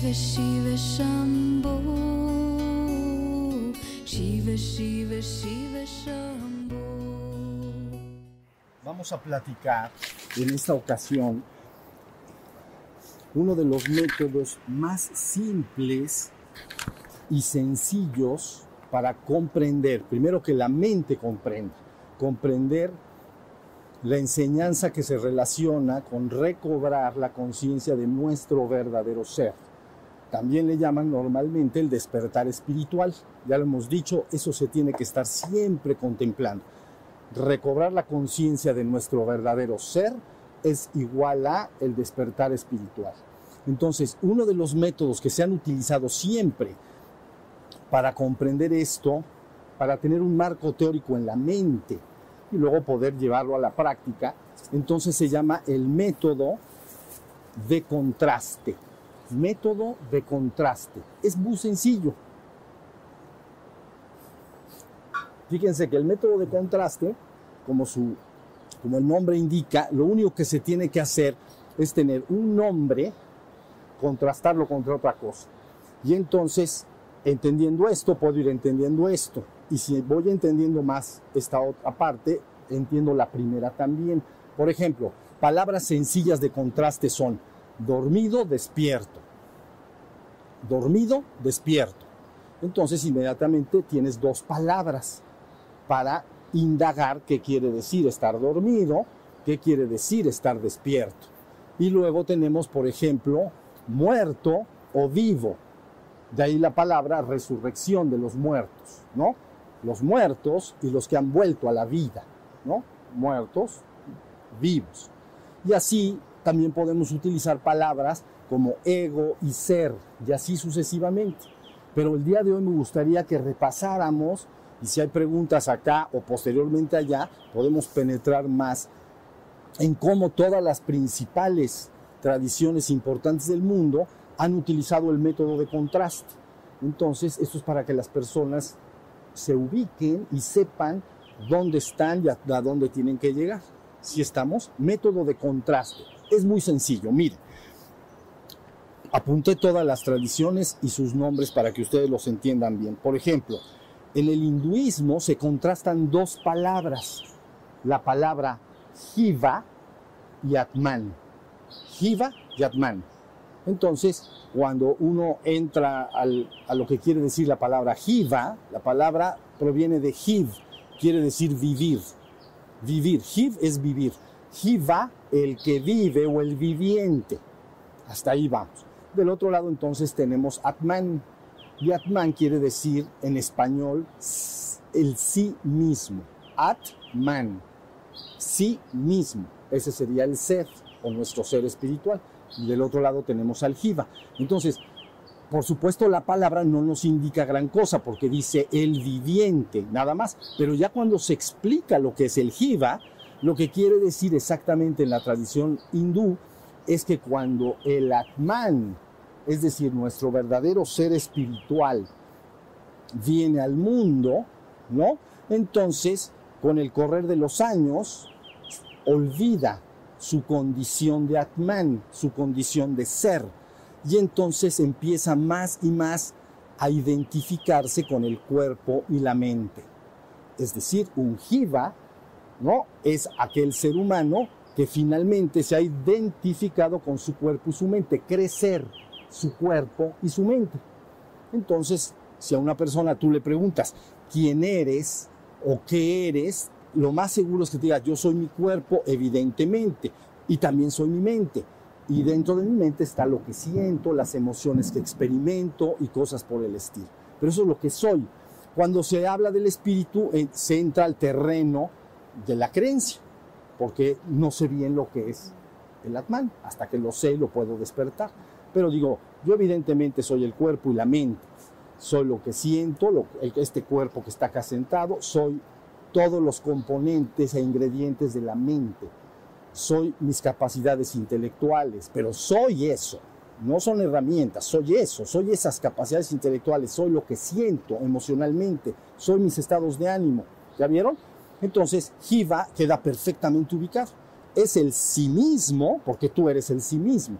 Shiva Shiva Shambho Shiva Shiva Shiva Shambho Vamos a platicar en esta ocasión uno de los métodos más simples y sencillos para comprender, primero que la mente comprenda, comprender la enseñanza que se relaciona con recobrar la conciencia de nuestro verdadero ser. También le llaman normalmente el despertar espiritual. Ya lo hemos dicho, eso se tiene que estar siempre contemplando. Recobrar la conciencia de nuestro verdadero ser es igual a el despertar espiritual. Entonces, uno de los métodos que se han utilizado siempre para comprender esto, para tener un marco teórico en la mente y luego poder llevarlo a la práctica, entonces se llama el método de contraste. Método de contraste. Es muy sencillo. Fíjense que el método de contraste, como, su, como el nombre indica, lo único que se tiene que hacer es tener un nombre, contrastarlo contra otra cosa. Y entonces, entendiendo esto, puedo ir entendiendo esto. Y si voy entendiendo más esta otra parte, entiendo la primera también. Por ejemplo, palabras sencillas de contraste son dormido, despierto. Dormido, despierto. Entonces inmediatamente tienes dos palabras para indagar qué quiere decir estar dormido, qué quiere decir estar despierto. Y luego tenemos, por ejemplo, muerto o vivo. De ahí la palabra resurrección de los muertos, ¿no? Los muertos y los que han vuelto a la vida, ¿no? Muertos, vivos. Y así también podemos utilizar palabras como ego y ser, y así sucesivamente. Pero el día de hoy me gustaría que repasáramos, y si hay preguntas acá o posteriormente allá, podemos penetrar más en cómo todas las principales tradiciones importantes del mundo han utilizado el método de contraste. Entonces, esto es para que las personas se ubiquen y sepan dónde están y a, dónde tienen que llegar. Si estamos, método de contraste. Es muy sencillo, mire. Apunté todas las tradiciones y sus nombres para que ustedes los entiendan bien. Por ejemplo, en el hinduismo se contrastan dos palabras. La palabra Jiva y Atman. Jiva y Atman. Entonces, cuando uno entra al, a lo que quiere decir la palabra Jiva, la palabra proviene de Jiv, quiere decir vivir. Vivir. Jiv es vivir. Jiva, el que vive o el viviente. Hasta ahí vamos. Del otro lado entonces tenemos Atman. Y Atman quiere decir en español el sí mismo. Atman. Sí mismo. Ese sería el ser o nuestro ser espiritual. Y del otro lado tenemos al Jiva. Entonces, por supuesto, la palabra no nos indica gran cosa porque dice el viviente, nada más. Pero ya cuando se explica lo que es el Jiva, lo que quiere decir exactamente en la tradición hindú es que cuando el Atman, es decir, nuestro verdadero ser espiritual, viene al mundo, ¿no? Entonces, con el correr de los años, olvida su condición de Atman, su condición de ser. Y entonces empieza más y más a identificarse con el cuerpo y la mente. Es decir, un jiva, ¿no? Es aquel ser humano que finalmente se ha identificado con su cuerpo y su mente, crecer su cuerpo y su mente. Entonces, si a una persona tú le preguntas quién eres o qué eres, lo más seguro es que te diga, yo soy mi cuerpo, evidentemente, y también soy mi mente. Y dentro de mi mente está lo que siento, las emociones que experimento y cosas por el estilo. Pero eso es lo que soy. Cuando se habla del espíritu, eh, se entra al terreno de la creencia, porque no sé bien lo que es el Atman. Hasta que lo sé, lo puedo despertar. Pero digo, yo evidentemente soy el cuerpo y la mente. Soy lo que siento, lo, este cuerpo que está acá sentado, soy todos los componentes e ingredientes de la mente. Soy mis capacidades intelectuales, pero soy eso. No son herramientas, soy eso, soy esas capacidades intelectuales, soy lo que siento emocionalmente, soy mis estados de ánimo. ¿Ya vieron? Entonces, Jiva queda perfectamente ubicado. Es el sí mismo, porque tú eres el sí mismo.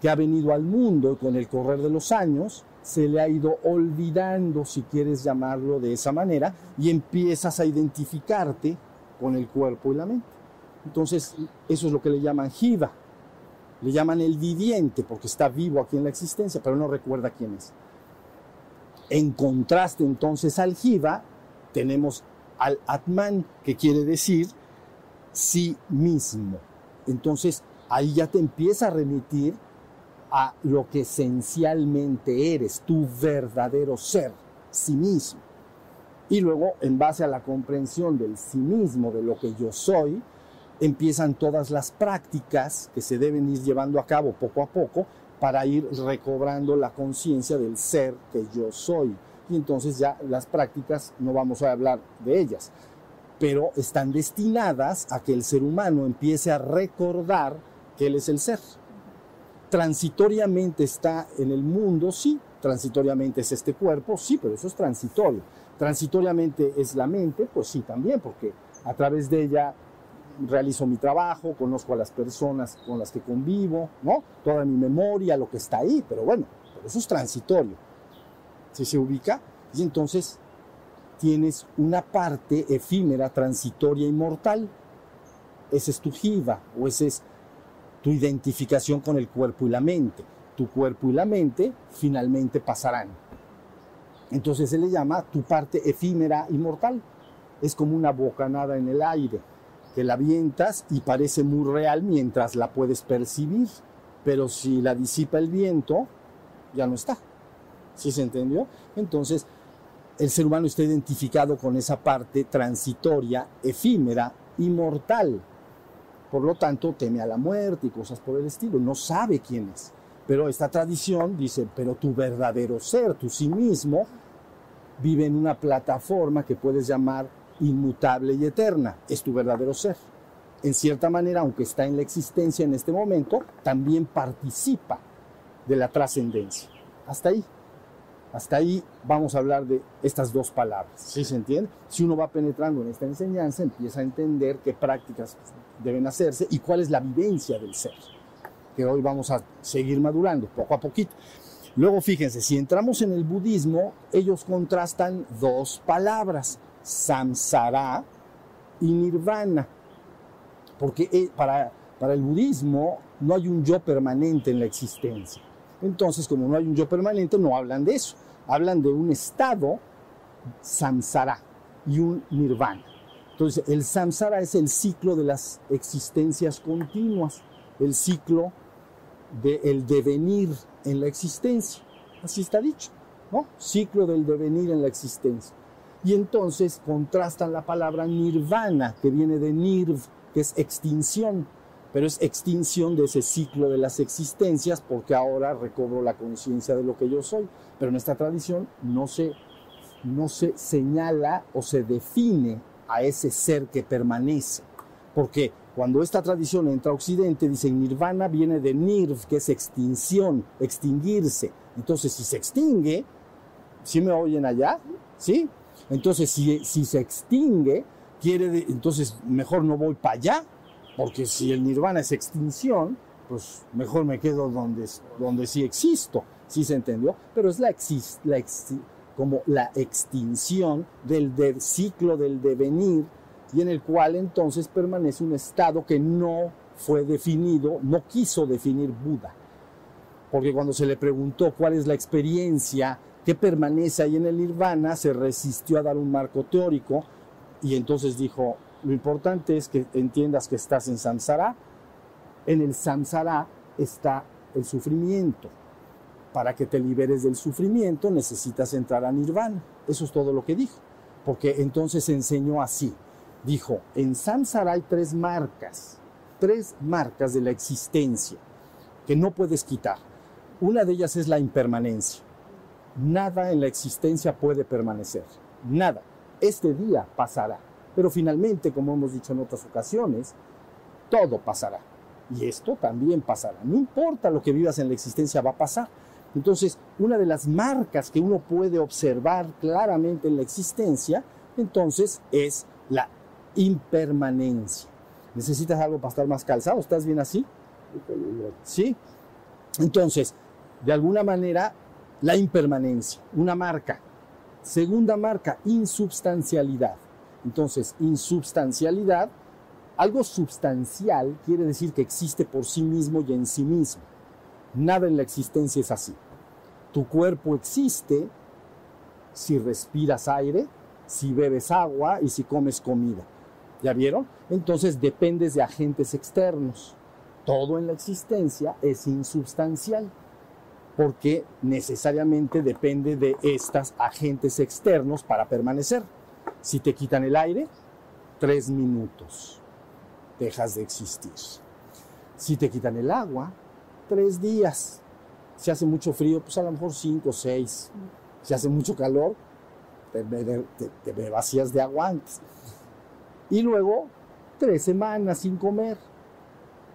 que ha venido al mundo y con el correr de los años se le ha ido olvidando, si quieres llamarlo de esa manera, y empiezas a identificarte con el cuerpo y la mente. Entonces, eso es lo que le llaman jiva. Le llaman el viviente porque está vivo aquí en la existencia, pero no recuerda quién es. En contraste entonces al jiva, tenemos al atman, que quiere decir sí mismo. Entonces, ahí ya te empieza a remitir a lo que esencialmente eres, tu verdadero ser, sí mismo. Y luego, en base a la comprensión del sí mismo, de lo que yo soy, empiezan todas las prácticas que se deben ir llevando a cabo poco a poco para ir recobrando la conciencia del ser que yo soy. Y entonces ya las prácticas no vamos a hablar de ellas, pero están destinadas a que el ser humano empiece a recordar que él es el ser transitoriamente está en el mundo, sí, transitoriamente es este cuerpo, sí, pero eso es transitorio. Transitoriamente es la mente, pues sí, también, porque a través de ella realizo mi trabajo, conozco a las personas con las que convivo, ¿no? Toda mi memoria, lo que está ahí, pero bueno, pero eso es transitorio. Si se ubica, y entonces tienes una parte efímera, transitoria y mortal. Ese es tu jiva, o ese es tu identificación con el cuerpo y la mente. Tu cuerpo y la mente finalmente pasarán. Entonces se le llama tu parte efímera y mortal. Es como una bocanada en el aire, que la avientas y parece muy real mientras la puedes percibir, pero si la disipa el viento, ya no está. ¿Sí se entendió? Entonces, el ser humano está identificado con esa parte transitoria, efímera y mortal. Por lo tanto, teme a la muerte y cosas por el estilo. No sabe quién es. Pero esta tradición dice, pero tu verdadero ser, tu sí mismo, vive en una plataforma que puedes llamar inmutable y eterna. Es tu verdadero ser. En cierta manera, aunque está en la existencia en este momento, también participa de la trascendencia. Hasta ahí. Hasta ahí vamos a hablar de estas dos palabras. ¿Sí se entiende? Si uno va penetrando en esta enseñanza, empieza a entender qué prácticas deben hacerse y cuál es la vivencia del ser, que hoy vamos a seguir madurando poco a poquito. Luego fíjense, si entramos en el budismo, ellos contrastan dos palabras, samsara y nirvana, porque eh, para, para el budismo no hay un yo permanente en la existencia. Entonces, como no hay un yo permanente, no hablan de eso, hablan de un estado samsara y un nirvana. Entonces, el samsara es el ciclo de las existencias continuas, el ciclo del devenir en la existencia. Así está dicho, ¿no? Ciclo del devenir en la existencia. Y entonces contrastan la palabra nirvana, que viene de nirv, que es extinción, pero es extinción de ese ciclo de las existencias porque ahora recobro la conciencia de lo que yo soy. Pero en esta tradición no se, no se señala o se define a ese ser que permanece. Porque cuando esta tradición entra a Occidente, dice nirvana viene de nirv, que es extinción, extinguirse. Entonces, si se extingue, ¿sí me oyen allá? ¿Sí? Entonces, si, si se extingue, quiere entonces mejor no voy para allá, porque si el nirvana es extinción, pues mejor me quedo donde, donde sí existo. ¿Sí se entendió? Pero es la, la, como la extinción del, ciclo del devenir y en el cual entonces permanece un estado que no fue definido, no quiso definir Buda. Porque cuando se le preguntó cuál es la experiencia que permanece ahí en el nirvana, se resistió a dar un marco teórico y entonces dijo, lo importante es que entiendas que estás en samsara. En el samsara está el sufrimiento para que te liberes del sufrimiento necesitas entrar a nirvana. Eso es todo lo que dijo. Porque entonces enseñó así. Dijo, en samsara hay tres marcas, tres marcas de la existencia que no puedes quitar. Una de ellas es la impermanencia. Nada en la existencia puede permanecer. Nada. Este día pasará. Pero finalmente, como hemos dicho en otras ocasiones, todo pasará. Y esto también pasará. No importa lo que vivas en la existencia, va a pasar. Entonces, una de las marcas que uno puede observar claramente en la existencia, entonces, es la impermanencia. ¿Necesitas algo para estar más calzado? ¿Estás bien así? ¿Sí? Entonces, de alguna manera, la impermanencia, una marca. Segunda marca, insubstancialidad. Entonces, insubstancialidad, algo substancial quiere decir que existe por sí mismo y en sí mismo. Nada en la existencia es así. Tu cuerpo existe si respiras aire, si bebes agua y si comes comida. ¿Ya vieron? Entonces dependes de agentes externos. Todo en la existencia es insubstancial porque necesariamente depende de estos agentes externos para permanecer. Si te quitan el aire, tres minutos, dejas de existir. Si te quitan el agua, tres días. Si hace mucho frío, pues a lo mejor cinco o seis. Si hace mucho calor, te, te, vacías de agua antes. Y luego, tres semanas sin comer,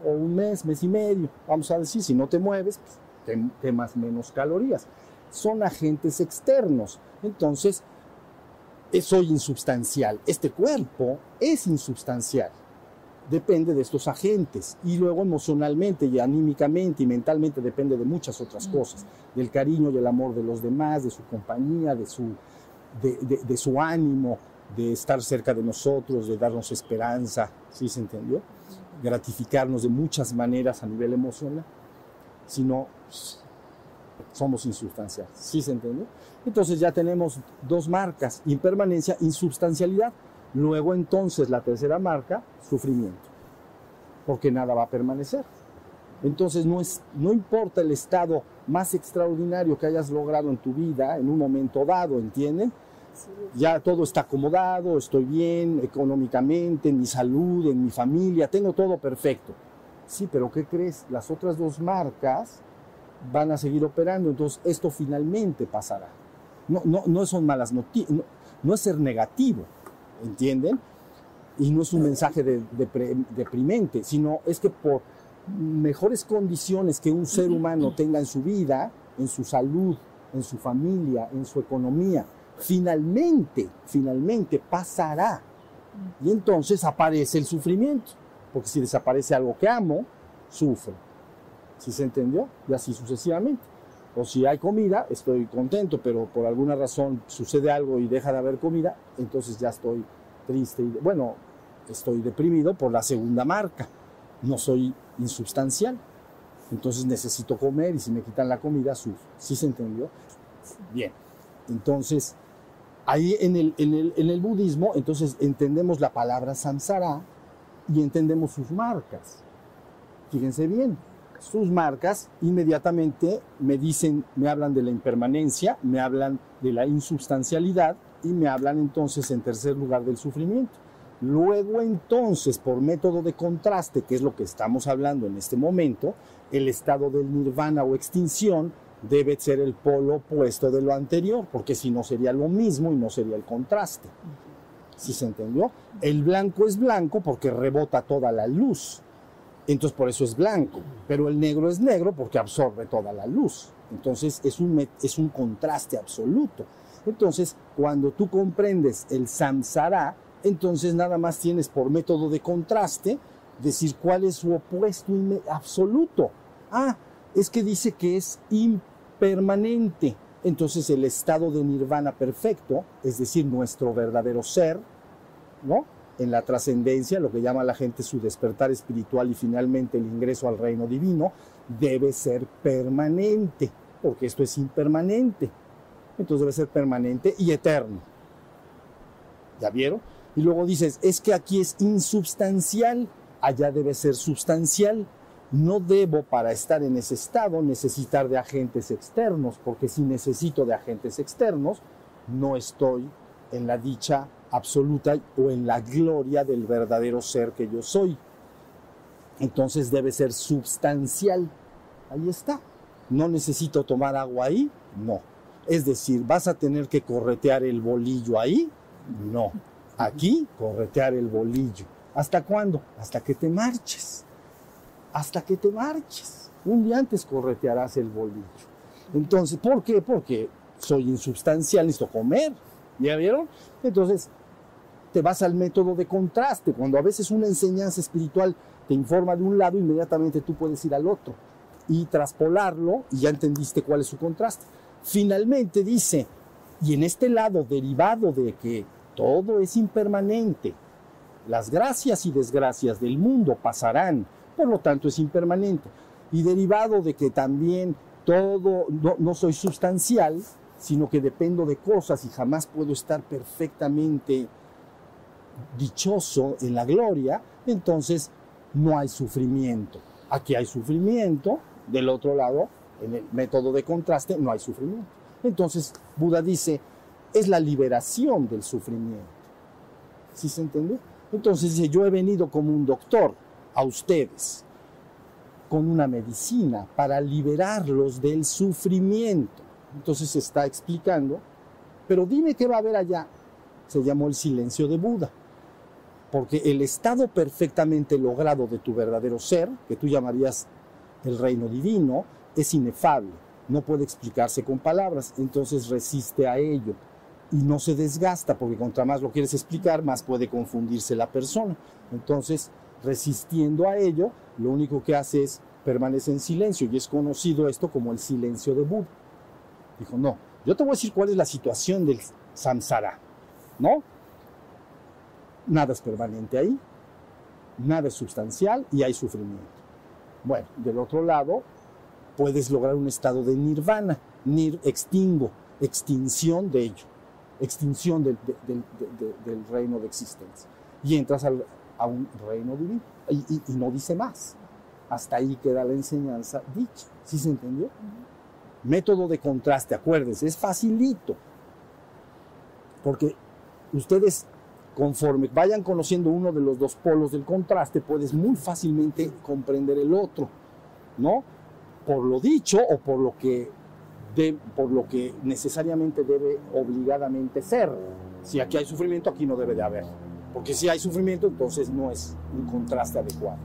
o un mes, mes y medio. Vamos a decir, si no te mueves, pues, te quemas menos calorías. Son agentes externos. Entonces, soy insubstancial. Este cuerpo es insubstancial. Depende de estos agentes. Y luego emocionalmente y anímicamente y mentalmente depende de muchas otras cosas. Del cariño y el amor de los demás, de su compañía, de su, de, de, de su ánimo, de estar cerca de nosotros, de darnos esperanza. ¿Sí se entendió? Gratificarnos de muchas maneras a nivel emocional. Si no, somos insubstanciales. ¿Sí se entiende? Entonces ya tenemos dos marcas, impermanencia, insubstancialidad. Luego entonces la tercera marca, sufrimiento, porque nada va a permanecer. Entonces no, es, no importa el estado más extraordinario que hayas logrado en tu vida en un momento dado, ¿entienden? Ya todo está acomodado, estoy bien económicamente, en mi salud, en mi familia, tengo todo perfecto. Sí, pero ¿qué crees? Las otras dos marcas van a seguir operando, entonces esto finalmente pasará. No, no, no son malas noticias, no, es ser negativo, ¿entienden? Y no es un mensaje de, de, deprimente, sino es que por mejores condiciones que un ser humano tenga en su vida, en su salud, en su familia, en su economía, finalmente, finalmente pasará. Y entonces aparece el sufrimiento, porque si desaparece algo que amo, sufro. ¿Sí se entendió? Y así sucesivamente. O si hay comida, estoy contento, pero por alguna razón sucede algo y deja de haber comida, entonces ya estoy triste. Y, bueno, estoy deprimido por la segunda marca. No soy insubstancial. Entonces necesito comer y si me quitan la comida, sufro. ¿Sí se entendió? Bien. Entonces, ahí en el, en el, en el budismo, entonces entendemos la palabra samsara y entendemos sus marcas. Fíjense bien, sus marcas inmediatamente me dicen, me hablan de la impermanencia, me hablan de la insubstancialidad y me hablan entonces en tercer lugar del sufrimiento. Luego entonces, por método de contraste, que es lo que estamos hablando en este momento, el estado del nirvana o extinción debe ser el polo opuesto de lo anterior, porque si no sería lo mismo y no sería el contraste. ¿Sí se entendió? El blanco es blanco porque rebota toda la luz. Entonces por eso es blanco. Pero el negro es negro porque absorbe toda la luz. Entonces es un, es un contraste absoluto. Entonces cuando tú comprendes el samsara, entonces nada más tienes por método de contraste decir cuál es su opuesto absoluto. Ah, es que dice que es impermanente. Entonces el estado de nirvana perfecto, es decir, nuestro verdadero ser, ¿no? En la trascendencia, lo que llama la gente su despertar espiritual y finalmente el ingreso al reino divino, debe ser permanente, porque esto es impermanente. Entonces debe ser permanente y eterno. ¿Ya vieron? Y luego dices, es que aquí es insubstancial, allá debe ser sustancial no debo para estar en ese estado necesitar de agentes externos, porque si necesito de agentes externos, no estoy en la dicha absoluta o en la gloria del verdadero ser que yo soy. Entonces debe ser substancial. Ahí está. No necesito tomar agua ahí, no. Es decir, ¿vas a tener que corretear el bolillo ahí? No. Aquí, corretear el bolillo. ¿Hasta cuándo? Hasta que te marches hasta que te marches. Un día antes corretearás el bolillo. Entonces, ¿por qué? Porque soy insubstancial, necesito comer. ¿Ya vieron? Entonces, vas al método de contraste. Cuando a veces una enseñanza espiritual te informa de un lado, inmediatamente tú puedes ir al otro. y traspolarlo y ya entendiste cuál es su contraste. Finalmente dice, y en este lado derivado de que todo es impermanente, las gracias y desgracias del mundo pasarán, por lo tanto es impermanente. Y derivado de que también todo, no, no soy sustancial, sino que dependo de cosas y jamás puedo estar perfectamente dichoso en la gloria, entonces no hay sufrimiento. Aquí hay sufrimiento, del otro lado, en el método de contraste, no hay sufrimiento. Entonces, Buda dice, es la liberación del sufrimiento. ¿Sí se entiende? Entonces dice, yo he venido como un doctor a ustedes con una medicina para liberarlos del sufrimiento. Entonces se está explicando, pero dime qué va a haber allá. Se llamó el silencio de Buda, porque el estado perfectamente logrado de tu verdadero ser, que tú llamarías el reino divino, es inefable, no puede explicarse con palabras, entonces resiste a ello y no se desgasta, porque contra más lo quieres explicar, más puede confundirse la persona. Entonces, resistiendo a ello, lo único que hace es permanece en silencio y es conocido esto como el silencio de Buda. Dijo, no, yo te voy a decir cuál es la situación del samsara, ¿no? Nada es permanente ahí, nada es sustancial y hay sufrimiento. Bueno, del otro lado, puedes lograr un estado de nirvana, nir, extingo, extinción de ello, extinción del, del, del, del reino de existencia. Y entras al, a un reino divino y, y, y, no dice más. Hasta ahí queda la enseñanza dicha. ¿Sí se entendió? Uh -huh. Método de contraste, acuérdense, es facilito. Porque ustedes, conforme vayan conociendo uno de los dos polos del contraste, puedes muy fácilmente comprender el otro, ¿no? Por lo dicho o por lo que, por lo que necesariamente debe obligadamente ser. Si aquí hay sufrimiento, aquí no debe de haber. Porque si hay sufrimiento, entonces no es un contraste adecuado.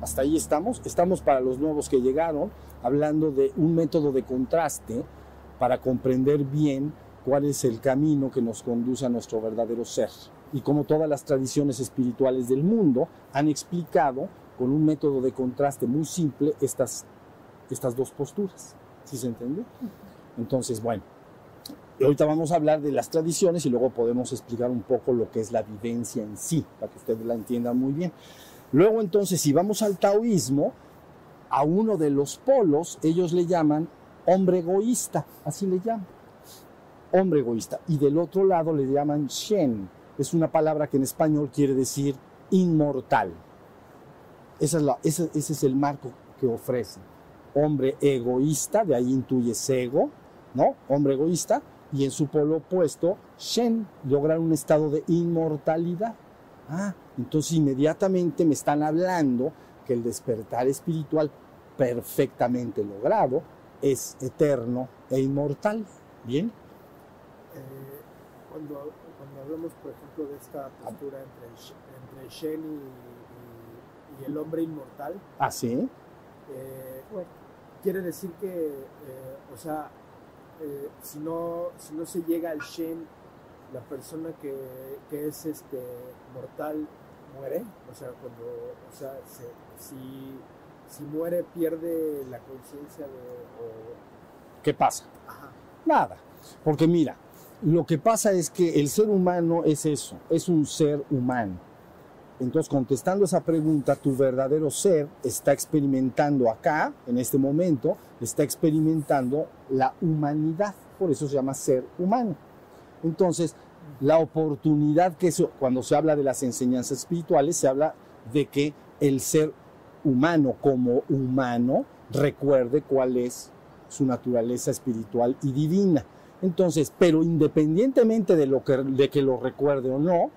Hasta ahí estamos. Estamos para los nuevos que llegaron, hablando de un método de contraste para comprender bien cuál es el camino que nos conduce a nuestro verdadero ser. Y como todas las tradiciones espirituales del mundo han explicado con un método de contraste muy simple estas, estas dos posturas. ¿Sí se entiende? Entonces, bueno, ahorita vamos a hablar de las tradiciones y luego podemos explicar un poco lo que es la vivencia en sí, para que ustedes la entiendan muy bien. Luego entonces, si vamos al taoísmo, a uno de los polos, ellos le llaman hombre egoísta, así le llaman, hombre egoísta. Y del otro lado le llaman shen, es una palabra que en español quiere decir inmortal. Esa es ese es el marco que ofrece. Hombre egoísta, de ahí intuyes ego, ¿no? Hombre egoísta, y en su polo opuesto, Shen, lograr un estado de inmortalidad. Ah, entonces inmediatamente me están hablando que el despertar espiritual perfectamente logrado es eterno e inmortal. ¿Bien? Eh, cuando, cuando, hablamos, por ejemplo, de esta postura entre, entre Shen y, y, y, el hombre inmortal. ¿Ah, sí? Eh, quiere decir que, eh, o sea, eh, si, no, si no se llega al Shen, la persona que, que, es este mortal muere, o sea, cuando, o sea, se, si, si muere pierde la conciencia de... O... ¿Qué pasa? Ajá. Nada, porque mira, lo que pasa es que el ser humano es eso, es un ser humano. Entonces, contestando esa pregunta, tu verdadero ser está experimentando acá, en este momento, está experimentando la humanidad. Por eso se llama ser humano. Entonces, la oportunidad que eso, cuando se habla de las enseñanzas espirituales, se habla de que el ser humano como humano recuerde cuál es su naturaleza espiritual y divina. Entonces, pero independientemente de, lo que, de que lo recuerde o no,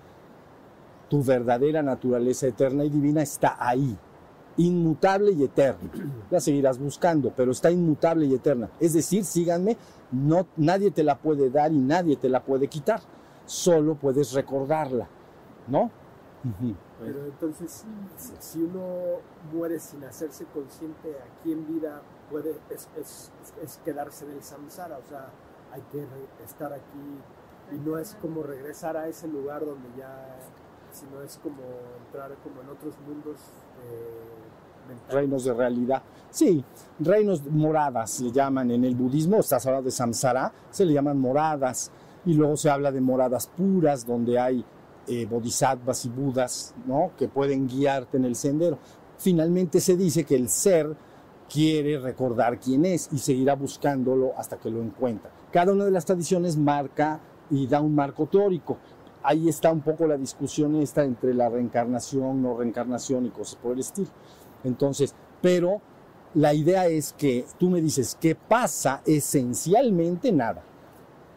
tu verdadera naturaleza eterna y divina está ahí, inmutable y eterna. La seguirás buscando, pero está inmutable y eterna. Es decir, síganme, no, nadie te la puede dar y nadie te la puede quitar. Solo puedes recordarla, ¿no? Pero entonces, si uno muere sin hacerse consciente aquí en vida, puede es, es, es quedarse en el samsara, o sea, hay que estar aquí y no es como regresar a ese lugar donde ya sino es como entrar como en otros mundos eh, mental. reinos de realidad. Sí, reinos moradas se llaman en el budismo, estás hablando de samsara, se le llaman moradas. Y luego se habla de moradas puras, donde hay eh, bodhisattvas y budas, ¿no? Que pueden guiarte en el sendero. Finalmente se dice que el ser quiere recordar quién es y seguirá buscándolo hasta que lo encuentra. Cada una de las tradiciones marca y da un marco teórico. Ahí está un poco la discusión esta entre la reencarnación, no reencarnación y cosas por el estilo. Entonces, pero la idea es que tú me dices, ¿qué pasa? Esencialmente nada.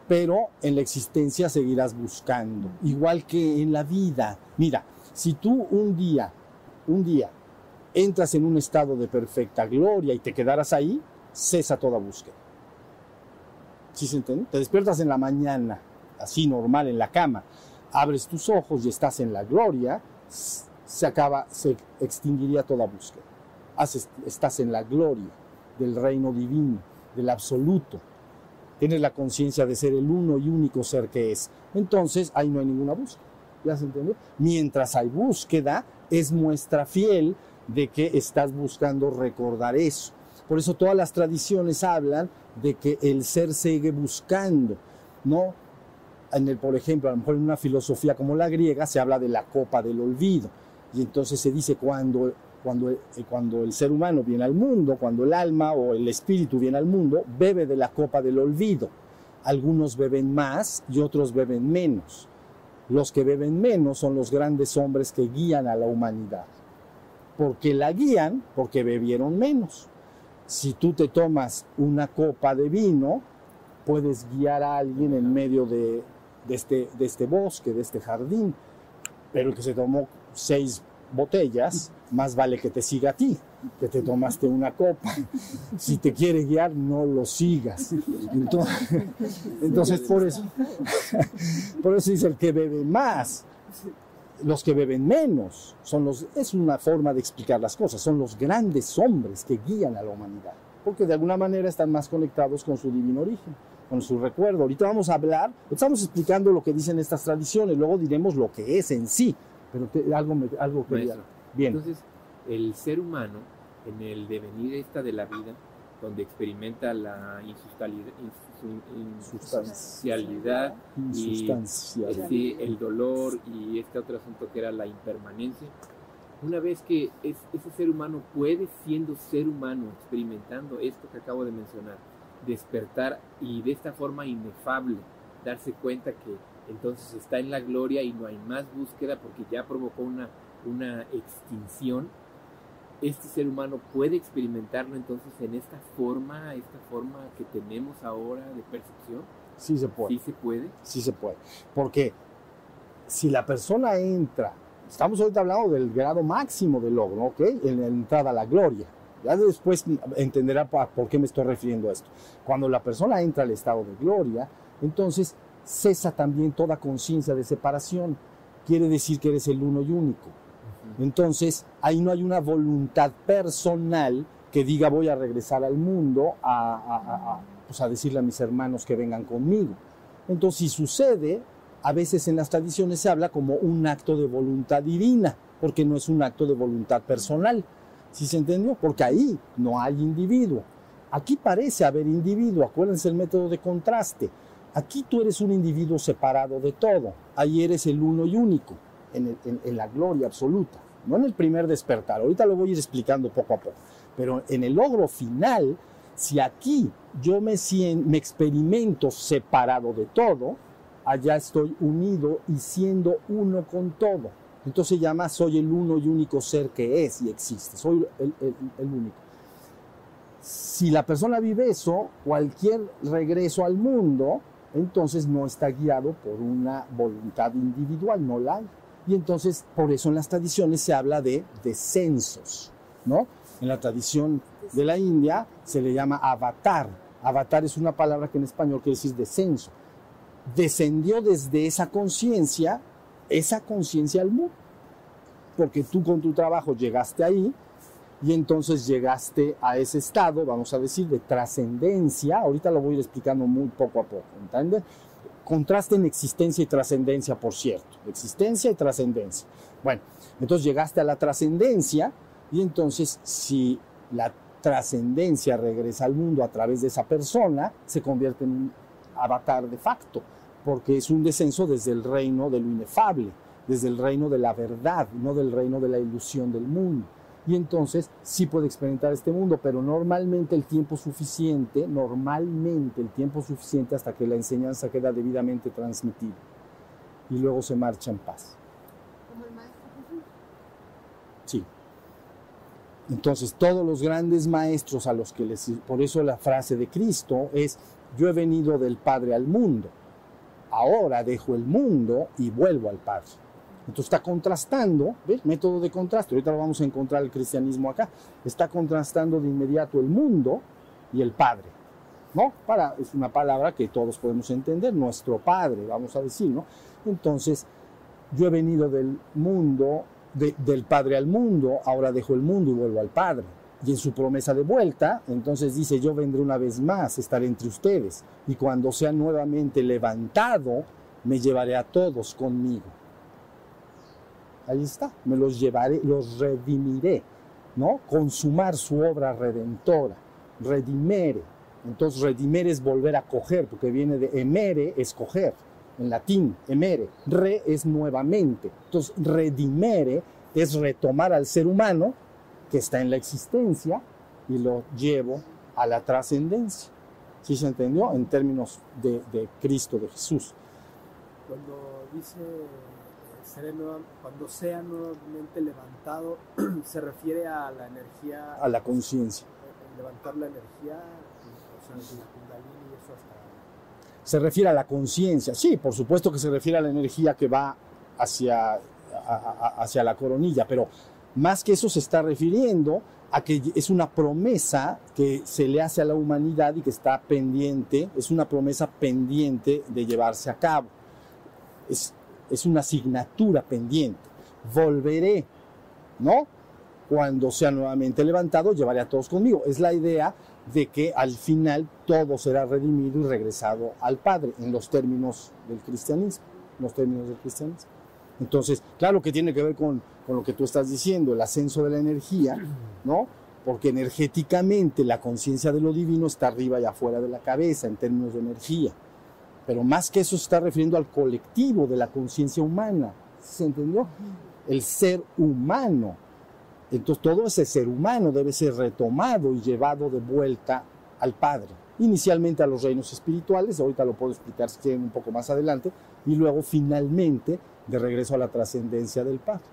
Pero en la existencia seguirás buscando, igual que en la vida. Mira, si tú un día, un día, entras en un estado de perfecta gloria y te quedaras ahí, cesa toda búsqueda. ¿Sí se entiende? Te despiertas en la mañana, así normal, en la cama, abres tus ojos y estás en la gloria, se acaba, se extinguiría toda búsqueda. Estás en la gloria del reino divino, del absoluto. Tienes la conciencia de ser el uno y único ser que es. Entonces ahí no hay ninguna búsqueda. ¿Ya se entendió? Mientras hay búsqueda, es muestra fiel de que estás buscando recordar eso. Por eso todas las tradiciones hablan de que el ser sigue buscando, ¿no? En el, por ejemplo, a lo mejor en una filosofía como la griega se habla de la copa del olvido. Y entonces se dice cuando, cuando, eh, cuando el ser humano viene al mundo, cuando el alma o el espíritu viene al mundo, bebe de la copa del olvido. Algunos beben más y otros beben menos. Los que beben menos son los grandes hombres que guían a la humanidad. Porque la guían porque bebieron menos. Si tú te tomas una copa de vino, puedes guiar a alguien en medio este, de este bosque, de este jardín. Pero el que se tomó seis botellas, más vale que te siga a ti, que te tomaste una copa. Si te quiere guiar, no lo sigas. Entonces, entonces por eso, por eso dice el que bebe más. Los que beben menos son los, es una forma de explicar las cosas, son los grandes hombres que guían a la humanidad, porque de alguna manera están más conectados con su divino origen, con su recuerdo. Ahorita vamos a hablar, estamos explicando lo que dicen estas tradiciones, luego diremos lo que es en sí, pero te- algo, me- algo quería. Bien, Entonces, el ser humano, en el devenir esta de la vida, donde experimenta la insustancialidad, insustancialidad y este, el dolor y este otro asunto que era la impermanencia, una vez que es- ese ser humano puede, siendo ser humano, experimentando esto que acabo de mencionar, despertar y de esta forma inefable darse cuenta que entonces está en la gloria y no hay más búsqueda porque ya provocó una, una extinción, este ser humano puede experimentarlo entonces en esta forma, esta forma que tenemos ahora de percepción, Sí se puede. sí se puede. sí se puede. Porque si la persona entra, estamos ahorita hablando del grado máximo del logro, ¿ok? En la entrada a la gloria. Ya después entenderá por qué me estoy refiriendo a esto. Cuando la persona entra al estado de gloria, entonces cesa también toda conciencia de separación. Quiere decir que eres el uno y único. Entonces, ahí no hay una voluntad personal que diga voy a regresar al mundo a, a- pues, a decirle a mis hermanos que vengan conmigo. Entonces, si sucede, a veces en las tradiciones se habla como un acto de voluntad divina, porque no es un acto de voluntad personal. ¿Sí se entendió? Porque ahí no hay individuo. Aquí parece haber individuo, acuérdense el método de contraste. Aquí tú eres un individuo separado de todo, ahí eres el uno y único, en, la gloria absoluta, no en el primer despertar. Ahorita lo voy a ir explicando poco a poco. Pero en el logro final, si aquí yo me, me experimento separado de todo, allá estoy unido y siendo uno con todo. Entonces se llama soy el uno y único ser que es y existe, soy el único. Si la persona vive eso, cualquier regreso al mundo, entonces no está guiado por una voluntad individual, no la hay. Y entonces, por eso en las tradiciones se habla de descensos, ¿no? En la tradición de la India se le llama avatar. Avatar es una palabra que en español quiere decir descenso. Descendió desde esa conciencia, esa conciencia al mundo. Porque tú con tu trabajo llegaste ahí y entonces llegaste a ese estado, vamos a decir, de trascendencia. Ahorita lo voy explicando muy poco a poco, ¿entienden? Contraste en existencia y trascendencia, por cierto. Existencia y trascendencia. Bueno, entonces llegaste a la trascendencia Y entonces, si la trascendencia regresa al mundo a través de esa persona, se convierte en un avatar de facto, porque es un descenso desde el reino de lo inefable, desde el reino de la verdad, no del reino de la ilusión del mundo. Y entonces sí puede experimentar este mundo, pero normalmente el tiempo suficiente, normalmente el tiempo suficiente hasta que la enseñanza queda debidamente transmitida. Y luego se marcha en paz. Como el maestro Jesús. Sí. Entonces, todos los grandes maestros a los que les... Por eso la frase de Cristo es, yo he venido del Padre al mundo, ahora dejo el mundo y vuelvo al Padre. Entonces está contrastando. Método de contraste, ahorita lo vamos a encontrar el cristianismo acá, está contrastando de inmediato el mundo y el Padre. ¿No? Para, es una palabra que todos podemos entender, nuestro Padre, vamos a decir, ¿no? Entonces, yo he venido del mundo, de- del Padre al mundo, ahora dejo el mundo y vuelvo al Padre. Y en su promesa de vuelta, entonces dice, yo vendré una vez más, estaré entre ustedes, y cuando sea nuevamente levantado, me llevaré a todos conmigo. Ahí está, me los llevaré, los redimiré, ¿no? Consumar su obra redentora, redimere. Entonces, redimere es volver a coger, porque viene de emere, es coger, en latín, emere. Re es nuevamente. Entonces, redimere es retomar al ser humano que está en la existencia y lo llevo a la trascendencia. ¿Sí se entendió? En términos de, Cristo, de Jesús. Cuando dice seré nueva- cuando sea nuevamente levantado, se refiere a la energía, a la conciencia. eh, levantar la energía, o sea, la kundalini y eso hasta... Se refiere a la conciencia. Sí, por supuesto que se refiere a la energía que va hacia, a- a- hacia la coronilla, pero más que eso se está refiriendo a que es una promesa que se le hace a la humanidad y que está pendiente, es una promesa pendiente de llevarse a cabo. Es, es una asignatura pendiente. Volveré, ¿no? Cuando sea nuevamente levantado, llevaré a todos conmigo. Es la idea de que al final todo será redimido y regresado al Padre, en los términos del cristianismo, en los términos del cristianismo. Entonces, claro que tiene que ver con, con lo que tú estás diciendo, el ascenso de la energía, ¿no? Porque energéticamente la conciencia de lo divino está arriba y afuera de la cabeza en términos de energía. Pero más que eso se está refiriendo al colectivo de la conciencia humana. ¿Se entendió? El ser humano. Entonces todo ese ser humano debe ser retomado y llevado de vuelta al Padre. Inicialmente a los reinos espirituales, ahorita lo puedo explicar si quieren un poco más adelante, y luego finalmente de regreso a la trascendencia del Padre.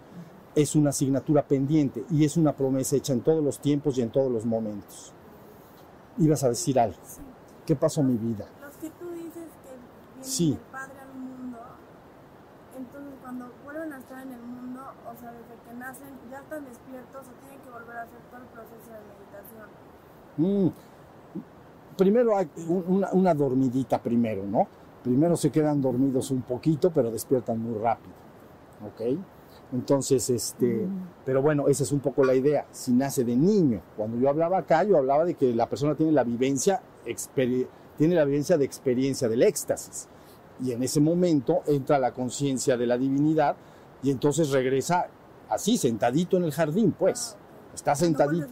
Es una asignatura pendiente y es una promesa hecha en todos los tiempos y en todos los momentos. Ibas a decir algo. ¿Qué pasó mi vida? Los que tú dices que vienen Sí. Padre al mundo, entonces cuando vuelven a estar en el mundo, o sea, desde que nacen, ya están despiertos o tienen que volver a hacer todo el proceso de meditación. Mm. Primero hay un- una, una dormidita primero, ¿no? Primero se quedan dormidos un poquito, pero despiertan muy rápido, ¿ok? Entonces, este, pero bueno, esa es un poco la idea. Si nace de niño, cuando yo hablaba acá, yo hablaba de que la persona tiene la vivencia, tiene la vivencia de experiencia del éxtasis. Y en ese momento entra la conciencia de la divinidad y entonces regresa así, sentadito en el jardín, pues. Está sentadito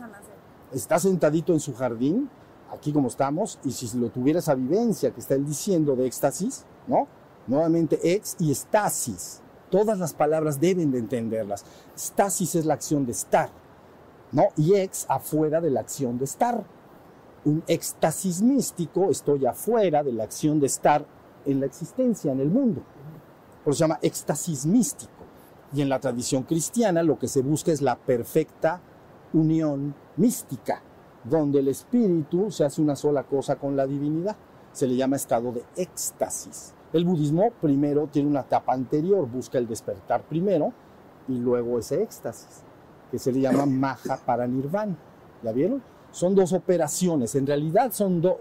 está sentadito en su jardín, aquí como estamos, y si lo tuviera esa vivencia que está él diciendo de éxtasis, ¿no? Nuevamente ex y estasis. Todas las palabras deben de entenderlas. Stasis es la acción de estar, ¿no? Y ex afuera de la acción de estar. Un éxtasis místico, estoy afuera de la acción de estar en la existencia, en el mundo. Por eso se llama éxtasis místico. Y en la tradición cristiana lo que se busca es la perfecta unión mística, donde el espíritu se hace una sola cosa con la divinidad. Se le llama estado de éxtasis. El budismo primero tiene una etapa anterior, busca el despertar primero y luego ese éxtasis, que se le llama maha para nirvana. ¿Ya vieron? Son dos operaciones, en realidad son dos.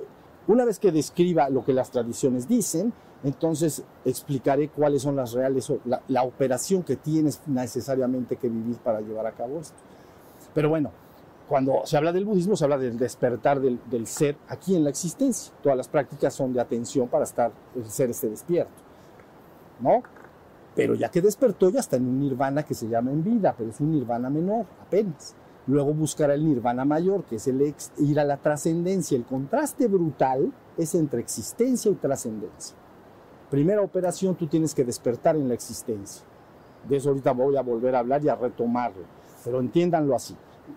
Una vez que describa lo que las tradiciones dicen, entonces explicaré cuáles son las reales, la, la operación que tienes necesariamente que vivir para llevar a cabo esto. Pero bueno, cuando se habla del budismo, se habla del despertar del, ser aquí en la existencia. Todas las prácticas son de atención para estar, el ser esté despierto. ¿No? Pero ya que despertó, ya está en un nirvana que se llama en vida, pero es un nirvana menor, apenas. Luego buscará el nirvana mayor, que es el ir a la trascendencia. El contraste brutal es entre existencia y trascendencia. Primera operación, tú tienes que despertar en la existencia. De eso ahorita voy a volver a hablar y a retomarlo. Pero entiéndanlo así.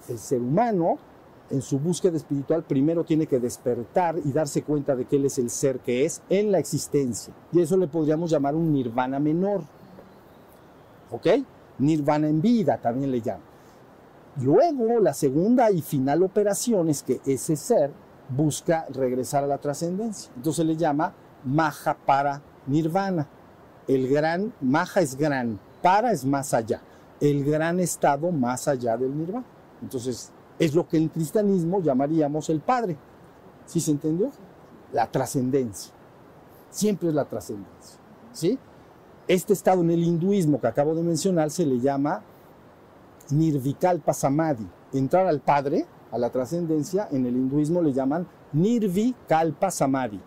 El ser humano, en su búsqueda espiritual, primero tiene que despertar y darse cuenta de que él es el ser que es en la existencia. Y eso le podríamos llamar un nirvana menor. ¿Ok? Nirvana en vida también le llaman. Luego, la segunda y final operación es que ese ser busca regresar a la trascendencia. Entonces le llama Maha para Nirvana. El gran, Maha es gran, para es más allá. El gran estado más allá del Nirvana. Entonces, es lo que en cristianismo llamaríamos el Padre. ¿Sí se entendió? La trascendencia. Siempre es la trascendencia. ¿Sí? Este estado en el hinduismo que acabo de mencionar se le llama Nirvikalpa Samadhi. Entrar al Padre, a la trascendencia, en el hinduismo le llaman Nirvikalpa Samadhi.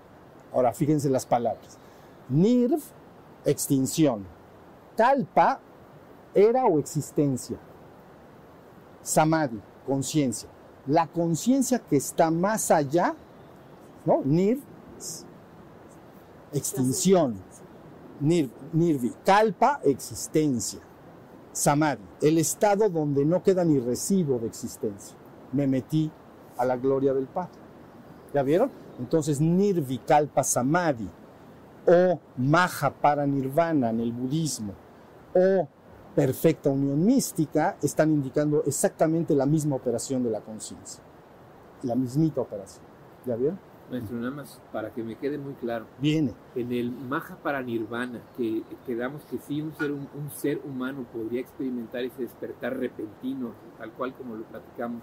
Ahora fíjense las palabras. Nirv, extinción. Kalpa, era o existencia. Samadhi, conciencia. La conciencia que está más allá, ¿no? Nirv, extinción. Nir, nirvi, kalpa, existencia. Samadhi, el estado donde no queda ni residuo de existencia. Me metí a la gloria del Padre. ¿Ya vieron? Entonces, Nirvikalpa Samadhi o Maha para Nirvana en el budismo o perfecta unión mística están indicando exactamente la misma operación de la conciencia. La mismita operación. ¿Ya vieron? Maestro, nada más para que me quede muy claro. Viene. En el Maha para Nirvana, que quedamos que sí, un ser, un, un ser humano podría experimentar ese despertar repentino, tal cual como lo platicamos.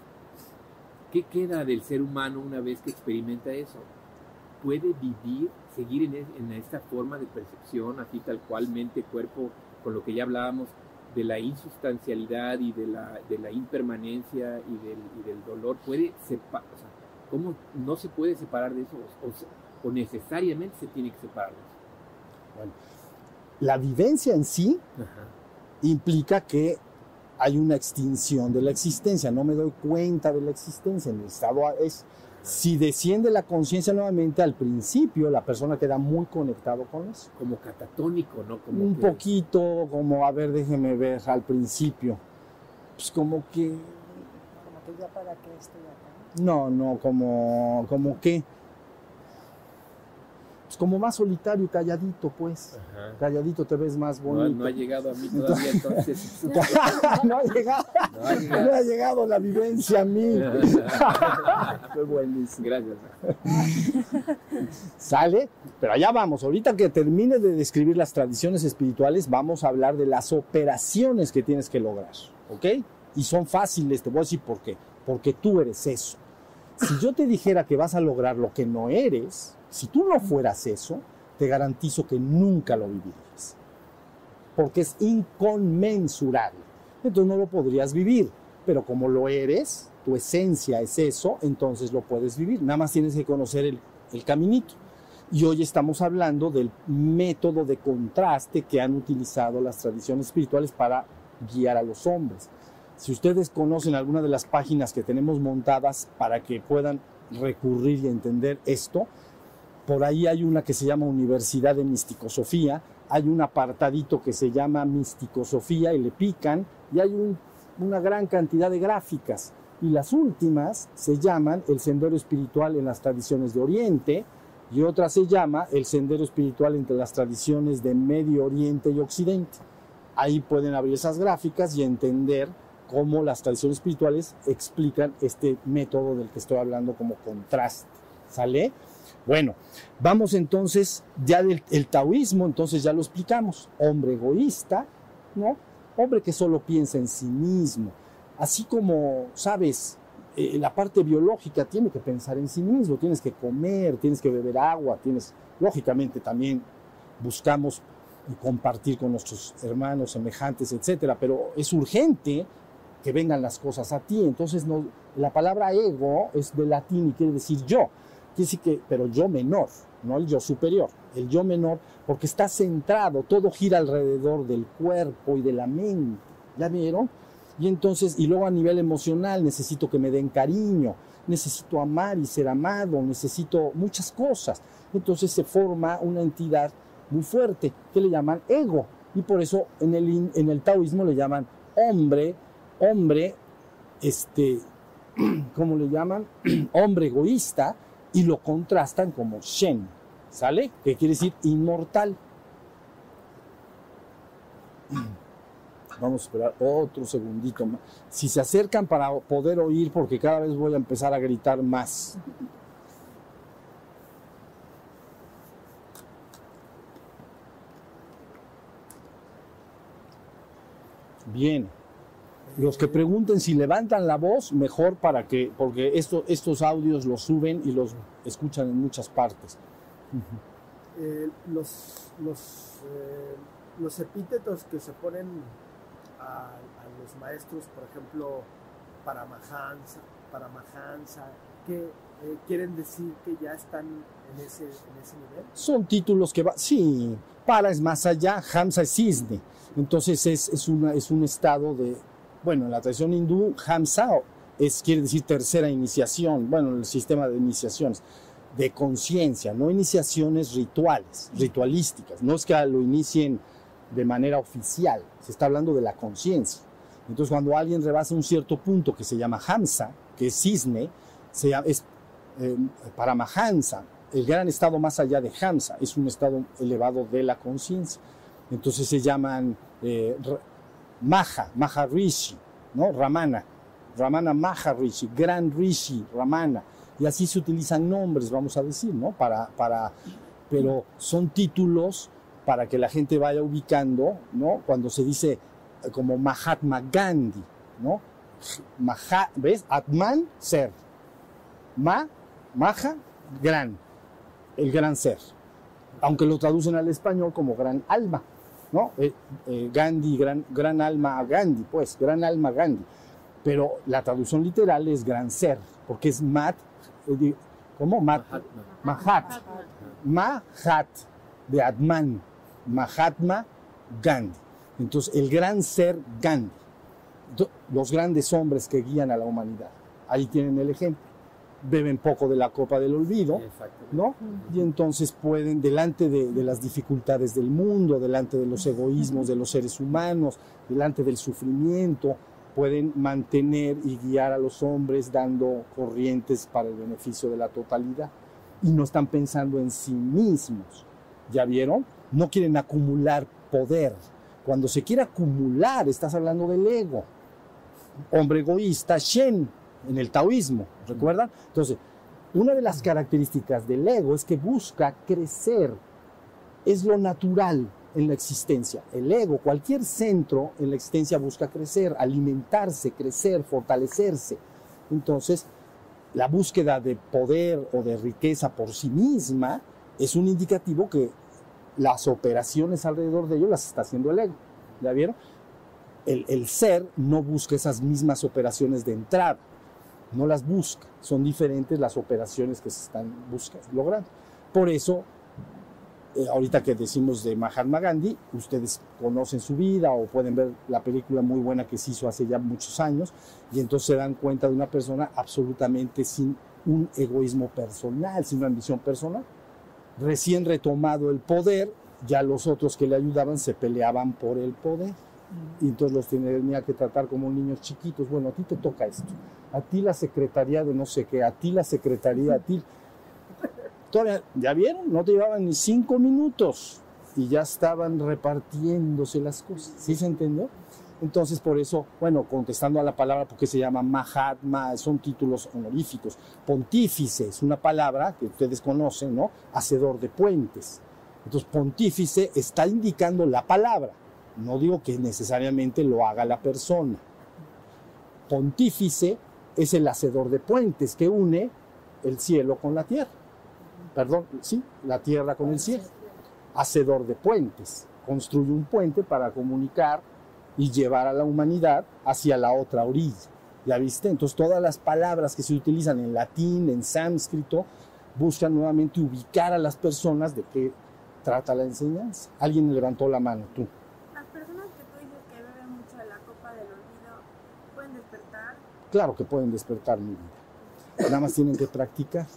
¿Qué queda del ser humano una vez que experimenta eso? ¿Puede vivir, seguir en, es- en esta forma de percepción, así tal cual, mente, cuerpo, con lo que ya hablábamos, de la insustancialidad y de la, de la impermanencia y del, y del dolor? ¿Puede separar? ¿Cómo no se puede separar de eso? O, o- o necesariamente se tiene que separar de eso. La vivencia en sí implica que hay una extinción de la existencia, no me doy cuenta de la existencia, en el estado es si desciende la conciencia nuevamente al principio, la persona queda muy conectado con eso. Como catatónico, ¿no? Como Un que- poquito como, a ver, déjeme ver al principio. Pues como que, Como que ya para qué estoy acá. No, no, como, como que, pues como más solitario y calladito, pues. Ajá. Calladito te ves más No, bonito. no ha llegado a mí todavía, entonces. no ha llegado. No ha No llegado. ha llegado la vivencia a mí. Fue buenísimo. Gracias. ¿Sale? Pero allá vamos. Ahorita que termine de describir las tradiciones espirituales, vamos a hablar de las operaciones que tienes que lograr. ¿Ok? Y son fáciles, te voy a decir por qué. Porque tú eres eso. Si yo te dijera que vas a lograr lo que no eres, si tú no fueras eso, te garantizo que nunca lo vivirías. Porque es inconmensurable. Entonces no lo podrías vivir. Pero como lo eres, tu esencia es eso, entonces lo puedes vivir. Nada más tienes que conocer el, el caminito. Y hoy estamos hablando del método de contraste que han utilizado las tradiciones espirituales para guiar a los hombres. Si ustedes conocen alguna de las páginas que tenemos montadas para que puedan recurrir y entender esto, por ahí hay una que se llama Universidad de Misticosofía, hay un apartadito que se llama Misticosofía y le pican, y hay un- una gran cantidad de gráficas. Y las últimas se llaman El Sendero Espiritual en las Tradiciones de Oriente, y otra se llama El Sendero Espiritual entre las Tradiciones de Medio Oriente y Occidente. Ahí pueden abrir esas gráficas y entender cómo las tradiciones espirituales explican este método del que estoy hablando como contraste. ¿Sale? Bueno, vamos entonces ya del el taoísmo, entonces ya lo explicamos. Hombre egoísta, ¿no? Hombre que solo piensa en sí mismo. Así como, sabes, eh, la parte biológica tiene que pensar en sí mismo, tienes que comer, tienes que beber agua, tienes, lógicamente también buscamos compartir con nuestros hermanos, semejantes, etcétera, pero es urgente que vengan las cosas a ti. Entonces, no, la palabra ego es de latín y quiere decir yo. Quiere decir que, pero yo menor, no el yo superior, el yo menor, porque está centrado, todo gira alrededor del cuerpo y de la mente. ¿Ya vieron? Y entonces, y luego a nivel emocional, necesito que me den cariño, necesito amar y ser amado, necesito muchas cosas. Entonces se forma una entidad muy fuerte que le llaman ego. Y por eso en el, en el taoísmo le llaman hombre, hombre, este, ¿cómo le llaman? hombre egoísta y lo contrastan como Shen, ¿sale? Que quiere decir inmortal. Vamos a esperar otro segundito más. Si se acercan para poder oír, porque cada vez voy a empezar a gritar más. Bien. Los que pregunten si levantan la voz, mejor para que, porque esto, estos audios los suben y los escuchan en muchas partes. Eh, los, los, eh, los epítetos que se ponen a, a los maestros, por ejemplo, Paramahansa, Paramahansa, que eh, quieren decir que ya están en ese, en ese nivel. Son títulos que va, sí, para es más allá, Hamsa es cisne. Entonces es, es, una, es un estado de, bueno, en la tradición hindú, Hamsa es, quiere decir tercera iniciación, bueno, el sistema de iniciaciones, de conciencia, no iniciaciones rituales, ritualísticas. No es que lo inicien de manera oficial, se está hablando de la conciencia. Entonces, cuando alguien rebasa un cierto punto que se llama Hamsa, que es cisne, se es eh, Paramahansa, el gran estado más allá de Hamsa, es un estado elevado de la conciencia. Entonces se llaman eh, Maha, Maharishi, ¿no? Ramana, Ramana Maharishi, Gran Rishi, Ramana. Y así se utilizan nombres, vamos a decir, ¿no? Para, para, pero son títulos para que la gente vaya ubicando, ¿no? Cuando se dice eh, como Mahatma Gandhi, ¿no? Maha, ¿Ves? Atman, ser. Ma, Maha, gran. El gran ser. Aunque lo traducen al español como gran alma, ¿no? Eh, eh, Gandhi, gran, gran alma Gandhi, pues, gran alma Gandhi. Pero la traducción literal es gran ser, porque es Mat, eh, ¿cómo? Mat, Mahatma. Mahat. Mahat, de Atman. Mahatma Gandhi. Entonces, el gran ser Gandhi. Los grandes hombres que guían a la humanidad. Ahí tienen el ejemplo. Beben poco de la copa del olvido. ¿no? Y entonces pueden, delante de, de las dificultades del mundo, delante de los egoísmos de los seres humanos, delante del sufrimiento, pueden mantener y guiar a los hombres dando corrientes para el beneficio de la totalidad. Y no están pensando en sí mismos. ¿Ya vieron? No quieren acumular poder. Cuando se quiere acumular, estás hablando del ego. Hombre egoísta, Shen, en el taoísmo, ¿recuerdan? Entonces, una de las características del ego es que busca crecer. Es lo natural en la existencia. El ego, cualquier centro en la existencia busca crecer, alimentarse, crecer, fortalecerse. Entonces, la búsqueda de poder o de riqueza por sí misma es un indicativo que las operaciones alrededor de ello las está haciendo el ego. ¿Ya vieron? El, el ser no busca esas mismas operaciones de entrada no las busca. Son diferentes las operaciones que se están buscando, logrando. Por eso, eh, ahorita que decimos de Mahatma Gandhi, ustedes conocen su vida o pueden ver la película muy buena que se hizo hace ya muchos años y entonces se dan cuenta de una persona absolutamente sin un egoísmo personal, sin una ambición personal. Recién retomado el poder, ya los otros que le ayudaban se peleaban por el poder y entonces los tenía que tratar como niños chiquitos. Bueno, a ti te toca esto, a ti la secretaría de no sé qué, a ti la secretaría, a ti. Todavía, ¿Ya vieron? No te llevaban ni cinco minutos y ya estaban repartiéndose las cosas. ¿Sí se entendió? Entonces, por eso, bueno, contestando a la palabra, porque se llama Mahatma, son títulos honoríficos. Pontífice es una palabra que ustedes conocen, ¿no? Hacedor de puentes. Entonces, pontífice está indicando la palabra. No digo que necesariamente lo haga la persona. Pontífice es el hacedor de puentes que une el cielo con la tierra. Perdón, sí, la tierra con el cielo. Hacedor de puentes. Construye un puente para comunicar y llevar a la humanidad hacia la otra orilla. ¿Ya viste? Entonces todas las palabras que se utilizan en latín, en sánscrito, buscan nuevamente ubicar a las personas de qué trata la enseñanza. Alguien levantó la mano, tú. Las personas que tú dices que beben mucho de la copa del olvido, pueden despertar. Claro que pueden despertar mi vida. Nada más tienen que practicar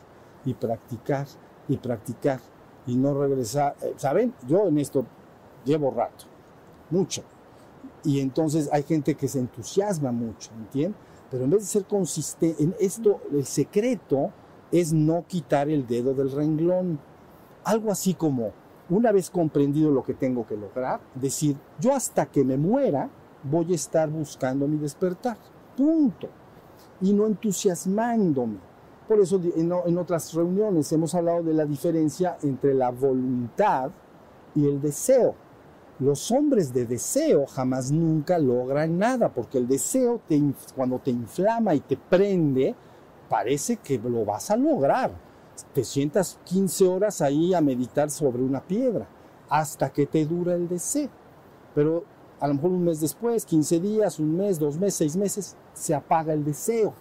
y practicar y practicar y no regresar. Eh, ¿Saben? Yo en esto llevo rato, mucho. Y entonces hay gente que se entusiasma mucho, ¿entienden? Pero en vez de ser consistente, en esto, el secreto es no quitar el dedo del renglón. Algo así como, una vez comprendido lo que tengo que lograr, decir, yo hasta que me muera voy a estar buscando mi despertar. Punto. Y no entusiasmándome. Por eso en, otras reuniones hemos hablado de la diferencia entre la voluntad y el deseo. Los hombres de deseo jamás nunca logran nada, porque el deseo te, cuando te inflama y te prende, parece que lo vas a lograr. Te sientas 15 horas ahí a meditar sobre una piedra, hasta que te dura el deseo. Pero a lo mejor un mes después, 15 días, un mes, dos meses, seis meses, se apaga el deseo.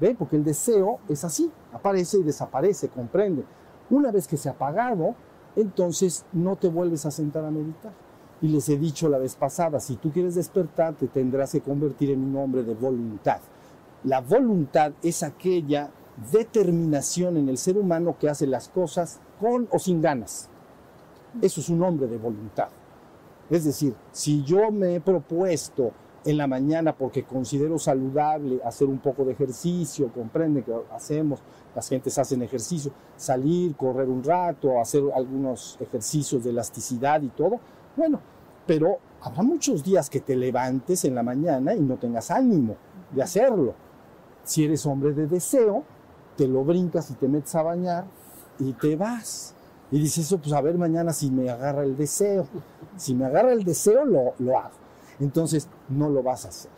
¿Ve? Porque el deseo es así, aparece y desaparece, comprende. Una vez que se ha apagado, entonces no te vuelves a sentar a meditar. Y les he dicho la vez pasada, si tú quieres despertar, te tendrás que convertir en un hombre de voluntad. La voluntad es aquella determinación en el ser humano que hace las cosas con o sin ganas. Eso es un hombre de voluntad. Es decir, si yo me he propuesto en la mañana porque considero saludable hacer un poco de ejercicio, comprende que hacemos, las gentes hacen ejercicio, salir, correr un rato, hacer algunos ejercicios de elasticidad y todo, bueno, pero habrá muchos días que te levantes en la mañana y no tengas ánimo de hacerlo. Si eres hombre de deseo, te lo brincas y te metes a bañar y te vas. Y dices eso, pues a ver mañana si me agarra el deseo. Si me agarra el deseo, lo, lo hago. Entonces, no lo vas a hacer.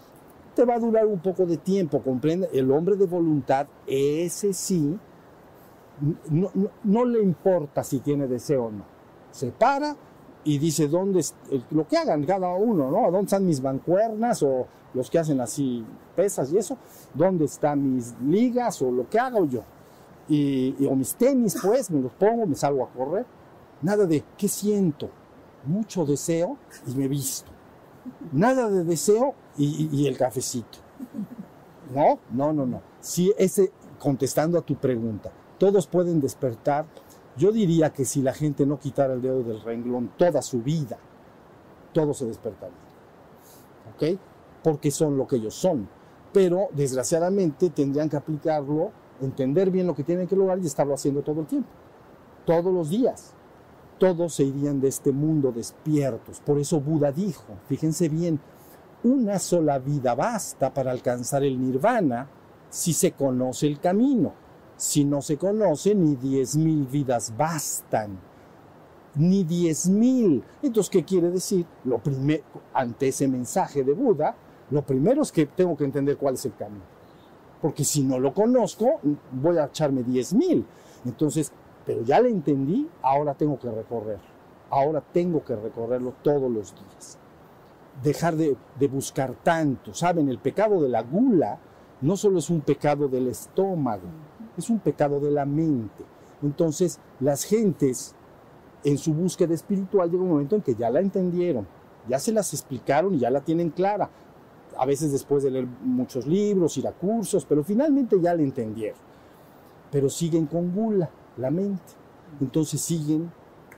Te va a durar un poco de tiempo, comprende. El hombre de voluntad, ese sí, no, no, no le importa si tiene deseo o no. Se para, y dice dónde lo que hagan cada uno, ¿no? ¿Dónde están mis bancuernas o los que hacen así pesas y eso? ¿Dónde están mis ligas o lo que hago yo? Y, y, o mis tenis, pues, me los pongo, me salgo a correr. Nada de qué siento, mucho deseo y me visto. Nada de deseo y, y, y el cafecito. No, no, no, no. Si ese, contestando a tu pregunta, todos pueden despertar yo diría que si la gente no quitara el dedo del renglón toda su vida, todo se despertaría. ¿Ok? Porque son lo que ellos son. Pero desgraciadamente tendrían que aplicarlo, entender bien lo que tienen que lograr y estarlo haciendo todo el tiempo. Todos los días. Todos se irían de este mundo despiertos. Por eso Buda dijo, fíjense bien, una sola vida basta para alcanzar el nirvana si se conoce el camino. Si no se conoce, ni diez mil vidas bastan. Ni diez mil. Entonces, ¿qué quiere decir? Lo primero, ante ese mensaje de Buda, lo primero es que tengo que entender cuál es el camino. Porque si no lo conozco, voy a echarme diez mil. Entonces, pero ya lo entendí, ahora tengo que recorrer. Ahora tengo que recorrerlo todos los días. Dejar de, de buscar tanto. ¿Saben? El pecado de la gula no solo es un pecado del estómago, es un pecado de la mente. Entonces, las gentes en su búsqueda espiritual llega un momento en que ya la entendieron, ya se las explicaron y ya la tienen clara. A veces después de leer muchos libros, ir a cursos, pero finalmente ya la entendieron. Pero siguen con gula, la mente. Entonces siguen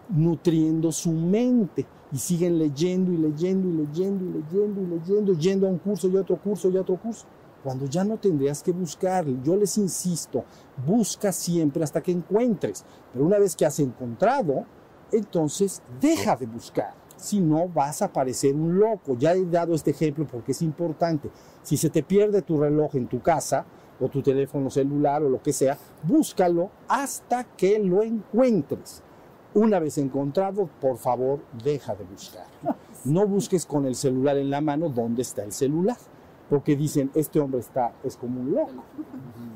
nutriendo su mente y siguen leyendo y leyendo y leyendo y leyendo y leyendo, yendo a un curso y otro curso y otro curso cuando ya no tendrías que buscar. Yo les insisto, busca siempre hasta que encuentres. Pero una vez que has encontrado, entonces deja de buscar. Si no, vas a parecer un loco. Ya he dado este ejemplo porque es importante. Si se te pierde tu reloj en tu casa, o tu teléfono celular, o lo que sea, búscalo hasta que lo encuentres. Una vez encontrado, por favor, deja de buscar. No busques con el celular en la mano dónde está el celular porque dicen, este hombre está, es como un loco,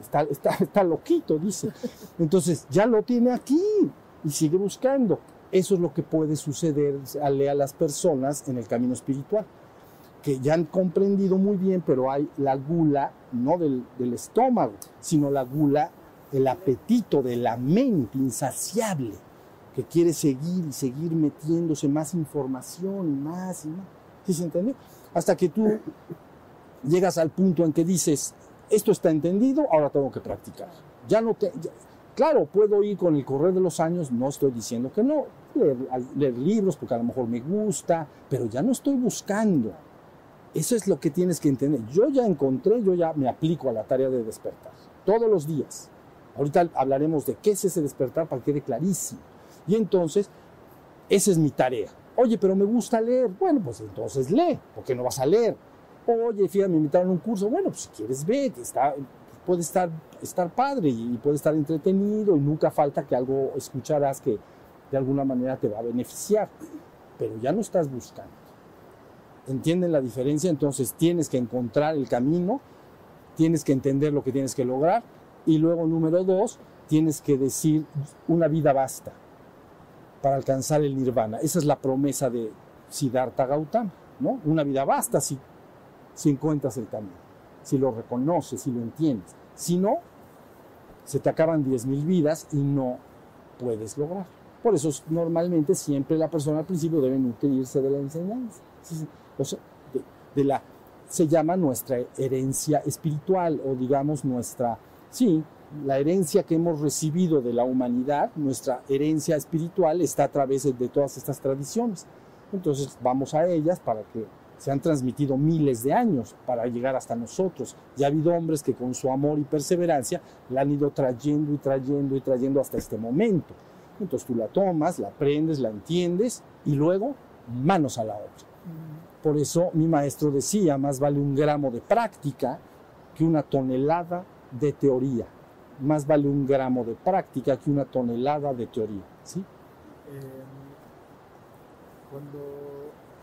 está, está, está loquito, dice. Entonces, ya lo tiene aquí y sigue buscando. Eso es lo que puede suceder a las personas en el camino espiritual, que ya han comprendido muy bien, pero hay la gula, no del, del estómago, sino la gula, el apetito de la mente insaciable, que quiere seguir y seguir metiéndose más información, más y más. ¿Sí se entendió? Hasta que tú llegas al punto en que dices, esto está entendido, ahora tengo que practicar. Ya no te, claro, puedo ir con el correr de los años, no estoy diciendo que no, leer, leer libros porque a lo mejor me gusta, pero ya no estoy buscando. Eso es lo que tienes que entender. Yo ya encontré, yo ya me aplico a la tarea de despertar, todos los días. Ahorita hablaremos de qué es ese despertar para que quede clarísimo. Y entonces, esa es mi tarea. Oye, pero me gusta leer. Bueno, pues entonces lee, porque no vas a leer. Oye, fíjate, me invitaron a un curso. Bueno, pues si quieres ve, está, puede estar, estar padre y puede estar entretenido y nunca falta que algo escucharás que de alguna manera te va a beneficiar. Pero ya no estás buscando. ¿Entienden la diferencia? Entonces tienes que encontrar el camino, tienes que entender lo que tienes que lograr y luego, número dos, tienes que decir una vida basta para alcanzar el nirvana. Esa es la promesa de Siddhartha Gautama, ¿no? Una vida basta si, si encuentras el camino, si lo reconoces, si lo entiendes. Si no, se te acaban 10.000 vidas y no puedes lograr. Por eso normalmente siempre la persona al principio debe nutrirse de la enseñanza. O sea, de, la, se llama nuestra herencia espiritual o digamos nuestra, sí, la herencia que hemos recibido de la humanidad, nuestra herencia espiritual está a través de todas estas tradiciones. Entonces vamos a ellas para que se han transmitido miles de años para llegar hasta nosotros. Ya ha habido hombres que con su amor y perseverancia la han ido trayendo y trayendo y trayendo hasta este momento. Entonces tú la tomas, la aprendes, la entiendes y luego manos a la obra. Por eso mi maestro decía, más vale un gramo de práctica que una tonelada de teoría. Más vale un gramo de práctica que una tonelada de teoría. ¿sí? Eh, cuando,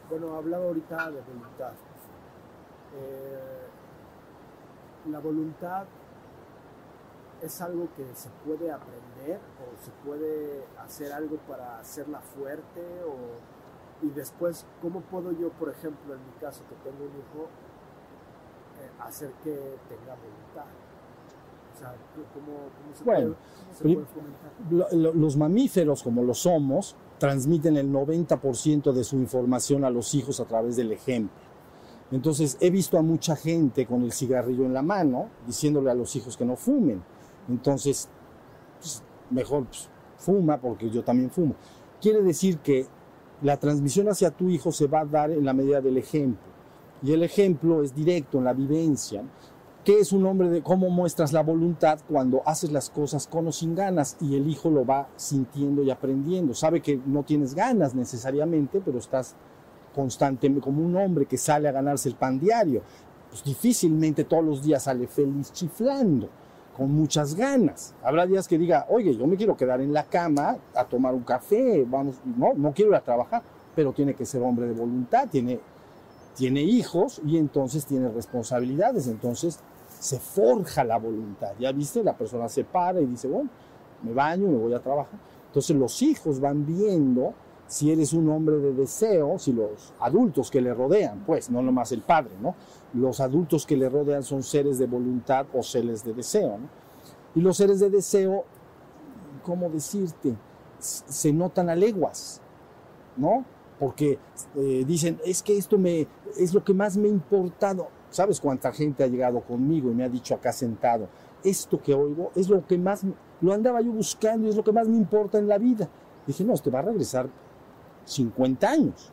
bueno, hablaba ahorita de voluntad. Eh, la voluntad es algo que se puede aprender o se puede hacer algo para hacerla fuerte o, y después, ¿cómo puedo yo, por ejemplo, en mi caso que tengo un hijo, eh, hacer que tenga voluntad? O sea, ¿cómo, cómo se Bueno, puede, cómo se puede? Lo- lo- los mamíferos, como lo somos, transmiten el 90% de su información a los hijos a través del ejemplo. Entonces, he visto a mucha gente con el cigarrillo en la mano diciéndole a los hijos que no fumen. Entonces, mejor fuma porque yo también fumo. Quiere decir que la transmisión hacia tu hijo se va a dar en la medida del ejemplo. Y el ejemplo es directo en la vivencia. ¿Qué es un hombre de cómo muestras la voluntad cuando haces las cosas con o sin ganas y el hijo lo va sintiendo y aprendiendo? Sabe que no tienes ganas necesariamente, pero estás constantemente como un hombre que sale a ganarse el pan diario. Pues difícilmente todos los días sale feliz chiflando, con muchas ganas. Habrá días que diga, oye, yo me quiero quedar en la cama a tomar un café, vamos, no, no quiero ir a trabajar, pero tiene que ser hombre de voluntad, tiene, tiene hijos y entonces tiene responsabilidades, entonces se forja la voluntad. Ya viste, la persona se para y dice, bueno, me baño me voy a trabajar. Entonces los hijos van viendo si eres un hombre de deseo, si los adultos que le rodean, pues no nomás el padre, ¿no? Los adultos que le rodean son seres de voluntad o seres de deseo, ¿no? Y los seres de deseo, ¿cómo decirte? Se notan a leguas, ¿no? Porque eh, dicen, es que esto me, es lo que más me ha importado. ¿Sabes cuánta gente ha llegado conmigo y me ha dicho acá sentado, esto que oigo es lo que más, lo andaba yo buscando y es lo que más me importa en la vida? Dije, no, te va a regresar 50 años.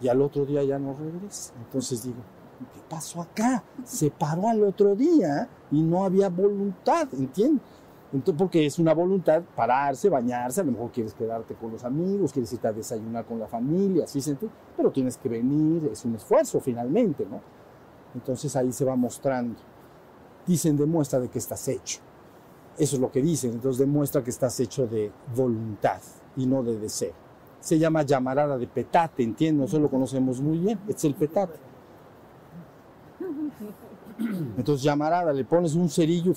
Y al otro día ya no regresa. Entonces digo, ¿qué pasó acá? Se paró al otro día y no había voluntad, ¿entiendes? Entonces, porque es una voluntad pararse, bañarse, a lo mejor quieres quedarte con los amigos, quieres irte a desayunar con la familia, así se pero tienes que venir, es un esfuerzo finalmente, ¿no? Entonces ahí se va mostrando. Dicen, demuestra de que estás hecho. Eso es lo que dicen, entonces demuestra que estás hecho de voluntad y no de deseo. Se llama llamarada de petate, ¿entiendes? Nosotros lo conocemos muy bien, es el petate. Entonces llamarada, le pones un cerillo,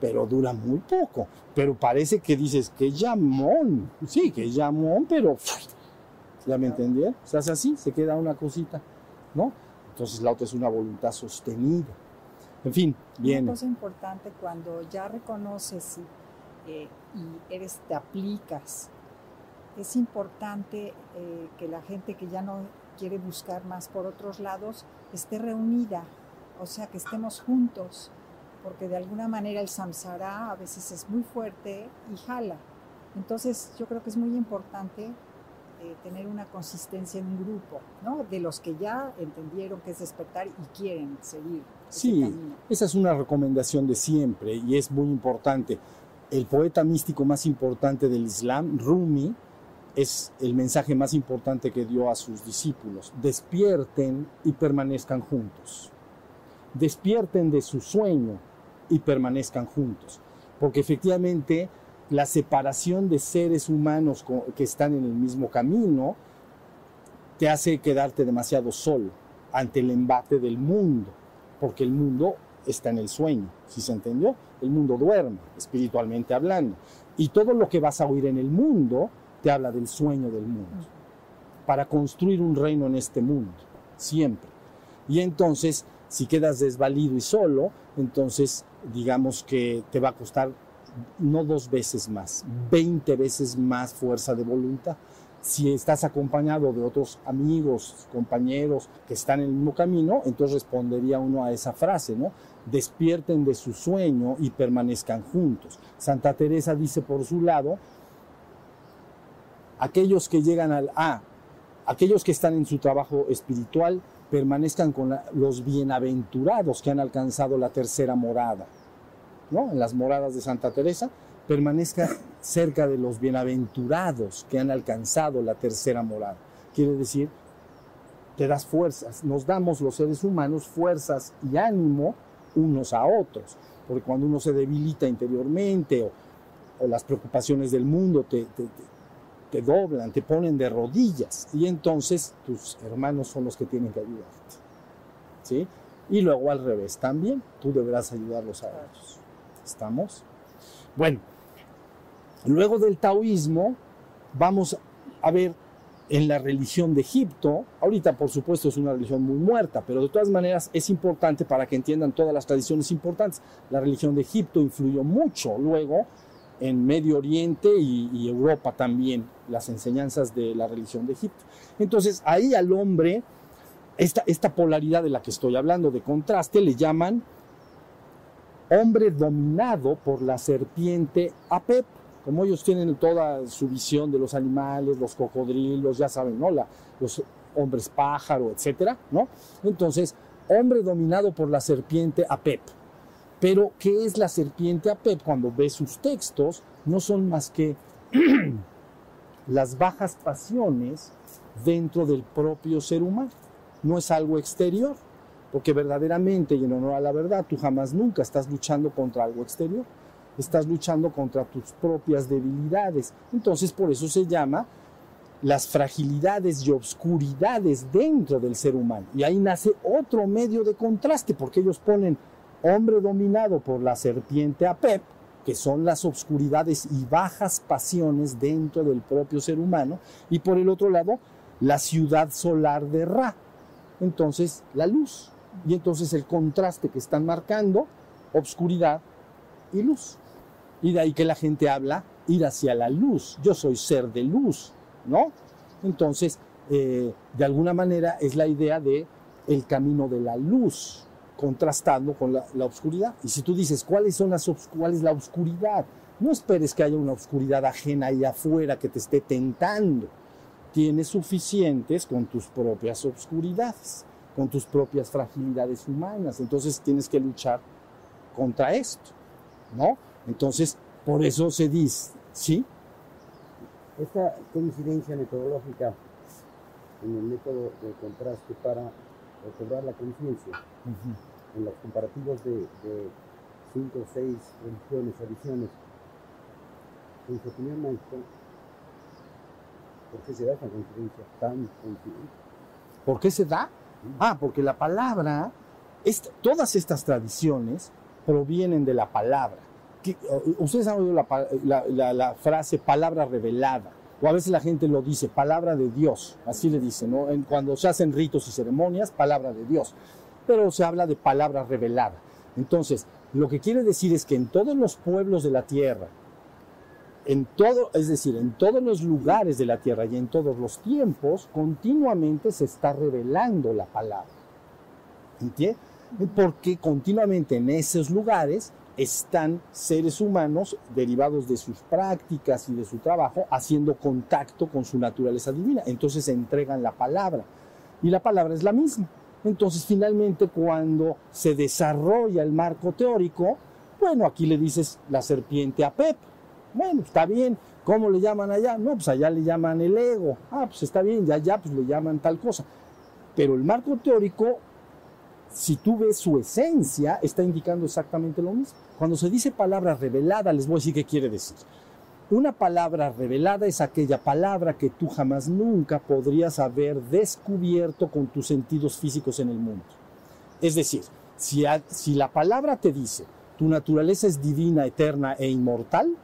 pero dura muy poco. Pero parece que dices que llamón, sí, que llamón, pero ¿ya me entendieron? Se hace así, se queda una cosita, ¿no? Entonces la otra es una voluntad sostenida. En fin, bien. Una cosa importante cuando ya reconoces y, eh, y eres, te aplicas, es importante eh, que la gente que ya no quiere buscar más por otros lados esté reunida o sea, que estemos juntos, porque de alguna manera el samsara a veces es muy fuerte y jala. Entonces yo creo que es muy importante eh, tener una consistencia en un grupo, ¿no? De los que ya entendieron que es despertar y quieren seguir. Sí, camino. esa es una recomendación de siempre y es muy importante. El poeta místico más importante del Islam, Rumi, es el mensaje más importante que dio a sus discípulos. Despierten y permanezcan juntos. Despierten de su sueño y permanezcan juntos. Porque efectivamente la separación de seres humanos que están en el mismo camino te hace quedarte demasiado solo ante el embate del mundo porque el mundo está en el sueño, ¿sí se entendió? El mundo duerme, espiritualmente hablando. Y todo lo que vas a oír en el mundo te habla del sueño del mundo, para construir un reino en este mundo, siempre. Y entonces, si quedas desvalido y solo, entonces digamos que te va a costar no dos veces más, 20 veces más fuerza de voluntad. Si estás acompañado de otros amigos, compañeros que están en el mismo camino, entonces respondería uno a esa frase, ¿no? Despierten de su sueño y permanezcan juntos. Santa Teresa dice por su lado, aquellos que llegan al A, aquellos que están en su trabajo espiritual, permanezcan con los bienaventurados que han alcanzado la tercera morada, ¿no? En las moradas de Santa Teresa, permanezca cerca de los bienaventurados que han alcanzado la tercera morada. Quiere decir, te das fuerzas, nos damos los seres humanos fuerzas y ánimo unos a otros, porque cuando uno se debilita interiormente o, o las preocupaciones del mundo te- te- doblan, te ponen de rodillas y entonces tus hermanos son los que tienen que ayudarte. ¿Sí? Y luego al revés también, tú deberás ayudarlos a ellos. ¿Estamos? Bueno, luego del taoísmo vamos a ver en la religión de Egipto, ahorita por supuesto es una religión muy muerta, pero de todas maneras es importante para que entiendan todas las tradiciones importantes. La religión de Egipto influyó mucho luego en Medio Oriente y Europa también, las enseñanzas de la religión de Egipto. Entonces ahí al hombre, esta, esta polaridad de la que estoy hablando, de contraste, le llaman hombre dominado por la serpiente Apep. Como ellos tienen toda su visión de los animales, los cocodrilos, ya saben, ¿no? La- los hombres pájaro, etcétera, ¿no? Entonces, hombre dominado por la serpiente Apep. Pero, ¿qué es la serpiente Apep? Cuando ves sus textos, no son más que las bajas pasiones dentro del propio ser humano. No es algo exterior, porque verdaderamente, y en honor a la verdad, tú jamás nunca estás luchando contra algo exterior. Estás luchando contra tus propias debilidades. Entonces, por eso se llama las fragilidades y obscuridades dentro del ser humano. Y ahí nace otro medio de contraste, porque ellos ponen hombre dominado por la serpiente Apep, que son las obscuridades y bajas pasiones dentro del propio ser humano, y por el otro lado, la ciudad solar de Ra. Entonces, la luz. Y entonces el contraste que están marcando, obscuridad y luz. Y de ahí que la gente habla ir hacia la luz. Yo soy ser de luz, ¿no? Entonces, eh, de alguna manera es la idea de el camino de la luz, contrastando con la, la oscuridad. Y si tú dices, ¿cuáles son las ¿cuál es la oscuridad? No esperes que haya una oscuridad ajena ahí afuera que te esté tentando. Tienes suficientes con tus propias obscuridades, con tus propias fragilidades humanas. Entonces tienes que luchar contra esto, ¿no? Entonces, por eso se dice, ¿sí? Esta coincidencia metodológica en el método de contraste para recobrar la conciencia en los comparativos de, de cinco o seis religiones o visiones, en su opinión, maestro, ¿por qué se da esta coincidencia tan coincidente? ¿Por qué se da? Ah, porque la palabra, esta- todas estas tradiciones provienen de la palabra. Que, Ustedes han oído la, la- la- la frase palabra revelada, o a veces la gente lo dice, palabra de Dios, así le dicen, ¿no? En- cuando se hacen ritos y ceremonias, palabra de Dios, pero se habla de palabra revelada. Entonces, lo que quiere decir es que en todos los pueblos de la tierra, en todo, es decir, en todos los lugares de la tierra y en todos los tiempos, continuamente se está revelando la palabra. ¿Entiendes? Porque continuamente en esos lugares están seres humanos derivados de sus prácticas y de su trabajo haciendo contacto con su naturaleza divina. Entonces entregan la palabra y la palabra es la misma. Entonces finalmente cuando se desarrolla el marco teórico, bueno, aquí le dices la serpiente a Pep. Bueno, está bien. ¿Cómo le llaman allá? No, pues allá le llaman el ego. Ah, pues está bien, ya allá pues le llaman tal cosa. Pero el marco teórico, si tú ves su esencia, está indicando exactamente lo mismo. Cuando se dice palabra revelada, les voy a decir qué quiere decir. Una palabra revelada es aquella palabra que tú jamás nunca podrías haber descubierto con tus sentidos físicos en el mundo. Es decir, si, la palabra te dice, tu naturaleza es divina, eterna e inmortal,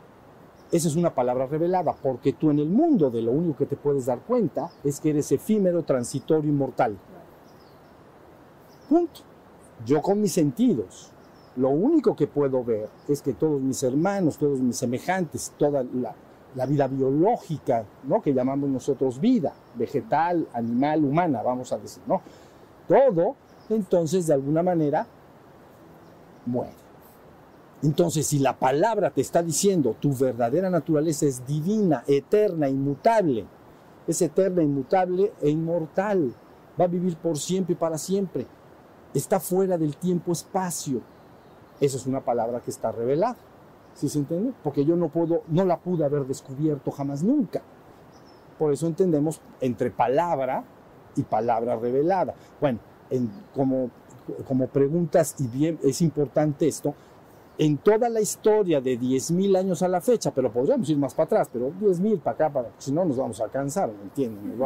esa es una palabra revelada, porque tú en el mundo de lo único que te puedes dar cuenta es que eres efímero, transitorio, inmortal. Punto. Yo con mis sentidos, lo único que puedo ver es que todos mis hermanos, todos mis semejantes, toda la, vida biológica, ¿no? que llamamos nosotros vida, vegetal, animal, humana, vamos a decir, ¿no? Todo, entonces, de alguna manera, muere. Entonces, si la palabra te está diciendo tu verdadera naturaleza es divina, eterna, inmutable, es eterna, inmutable e inmortal, va a vivir por siempre y para siempre, está fuera del tiempo-espacio. Esa es una palabra que está revelada. ¿Sí se entiende? Porque yo no puedo, no la pude haber descubierto jamás nunca. Por eso entendemos entre palabra y palabra revelada. Bueno, como, como preguntas, y bien es importante esto, en toda la historia de 10.000 años a la fecha, pero podríamos ir más para atrás, pero 10.000 para acá, para, si no nos vamos a cansar, ¿me entienden?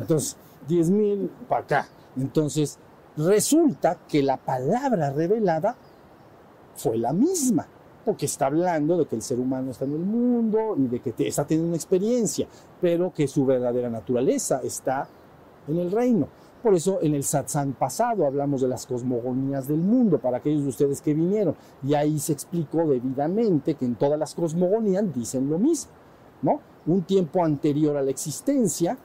Entonces, 10.000 para acá. Entonces, resulta que la palabra revelada fue la misma, porque está hablando de que el ser humano está en el mundo y de que está teniendo una experiencia, pero que su verdadera naturaleza está en el reino. Por eso en el satsang pasado hablamos de las cosmogonías del mundo, para aquellos de ustedes que vinieron. Y ahí se explicó debidamente que en todas las cosmogonías dicen lo mismo, ¿no? Un tiempo anterior a la existencia,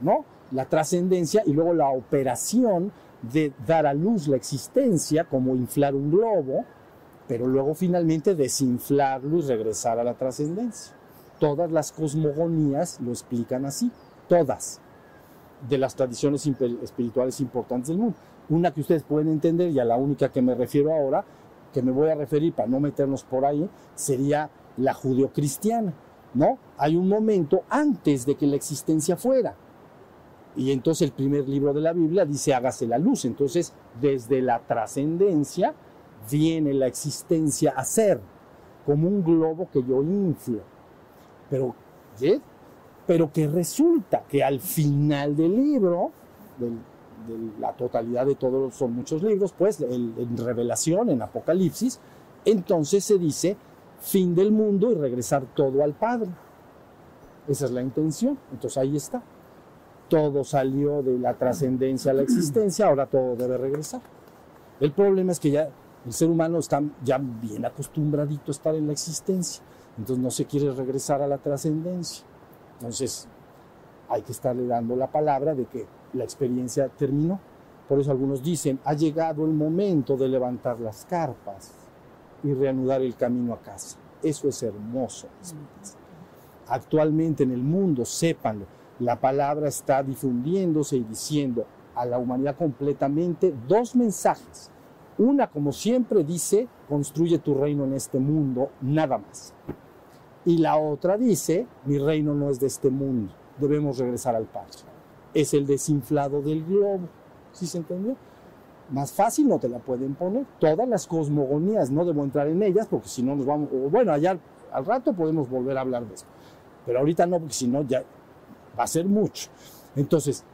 ¿no? La trascendencia y luego la operación de dar a luz la existencia, como inflar un globo, pero luego finalmente desinflarlo y regresar a la trascendencia. Todas las cosmogonías lo explican así, todas de las tradiciones espirituales importantes del mundo. Una que ustedes pueden entender y a la única que me refiero ahora, que me voy a referir para no meternos por ahí, sería la judeocristiana, ¿no? Hay un momento antes de que la existencia fuera. Y entonces el primer libro de la Biblia dice hágase la luz. Entonces, desde la trascendencia viene la existencia a ser, como un globo que yo inflo. Pero, ¿sí? pero que resulta que al final del libro, de la totalidad de todos, son muchos libros, pues en Revelación, en Apocalipsis, entonces se dice fin del mundo y regresar todo al Padre. Esa es la intención. Entonces ahí está. Todo salió de la trascendencia a la existencia, ahora todo debe regresar. El problema es que ya el ser humano está ya bien acostumbradito a estar en la existencia, entonces no se quiere regresar a la trascendencia. Entonces, hay que estarle dando la palabra de que la experiencia terminó. Por eso algunos dicen, ha llegado el momento de levantar las carpas y reanudar el camino a casa. Eso es hermoso. Actualmente en el mundo, sépanlo, la palabra está difundiéndose y diciendo a la humanidad completamente dos mensajes. Una, como siempre, dice, construye tu reino en este mundo, nada más. Y la otra dice, mi reino no es de este mundo, debemos regresar al Padre. Es el desinflado del globo. ¿Sí se entendió? Más fácil no te la pueden poner. Todas las cosmogonías, no debo entrar en ellas porque si no nos vamos, bueno, allá al rato podemos volver a hablar de eso. Pero ahorita no, porque si no ya va a ser mucho. Entonces,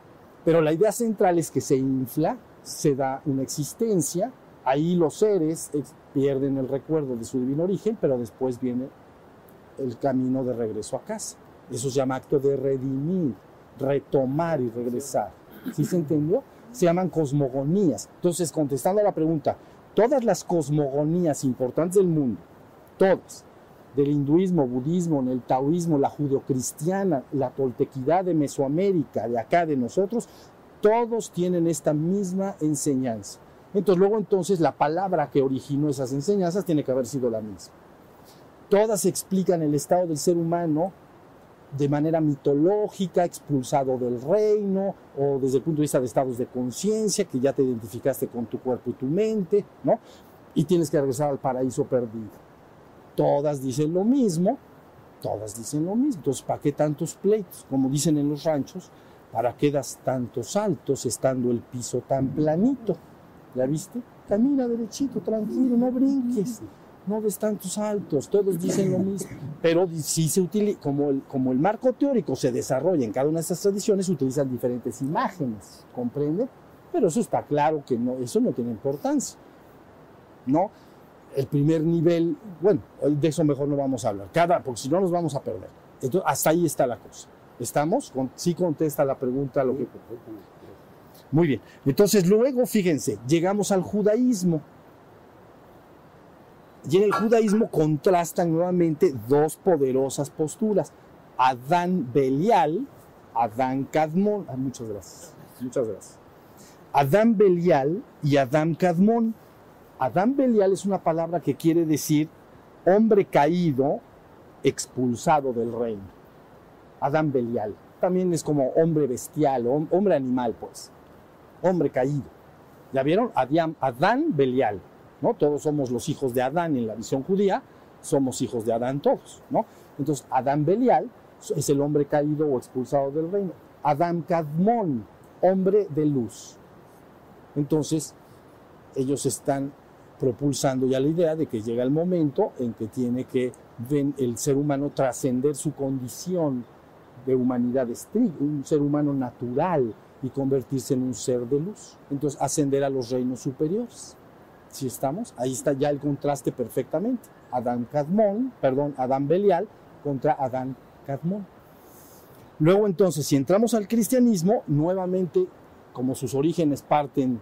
pero la idea central es que se infla, se da una existencia, ahí los seres pierden el recuerdo de su divino origen, pero después viene el camino de regreso a casa. Eso se llama acto de redimir, retomar y regresar. ¿Sí se entendió? Se llaman cosmogonías. Entonces, contestando a la pregunta, todas las cosmogonías importantes del mundo, todas, del hinduismo, budismo, el taoísmo, la judeocristiana, la toltequidad de Mesoamérica, de acá de nosotros, todos tienen esta misma enseñanza. Entonces luego entonces la palabra que originó esas enseñanzas tiene que haber sido la misma. Todas explican el estado del ser humano de manera mitológica, expulsado del reino, o desde el punto de vista de estados de conciencia, que ya te identificaste con tu cuerpo y tu mente, ¿no? Y tienes que regresar al paraíso perdido. Todas dicen lo mismo, todas dicen lo mismo. Entonces, ¿para qué tantos pleitos? Como dicen en los ranchos, ¿para qué das tantos saltos estando el piso tan planito? ¿Ya viste? Camina derechito, tranquilo, no brinques no des tantos saltos, todos dicen lo mismo, pero si se utiliza, como el, como el marco teórico se desarrolla en cada una de estas tradiciones, utilizan diferentes imágenes, ¿comprende? Pero eso está claro que no, eso no tiene importancia, ¿no? El primer nivel, bueno, de eso mejor no vamos a hablar, cada, porque si no nos vamos a perder. Entonces, hasta ahí está la cosa. ¿Estamos? Sí contesta la pregunta lo que... Muy bien. Entonces, luego, fíjense, llegamos al judaísmo. Y en el judaísmo contrastan nuevamente dos poderosas posturas. Adán Belial, Adán Cadmón. Ah, muchas gracias. Muchas gracias. Adán Belial y Adán Cadmón. Adán Belial es una palabra que quiere decir hombre caído, expulsado del reino. Adán Belial. También es como hombre bestial, hombre animal, pues. Hombre caído. ¿Ya vieron? Adán Belial. Todos somos los hijos de Adán en la visión judía, somos hijos de Adán todos, ¿no? Entonces, Adán Belial es el hombre caído o expulsado del reino. Adán Cadmón, hombre de luz. Entonces, ellos están propulsando ya la idea de que llega el momento en que tiene que el ser humano trascender su condición de humanidad estricta, un ser humano natural y convertirse en un ser de luz. Entonces, ascender a los reinos superiores. Si estamos, ahí está ya el contraste perfectamente. Adán Cadmón, perdón, Adán Belial contra Adán Cadmón. Luego entonces, si entramos al cristianismo, nuevamente, como sus orígenes parten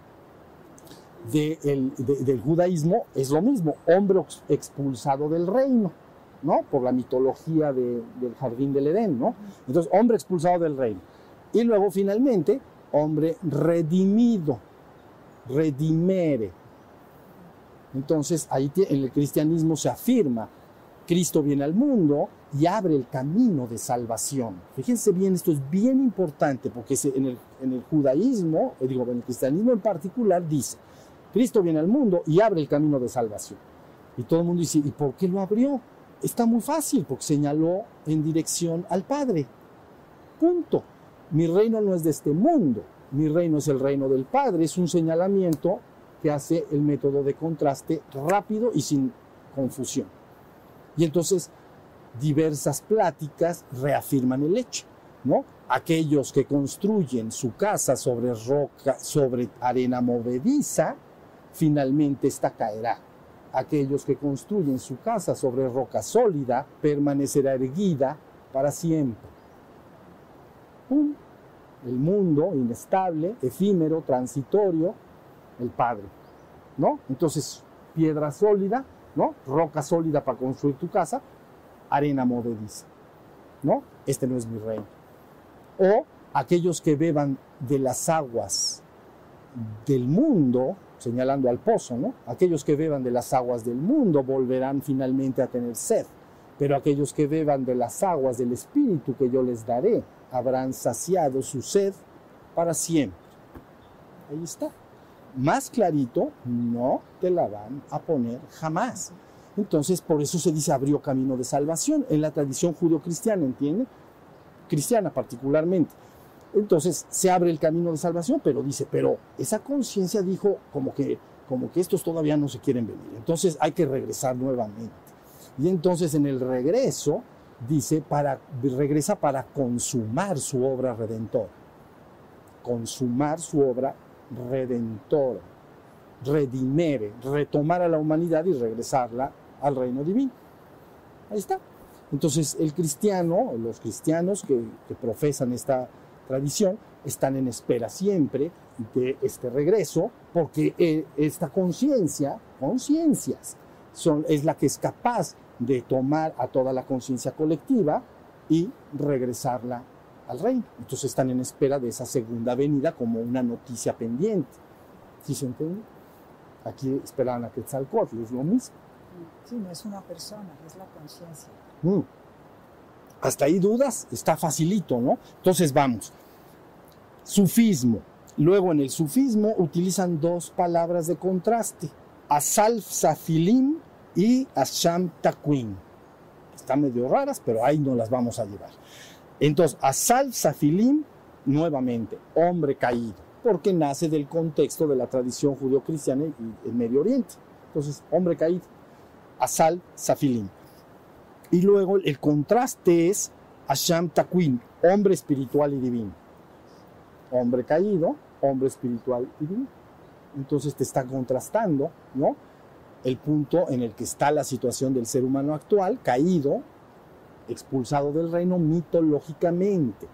del judaísmo, es lo mismo, hombre expulsado del reino, ¿no? Por la mitología del jardín del Edén, ¿no? Entonces, hombre expulsado del reino. Y luego, finalmente, hombre redimido, redimere, entonces ahí en el cristianismo se afirma, Cristo viene al mundo y abre el camino de salvación. Fíjense bien, esto es bien importante porque en el, judaísmo, eh, digo, en el cristianismo en particular, dice, Cristo viene al mundo y abre el camino de salvación. Y todo el mundo dice, ¿y por qué lo abrió? Está muy fácil, porque señaló en dirección al Padre. Punto. Mi reino no es de este mundo, mi reino es el reino del Padre, es un señalamiento que hace el método de contraste rápido y sin confusión. Y entonces diversas pláticas reafirman el hecho, ¿no? Aquellos que construyen su casa sobre roca, sobre arena movediza, finalmente esta caerá. Aquellos que construyen su casa sobre roca sólida, permanecerá erguida para siempre. El mundo inestable, efímero, transitorio, el Padre, ¿no? Entonces, piedra sólida, ¿no? Roca sólida para construir tu casa, arena movediza, ¿no? Este no es mi reino. O aquellos que beban de las aguas del mundo, señalando al pozo, ¿no? Aquellos que beban de las aguas del mundo volverán finalmente a tener sed, pero aquellos que beban de las aguas del Espíritu que yo les daré, habrán saciado su sed para siempre. Ahí está más clarito no te la van a poner jamás. Entonces, por eso se dice abrió camino de salvación en la tradición judío-cristiana, ¿entiende? Cristiana particularmente. Entonces, se abre el camino de salvación, pero dice, pero esa conciencia dijo como que, como que estos todavía no se quieren venir. Entonces, hay que regresar nuevamente. Y entonces, en el regreso, dice, para, regresa para consumar su obra redentora. Consumar su obra redentor, redimere, retomar a la humanidad y regresarla al reino divino. Ahí está. Entonces el cristiano, los cristianos que, profesan esta tradición, están en espera siempre de este regreso, porque eh, esta conciencia, conciencias, son, es la que es capaz de tomar a toda la conciencia colectiva y regresarla al reino. Entonces están en espera de esa segunda venida como una noticia pendiente. ¿Sí se entiende? Aquí esperan a Quetzalcóatl, es lo mismo. Sí, no es una persona, es la conciencia. Mm. Hasta ahí dudas, está facilito, ¿no? Entonces vamos. Sufismo. Luego en el sufismo utilizan dos palabras de contraste, Asalf Safilim y Asham Taquin. Están medio raras, pero ahí no las vamos a llevar. Entonces, Asalf Safilim, nuevamente, hombre caído, porque nace del contexto de la tradición judío-cristiana y el Medio Oriente. Entonces, hombre caído, Asal Safilim. Y luego el contraste es Asham Taquin, hombre espiritual y divino. Hombre caído, hombre espiritual y divino. Entonces te está contrastando, ¿no? El punto en el que está la situación del ser humano actual, caído, expulsado del reino mitológicamente.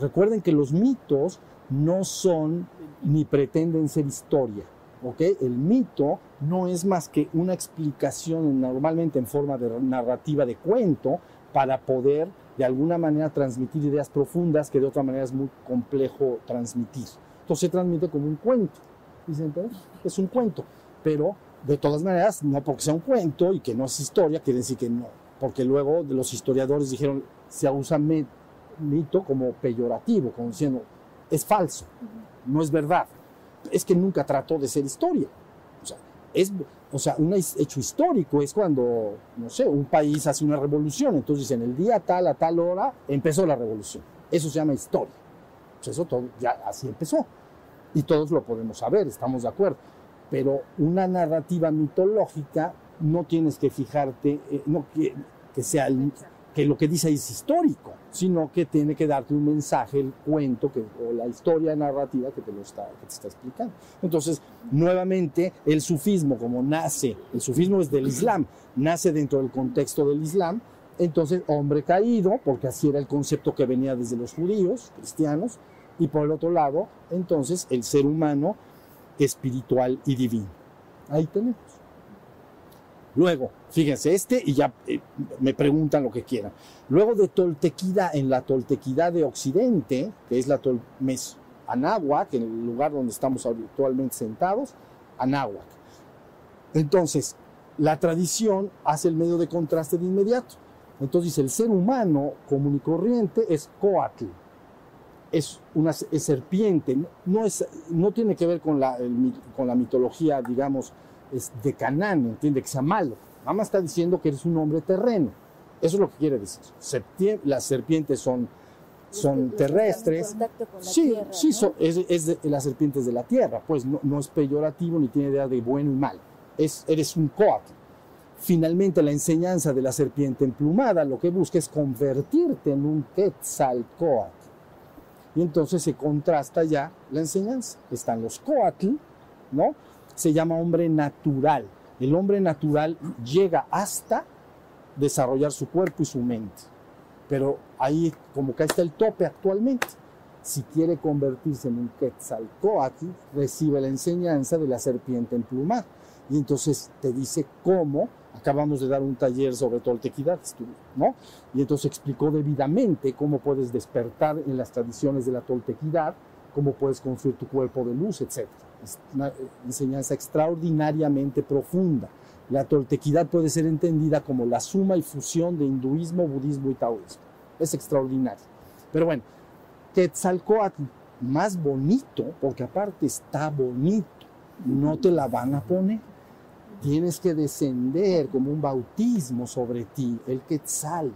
Recuerden que los mitos no son ni pretenden ser historia. ¿ok? El mito no es más que una explicación normalmente en forma de narrativa de cuento para poder de alguna manera transmitir ideas profundas que de otra manera es muy complejo transmitir. Entonces se transmite como un cuento. ¿Dicen? Es un cuento, pero de todas maneras, no porque sea un cuento y que no es historia, quiere decir que no, porque luego los historiadores dijeron, se usa mito como peyorativo, como diciendo, es falso, no es verdad es que nunca trató de ser historia. O sea, es, o sea, un hecho histórico es cuando, no sé, un país hace una revolución, entonces en el día tal a tal hora empezó la revolución. Eso se llama historia. Pues eso todo, ya así empezó. Y todos lo podemos saber, estamos de acuerdo. Pero una narrativa mitológica no tienes que fijarte, eh, no que, que sea el, que lo que dice es histórico, sino que tiene que darte un mensaje, el cuento que, o la historia narrativa que te lo está, que te está explicando. Entonces, nuevamente, el sufismo, como nace, el sufismo es del Islam, nace dentro del contexto del Islam, entonces, hombre caído, porque así era el concepto que venía desde los judíos, cristianos, y por el otro lado, entonces, el ser humano espiritual y divino. Ahí tenemos. Luego, fíjense, este y ya eh, me preguntan lo que quieran. Luego de Toltequida, en la Toltequidad de Occidente, que es la Tol Anáhuac, en el lugar donde estamos actualmente sentados, Anáhuac. Entonces, la tradición hace el medio de contraste de inmediato. Entonces, el ser humano común y corriente es Coatl, es una serpiente, no, es, no tiene que ver con la, con la mitología, digamos, es de Canaán, entiende que sea malo. Nada más está diciendo que eres un hombre terreno. Eso es lo que quiere decir. las serpientes son, son terrestres. sí, sí, es, de, las serpientes de la tierra. Pues no, es peyorativo ni tiene idea de bueno y mal. Es, eres un coatl. Finalmente, la enseñanza de la serpiente emplumada lo que busca es convertirte en un quetzalcoatl. Y entonces se contrasta ya la enseñanza. Están los coatl, ¿no? se llama hombre natural. El hombre natural llega hasta desarrollar su cuerpo y su mente. Pero ahí como que está el tope actualmente. Si quiere convertirse en un Quetzalcoatl, recibe la enseñanza de la serpiente emplumada. Y entonces te dice cómo, acabamos de dar un taller sobre toltequidad, ¿no? Y entonces explicó debidamente cómo puedes despertar en las tradiciones de la toltequidad, cómo puedes construir tu cuerpo de luz, etc. Es una enseñanza extraordinariamente profunda. La toltequidad puede ser entendida como la suma y fusión de hinduismo, budismo y taoísmo. Es extraordinario. Pero bueno, Quetzalcoatl, más bonito, porque aparte está bonito, no te la van a poner. Tienes que descender como un bautismo sobre ti, el Quetzal.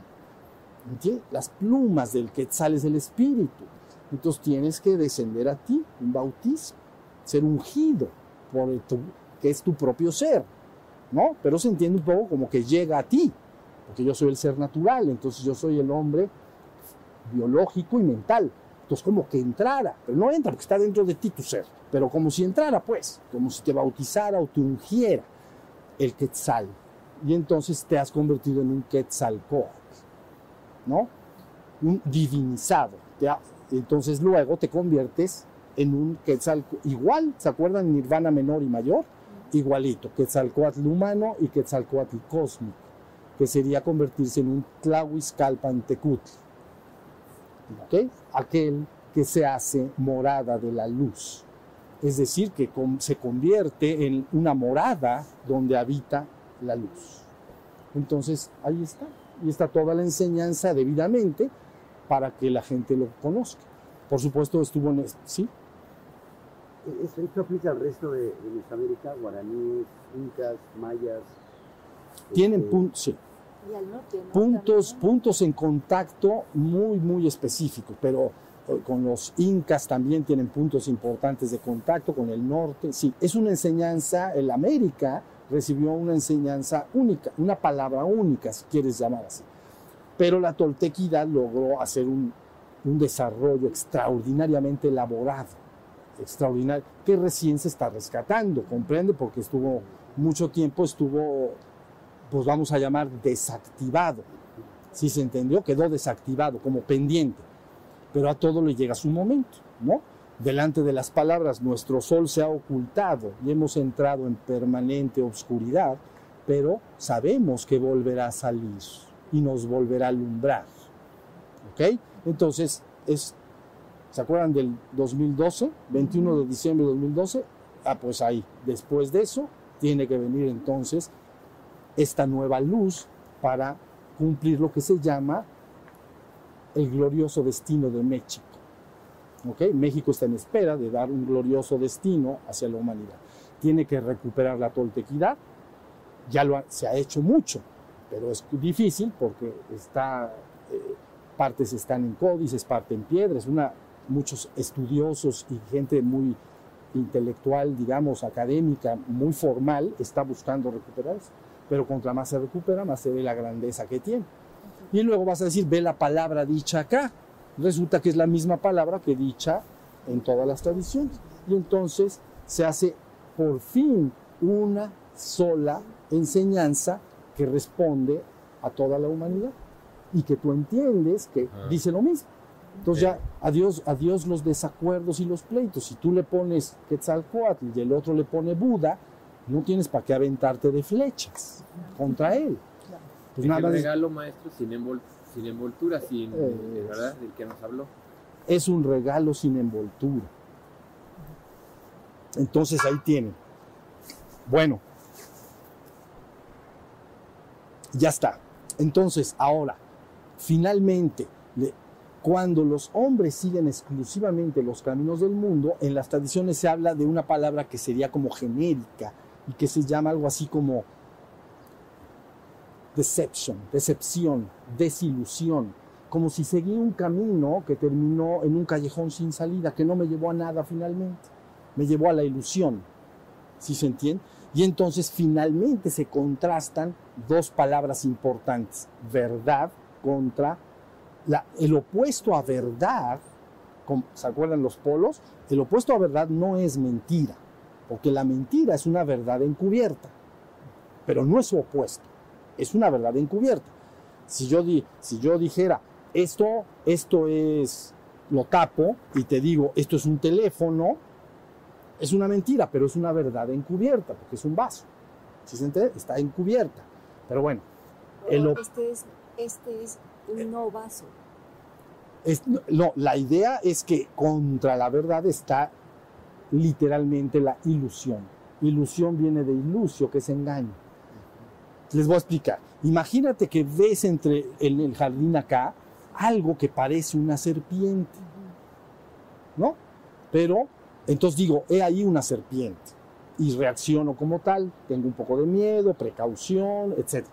¿Entiendes? Las plumas del Quetzal es el espíritu. Entonces tienes que descender a ti, un bautismo ser ungido por el que es tu propio ser, ¿no? Pero se entiende un poco como que llega a ti, porque yo soy el ser natural, entonces yo soy el hombre biológico y mental. Entonces como que entrara, pero no entra porque está dentro de ti tu ser, pero como si entrara pues, como si te bautizara o te ungiera el quetzal. Y entonces te has convertido en un quetzalcoatl, ¿no? Un divinizado. entonces luego te conviertes en un Quetzalcoatl igual, ¿se acuerdan? Nirvana menor y mayor, igualito, Quetzalcoatl humano y Quetzalcoatl cósmico, que sería convertirse en un Tlahuizcalpantecutl, ¿ok? Aquel que se hace morada de la luz, Es decir, que se convierte en una morada donde habita la luz. Entonces, ahí está. Y está toda la enseñanza debidamente para que la gente lo conozca. Por supuesto, estuvo en... es- ¿Sí? Esto, esto aplica al resto de, de Mesoamérica, guaraníes, incas, mayas. Tienen este, puntos... Sí. Y al norte, ¿no? puntos, puntos en contacto muy, muy específicos, pero eh, con los incas también tienen puntos importantes de contacto, con el norte, sí, es una enseñanza, el América recibió una enseñanza única, una palabra única, si quieres llamar así, pero la toltequidad logró hacer un, desarrollo extraordinariamente elaborado, extraordinario, que recién se está rescatando, comprende, porque estuvo mucho tiempo, estuvo pues vamos a llamar desactivado. Si se entendió, quedó desactivado como pendiente. Pero a todo le llega su momento, ¿no? Delante de las palabras, nuestro sol se ha ocultado y hemos entrado en permanente obscuridad, pero sabemos que volverá a salir y nos volverá a alumbrar. ¿Ok? Entonces, es, ¿se acuerdan del 2012? 21 de diciembre de 2012. Ah, pues ahí, después de eso, tiene que venir entonces esta nueva luz para cumplir lo que se llama el glorioso destino de México. ¿Ok? México está en espera de dar un glorioso destino hacia la humanidad. Tiene que recuperar la toltequidad. Ya lo se ha hecho mucho, pero es difícil porque está, eh, partes están en códices, parte en piedras. Una, muchos estudiosos y gente muy intelectual, digamos, académica, muy formal, está buscando recuperar pero contra más se recupera, más se ve la grandeza que tiene. Y luego vas a decir, ve la palabra dicha acá. Resulta que es la misma palabra que dicha en todas las tradiciones. Y entonces se hace por fin una sola enseñanza que responde a toda la humanidad y que tú entiendes que Ah. dice lo mismo. Entonces ya, adiós, adiós los desacuerdos y los pleitos. Si tú le pones Quetzalcoatl y el otro le pone Buda, no tienes para qué aventarte de flechas contra él. Pues Es nada el más regalo, maestro, sin, envol- sin envoltura, sin, Eh, ¿verdad? Del que nos habló. es un regalo sin envoltura. Entonces ahí tienen. Bueno, ya está. Entonces, ahora, finalmente, cuando los hombres siguen exclusivamente los caminos del mundo, en las tradiciones se habla de una palabra que sería como genérica y que se llama algo así como deception, decepción, desilusión, como si seguía un camino que terminó en un callejón sin salida, que no me llevó a nada finalmente, me llevó a la ilusión, ¿sí se entiende? Y entonces finalmente se contrastan dos palabras importantes, verdad contra el opuesto a verdad, ¿se acuerdan los polos? El opuesto a verdad no es mentira, porque la mentira es una verdad encubierta, pero no es su opuesto, es una verdad encubierta. Si yo, di- si yo dijera, esto, esto es, lo tapo y te digo, esto es un teléfono, es una mentira, pero es una verdad encubierta, porque es un vaso. ¿Sí se entiende? Está encubierta. Pero bueno, el Este es, este es un no vaso. Es- no, la idea es que contra la verdad está literalmente la ilusión. Ilusión viene de ilusio, que es engaño. Les voy a explicar. Imagínate que ves entre en el jardín acá algo que parece una serpiente, ¿no? Pero entonces digo, he ahí una serpiente y reacciono como tal, tengo un poco de miedo, precaución, etc.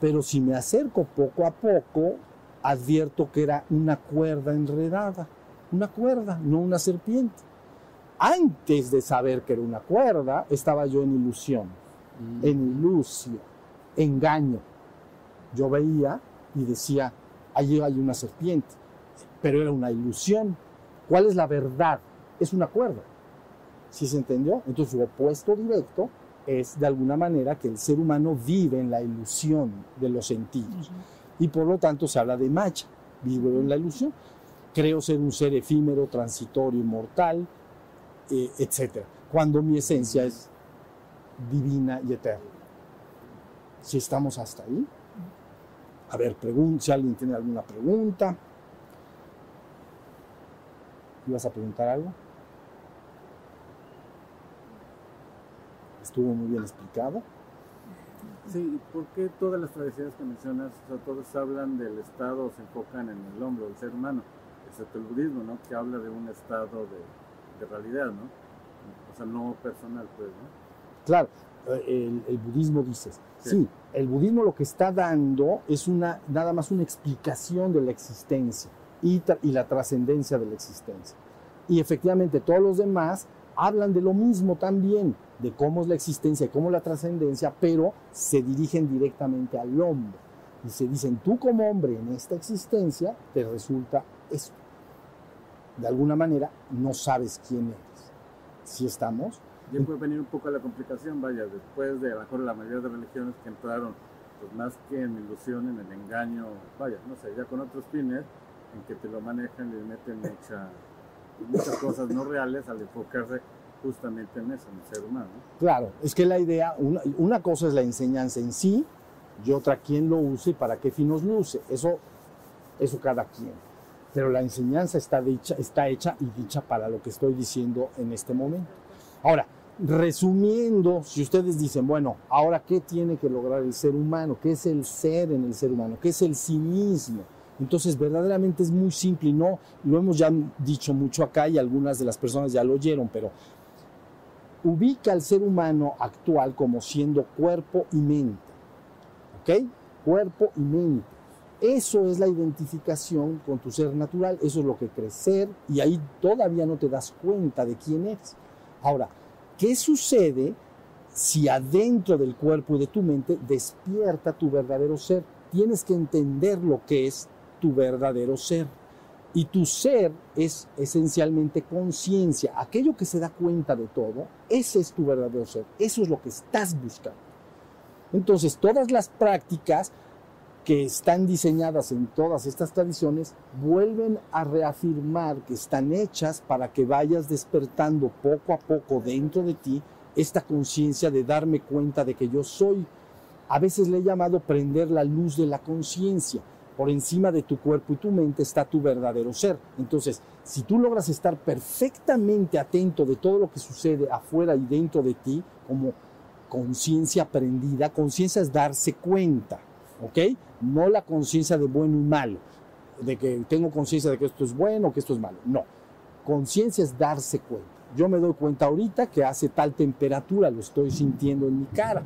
Pero si me acerco poco a poco, advierto que era una cuerda enredada, una cuerda, no una serpiente. Antes de saber que era una cuerda, estaba yo en ilusión, en ilusio, engaño. Yo veía y decía, allí hay una serpiente, pero era una ilusión. ¿Cuál es la verdad? Es una cuerda. ¿Sí se entendió? Entonces su opuesto directo es de alguna manera que el ser humano vive en la ilusión de los sentidos y por lo tanto se habla de Maya, vivo en la ilusión. Creo ser un ser efímero, transitorio, inmortal, eh, etc. Cuando mi esencia es divina y eterna. Si estamos hasta ahí. A ver, si alguien tiene alguna pregunta. ¿Ibas a preguntar algo? ¿Estuvo muy bien explicado? Sí, ¿y ¿por qué todas las tradiciones que mencionas, o sea, todos hablan del estado, o se enfocan en el hombro del ser humano, excepto el budismo, ¿no? Que habla de un estado de, de realidad, ¿no? O sea, no personal, pues, ¿no? Claro, eh, el, el budismo dices. Sí. El budismo lo que está dando es una, nada más una explicación de la existencia y la trascendencia de la existencia. Y efectivamente todos los demás hablan de lo mismo también, de cómo es la existencia y cómo es la trascendencia, pero se dirigen directamente al hombre. Y se dicen, tú como hombre en esta existencia te resulta esto. De alguna manera no sabes quién eres. Si estamos, Ya puede venir un poco la complicación, vaya, después de a lo mejor la mayoría de religiones que entraron, pues más que en ilusión, en el engaño, vaya, no sé, ya con otros fines, en que te lo manejan y meten mucha, muchas cosas no reales al enfocarse justamente en eso, en el ser humano. ¿no? Claro, es que la idea, una, una cosa es la enseñanza en sí y otra quién lo use y para qué finos lo use. Eso, eso cada quien. Pero la enseñanza está, dicha, está hecha y dicha para lo que estoy diciendo en este momento. Ahora, resumiendo, si ustedes dicen, bueno, ahora qué tiene que lograr el ser humano, qué es el ser en el ser humano, qué es el sí mismo. Entonces, verdaderamente es muy simple y no lo hemos ya dicho mucho acá y algunas de las personas ya lo oyeron, pero ubica al ser humano actual como siendo cuerpo y mente. ¿Ok? Cuerpo y mente. Eso es la identificación con tu ser natural, eso es lo que crecer y ahí todavía no te das cuenta de quién eres. Ahora, ¿qué sucede si adentro del cuerpo y de tu mente despierta tu verdadero ser? Tienes que entender lo que es tu verdadero ser. Y tu ser es esencialmente conciencia, aquello que se da cuenta de todo, ese es tu verdadero ser, eso es lo que estás buscando. Entonces, todas las prácticas que están diseñadas en todas estas tradiciones vuelven a reafirmar que están hechas para que vayas despertando poco a poco dentro de ti esta conciencia de darme cuenta de que yo soy. A veces le he llamado prender la luz de la conciencia. Por encima de tu cuerpo y tu mente está tu verdadero ser. Entonces, si tú logras estar perfectamente atento de todo lo que sucede afuera y dentro de ti, como conciencia aprendida, conciencia es darse cuenta, ¿ok? No la conciencia de bueno y malo, de que tengo conciencia de que esto es bueno, que esto es malo. No, conciencia es darse cuenta. Yo me doy cuenta ahorita que hace tal temperatura, lo estoy sintiendo en mi cara.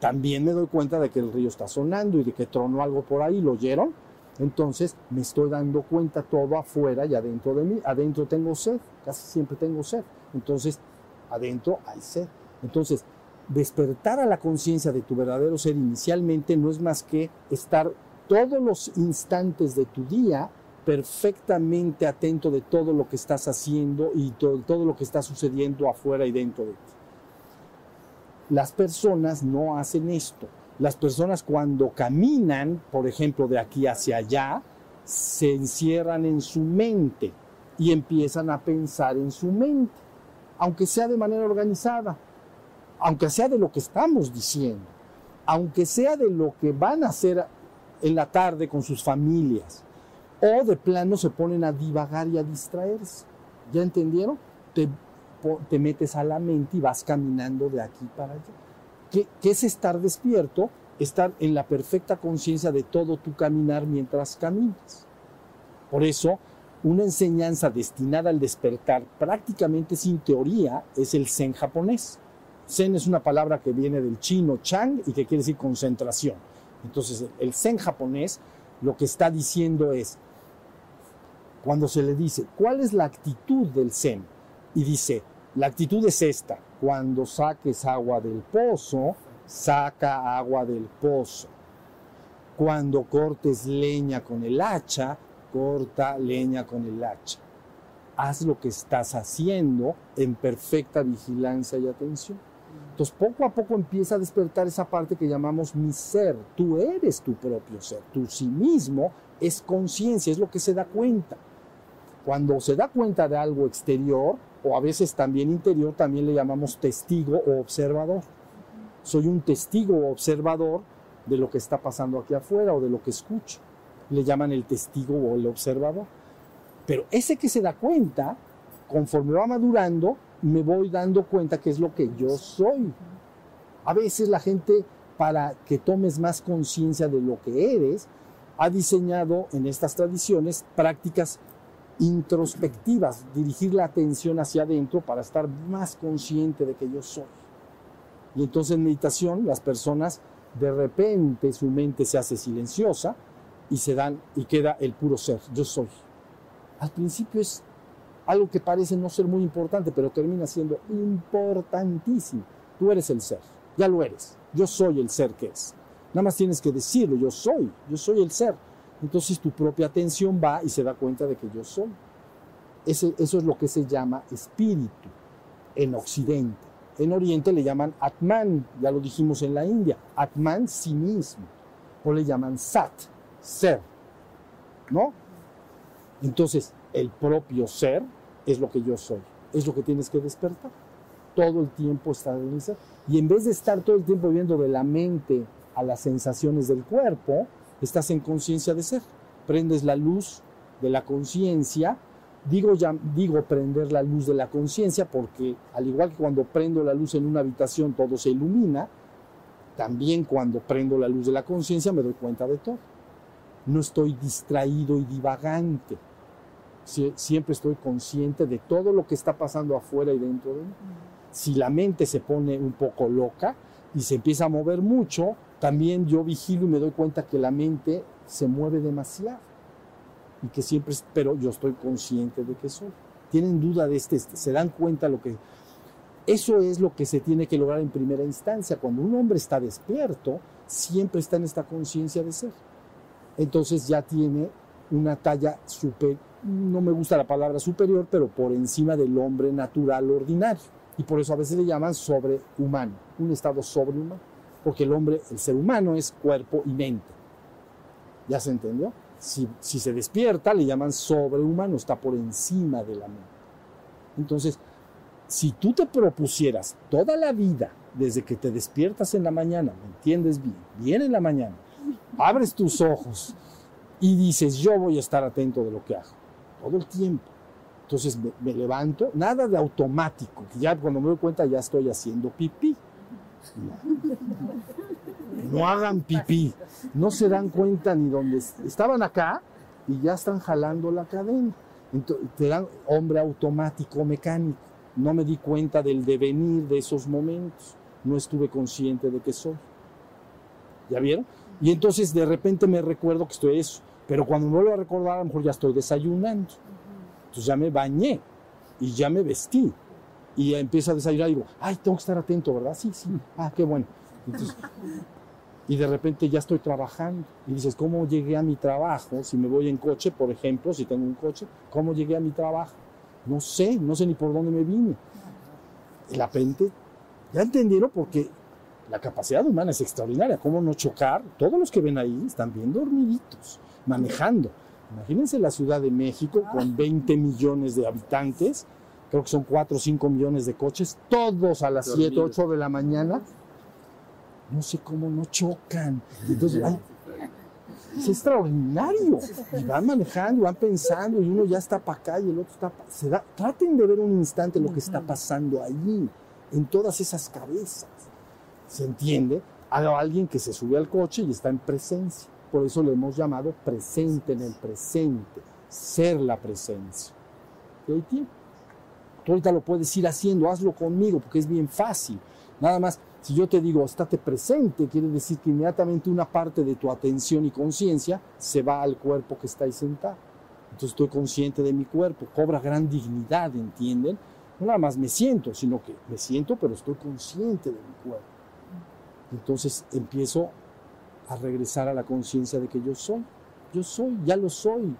También me doy cuenta de que el río está sonando y de que tronó algo por ahí, ¿lo oyeron? Entonces me estoy dando cuenta todo afuera y adentro de mí. Adentro tengo sed, casi siempre tengo sed. Entonces, adentro hay sed. Entonces, despertar a la conciencia de tu verdadero ser inicialmente no es más que estar todos los instantes de tu día perfectamente atento de todo lo que estás haciendo y todo, todo lo que está sucediendo afuera y dentro de ti. Las personas no hacen esto. Las personas cuando caminan, por ejemplo, de aquí hacia allá, se encierran en su mente y empiezan a pensar en su mente, aunque sea de manera organizada, aunque sea de lo que estamos diciendo, aunque sea de lo que van a hacer en la tarde con sus familias, o de plano se ponen a divagar y a distraerse. ¿Ya entendieron? Te, te metes a la mente y vas caminando de aquí para allá. ¿Qué, qué es estar despierto? Estar en la perfecta conciencia de todo tu caminar mientras caminas. Por eso, una enseñanza destinada al despertar prácticamente sin teoría es el Zen japonés. Zen es una palabra que viene del chino Chang y que quiere decir concentración. Entonces, el Zen japonés lo que está diciendo es, cuando se le dice, ¿cuál es la actitud del Zen? Y dice, la actitud es esta, cuando saques agua del pozo, saca agua del pozo. Cuando cortes leña con el hacha, corta leña con el hacha. Haz lo que estás haciendo en perfecta vigilancia y atención. Entonces, poco a poco empieza a despertar esa parte que llamamos mi ser. Tú eres tu propio ser. Tu sí mismo es conciencia, es lo que se da cuenta. Cuando se da cuenta de algo exterior, o a veces también interior, también le llamamos testigo o observador. Soy un testigo o observador de lo que está pasando aquí afuera o de lo que escucho. Le llaman el testigo o el observador. Pero ese que se da cuenta, conforme va madurando, me voy dando cuenta que es lo que yo soy. A veces la gente, para que tomes más conciencia de lo que eres, ha diseñado en estas tradiciones prácticas introspectivas, dirigir la atención hacia adentro para estar más consciente de que yo soy. Y entonces en meditación las personas de repente su mente se hace silenciosa y se dan y queda el puro ser, yo soy. Al principio es algo que parece no ser muy importante, pero termina siendo importantísimo. Tú eres el ser, ya lo eres. Yo soy el ser que es. Nada más tienes que decirlo, yo soy, yo soy el ser. Entonces tu propia atención va y se da cuenta de que yo soy. Ese, eso es lo que se llama espíritu en Occidente. En Oriente le llaman Atman, ya lo dijimos en la India. Atman, sí mismo. O le llaman Sat, ser. ¿No? Entonces, el propio ser es lo que yo soy. Es lo que tienes que despertar. Todo el tiempo estar en. Y en vez de estar todo el tiempo viendo de la mente a las sensaciones del cuerpo, estás en conciencia de ser. Prendes la luz de la conciencia. Digo, ya, digo prender la luz de la conciencia porque al igual que cuando prendo la luz en una habitación todo se ilumina, también cuando prendo la luz de la conciencia me doy cuenta de todo. No estoy distraído y divagante. Sie- Siempre estoy consciente de todo lo que está pasando afuera y dentro de mí. Si la mente se pone un poco loca y se empieza a mover mucho, también yo vigilo y me doy cuenta que la mente se mueve demasiado y que siempre, pero yo estoy consciente de que soy. Tienen duda de este, se dan cuenta lo que... Eso es lo que se tiene que lograr en primera instancia. Cuando un hombre está despierto, siempre está en esta conciencia de ser. Entonces ya tiene una talla super, no me gusta la palabra superior, pero por encima del hombre natural ordinario. Y por eso a veces le llaman sobrehumano, un estado sobrehumano porque el hombre, el ser humano es cuerpo y mente. ¿Ya se entendió? Si, si se despierta, le llaman sobrehumano, está por encima de la mente. Entonces, si tú te propusieras toda la vida, desde que te despiertas en la mañana, ¿me entiendes bien? Bien en la mañana, abres tus ojos y dices, yo voy a estar atento de lo que hago, todo el tiempo. Entonces me, levanto, nada de automático, ya cuando me doy cuenta ya estoy haciendo pipí. No hagan pipí. No se dan cuenta ni dónde es- estaban acá y ya están jalando la cadena. Entonces, te dan hombre automático, mecánico. No me di cuenta del devenir de esos momentos. No estuve consciente de que soy. ¿Ya vieron? Y entonces de repente me recuerdo que estoy eso. Pero cuando me vuelvo a recordar, a lo mejor ya estoy desayunando. Entonces ya me bañé y ya me vestí y empiezo a desayunar y digo, ay, tengo que estar atento, ¿verdad? Sí, sí, ah, qué bueno. Entonces, y de repente ya estoy trabajando y dices, ¿cómo llegué a mi trabajo? Si me voy en coche, por ejemplo, si tengo un coche, ¿cómo llegué a mi trabajo? No sé, no sé ni por dónde me vine. Y la gente, ya entendieron porque la capacidad humana es extraordinaria, cómo no chocar. Todos los que ven ahí están bien dormiditos, manejando. Imagínense la Ciudad de México con 20 millones de habitantes, creo que son 4 o 5 millones de coches, todos a las 7, Dormidos. 8 de la mañana. No sé cómo no chocan. Entonces, ay, es extraordinario. Y van manejando, van pensando, y uno ya está para acá y el otro está para... Se da, traten de ver un instante lo que está pasando allí, en todas esas cabezas. ¿Se entiende? A alguien que se sube al coche y está en presencia. Por eso lo hemos llamado presente en el presente, ser la presencia. ¿Te doy tiempo? Tú ahorita lo puedes ir haciendo, hazlo conmigo, porque es bien fácil. Nada más, si yo te digo, estate presente, quiere decir que inmediatamente una parte de tu atención y conciencia se va al cuerpo que está ahí sentado. Entonces estoy consciente de mi cuerpo, cobra gran dignidad, ¿entienden? No nada más me siento, sino que me siento, pero estoy consciente de mi cuerpo. Entonces empiezo a regresar a la conciencia de que yo soy. Yo soy, ya lo soy.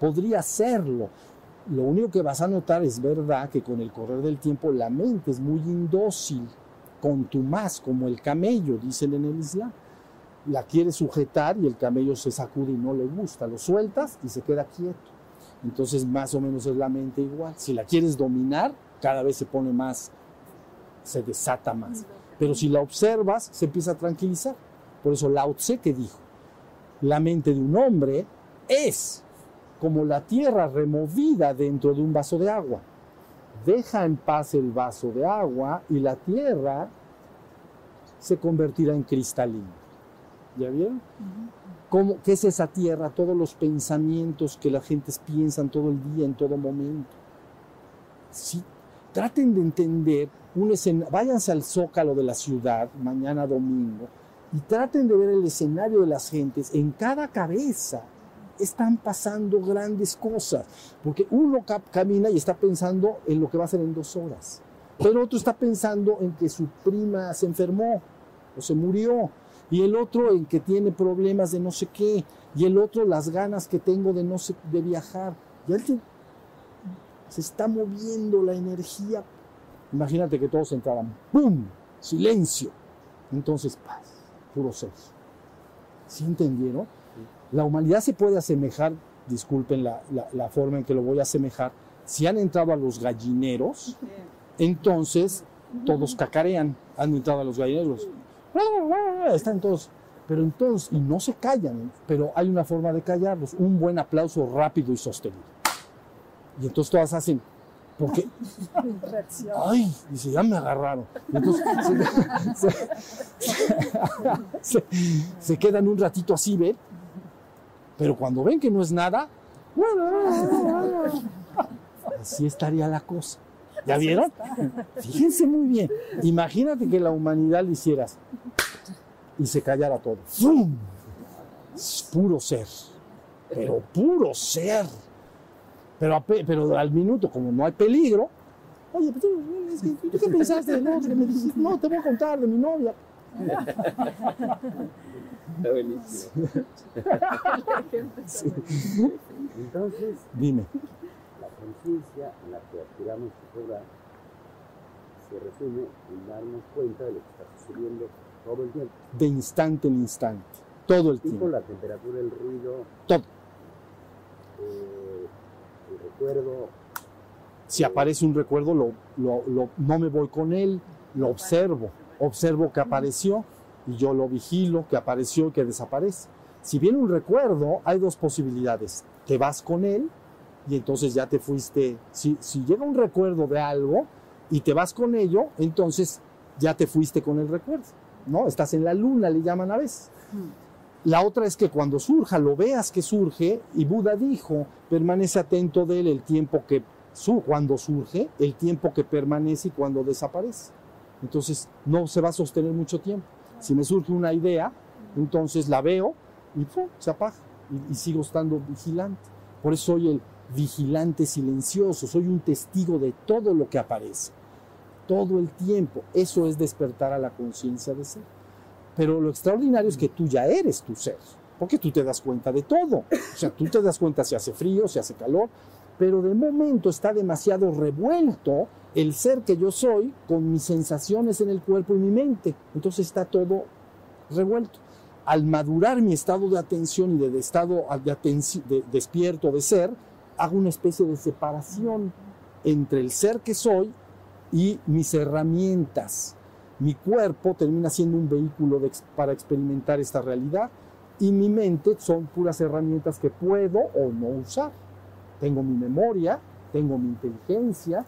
Podría serlo. Lo único que vas a notar es verdad que con el correr del tiempo la mente es muy indócil, contumaz, como el camello, dicen en el Islam. La quiere sujetar y el camello se sacude y no le gusta. Lo sueltas y se queda quieto. Entonces más o menos es la mente igual. Si la quieres dominar, cada vez se pone más, se desata más. Pero si la observas, se empieza a tranquilizar. Por eso Lao Tse que dijo, la mente de un hombre es como la tierra removida dentro de un vaso de agua. deja en paz el vaso de agua y la tierra se convertirá en cristalina. ¿Ya vieron? ¿Cómo, ¿Qué es esa tierra? Todos los pensamientos que la gente piensan todo el día, en todo momento. Sí, traten de entender un escena, váyanse al zócalo de la ciudad mañana domingo y traten de ver el escenario de las gentes. En cada cabeza están pasando grandes cosas, porque uno camina y está pensando en lo que va a hacer en dos horas, pero otro está pensando en que su prima se enfermó o se murió, y el otro en que tiene problemas de no sé qué, y el otro las ganas que tengo de no de viajar. Y alguien se está moviendo la energía. Imagínate que todos entraran, ¡pum! Silencio. Entonces, paz, puro ser. ¿Sí entendieron? La humanidad se puede asemejar, disculpen la, la- la forma en que lo voy a asemejar, si han entrado a los gallineros, entonces todos cacarean, han entrado a los gallineros, están todos, pero entonces, y no se callan, pero hay una forma de callarlos, un buen aplauso rápido y sostenido. Y entonces todas hacen, porque, ay, dice, ya me agarraron. Entonces se, se- se- se quedan un ratito así, ¿ven? Pero cuando ven que no es nada, así estaría la cosa. ¿Ya vieron? Fíjense muy bien. Imagínate que la humanidad le hicieras y se callara todo. Es Puro ser. Pero puro ser. Pero, al minuto, como no hay peligro, oye, tú, es que, ¿tú qué pensaste del otro? Me dijiste, no, te voy a contar de mi novia. Está buenísimo. Entonces, Dime. la conciencia en la que aspiramos a cobrar se resume en darnos cuenta de lo que está sucediendo todo el tiempo. De instante en instante. Todo el tiempo. la temperatura, el ruido, Todo. eh, recuerdo, Si aparece un recuerdo, lo, lo- lo- no me voy con él, lo observo. Observo que apareció y yo lo vigilo, que apareció y que desaparece. Si viene un recuerdo, hay dos posibilidades. Te vas con él y entonces ya te fuiste. Si, si llega un recuerdo de algo y te vas con ello, entonces ya te fuiste con el recuerdo. ¿no? Estás en la luna, le llaman a veces. La otra es que cuando surja, lo veas que surge, y Buda dijo, permanece atento de él el tiempo que su, cuando surge, el tiempo que permanece y cuando desaparece. Entonces no se va a sostener mucho tiempo. Si me surge una idea, entonces la veo y ¡pum! se apaga y sigo estando vigilante. Por eso soy el vigilante silencioso, soy un testigo de todo lo que aparece, todo el tiempo. Eso es despertar a la conciencia de ser. Pero lo extraordinario es que tú ya eres tu ser, porque tú te das cuenta de todo. O sea, tú te das cuenta si hace frío, si hace calor, pero de momento está demasiado revuelto el ser que yo soy con mis sensaciones en el cuerpo y mi mente. Entonces está todo revuelto. Al madurar mi estado de atención y de, estado de de- despierto de ser, hago una especie de separación entre el ser que soy y mis herramientas. Mi cuerpo termina siendo un vehículo para experimentar esta realidad y mi mente son puras herramientas que puedo o no usar. Tengo mi memoria, tengo mi inteligencia,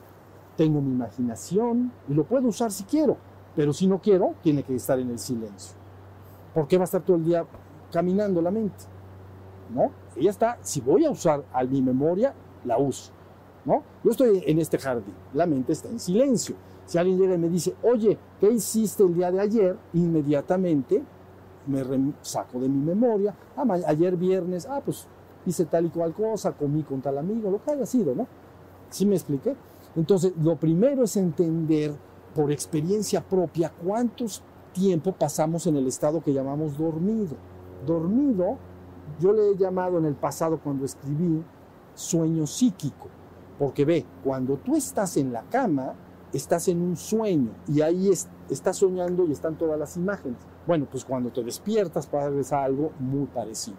tengo mi imaginación y lo puedo usar si quiero, pero si no quiero, tiene que estar en el silencio. ¿Por qué va a estar todo el día caminando la mente? ¿No? Ella está, si voy a usar a mi memoria, la uso. ¿No? Yo estoy en este jardín, la mente está en silencio. Si alguien llega y me dice, oye, ¿qué hiciste el día de ayer? Inmediatamente me saco de mi memoria. Ah, ayer viernes, ah, pues hice tal y cual cosa, comí con tal amigo, lo que haya sido, ¿no? ¿Sí me expliqué? Entonces, lo primero es entender por experiencia propia cuántos tiempo pasamos en el estado que llamamos dormido. Dormido, yo le he llamado en el pasado cuando escribí sueño psíquico, porque ve, cuando tú estás en la cama, estás en un sueño y ahí es- estás soñando y están todas las imágenes. Bueno, pues cuando te despiertas pasa algo muy parecido.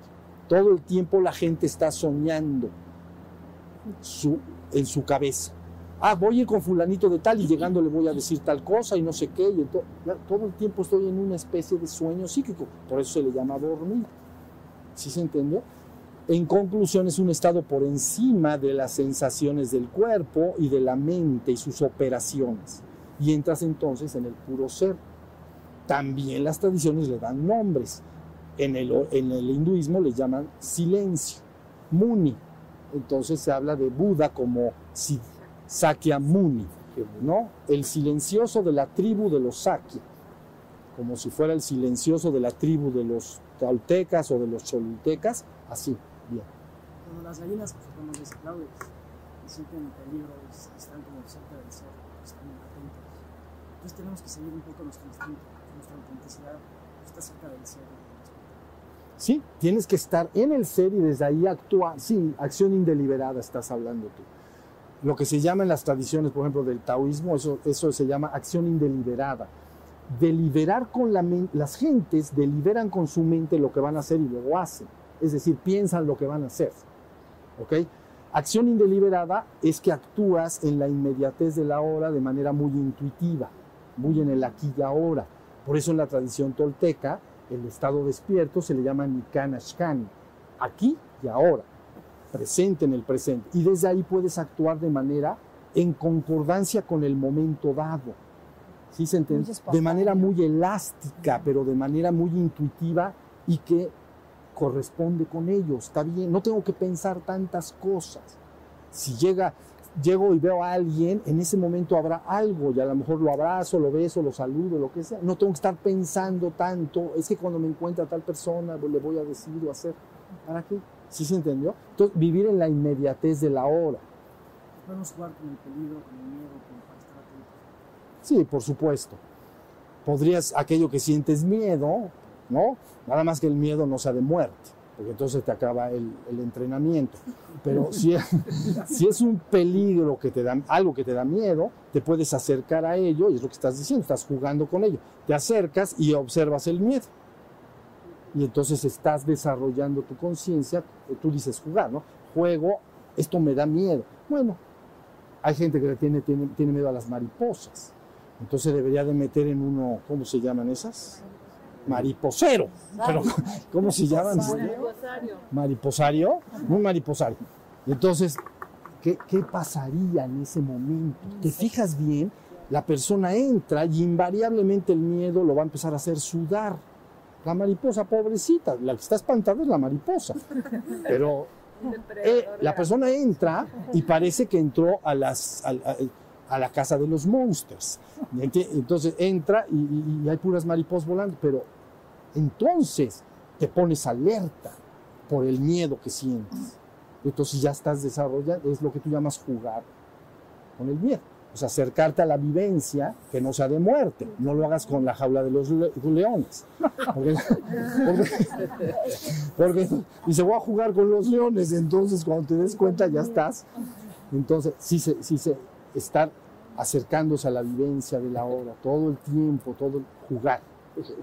Todo el tiempo la gente está soñando su- en su cabeza. Ah, voy a ir con fulanito de tal y llegando le voy a decir tal cosa y no sé qué. Y ento- ya todo el tiempo estoy en una especie de sueño psíquico. Por eso se le llama dormir. ¿Sí se entendió? En conclusión, es un estado por encima de las sensaciones del cuerpo y de la mente y sus operaciones. Y entras entonces en el puro ser. También las tradiciones le dan nombres. En el, en el hinduismo le llaman silencio, muni. Entonces se habla de Buda como Sakya Muni, ¿no? El silencioso de la tribu de los Sakya, como si fuera el silencioso de la tribu de los toltecas o de los cholultecas, así, las gallinas podemos decir Claudia, se sienten en peligro, es- están como cerca del ser, están atentos. Entonces tenemos que seguir un poco nuestro instinto, nuestra autenticidad, está cerca del ser. Sí, tienes que estar en el ser y desde ahí actuar. Sí, acción indeliberada estás hablando tú. Lo que se llama en las tradiciones, por ejemplo, del taoísmo, eso, eso se llama acción indeliberada. Deliberar con la mente, las gentes deliberan con su mente lo que van a hacer y luego hacen. Es decir, piensan lo que van a hacer. ¿Ok? Acción indeliberada es que actúas en la inmediatez de la hora de manera muy intuitiva, muy en el aquí y ahora. Por eso en la tradición tolteca, el estado despierto se le llama Nikanashkani, aquí y ahora, presente en el presente. Y desde ahí puedes actuar de manera en concordancia con el momento dado. ¿Sí se entiende? De manera muy elástica, pero de manera muy intuitiva y que corresponde con ello. Está bien, no tengo que pensar tantas cosas. Si llega, llego y veo a alguien, en ese momento habrá algo y a lo mejor lo abrazo, lo beso, lo saludo, lo que sea. No tengo que estar pensando tanto. Es que cuando me encuentra tal persona, pues, le voy a decir o hacer. ¿Para qué? ¿Sí se entendió? Entonces, vivir en la inmediatez de la hora. Podemos jugar con el peligro, con el miedo, estar atentos. Sí, por supuesto. Podrías, aquello que sientes miedo, ¿no? Nada más que el miedo no sea de muerte, porque entonces te acaba el, el entrenamiento. Pero si, si es un peligro que te da, algo que te da miedo, te puedes acercar a ello, y es lo que estás diciendo, estás jugando con ello. Te acercas y observas el miedo. Y entonces estás desarrollando tu conciencia, tú dices jugar, ¿no? Juego, esto me da miedo. Bueno, hay gente que tiene, tiene, tiene miedo a las mariposas. Entonces debería de meter en uno, ¿cómo se llaman esas? Mariposero. Pero, ¿cómo se llaman? Mariposario. Un mariposario. Y entonces, ¿qué, qué pasaría en ese momento? Te fijas bien, la persona entra y invariablemente el miedo lo va a empezar a hacer sudar. La mariposa, pobrecita, la que está espantada es la mariposa. Pero eh, la persona entra y parece que entró a, las, a, a- a la casa de los monsters. Entonces entra y, y- y hay puras mariposas volando, pero entonces te pones alerta por el miedo que sientes. Entonces ya estás desarrollando, es lo que tú llamas jugar con el miedo. O sea, acercarte a la vivencia que no sea de muerte. No lo hagas con la jaula de los le- leones. Porque, porque- porque dice, voy a jugar con los leones. Entonces, cuando te des cuenta, ya estás. Entonces, sí se, sí estar acercándose a la vivencia de la hora, todo el tiempo, todo jugar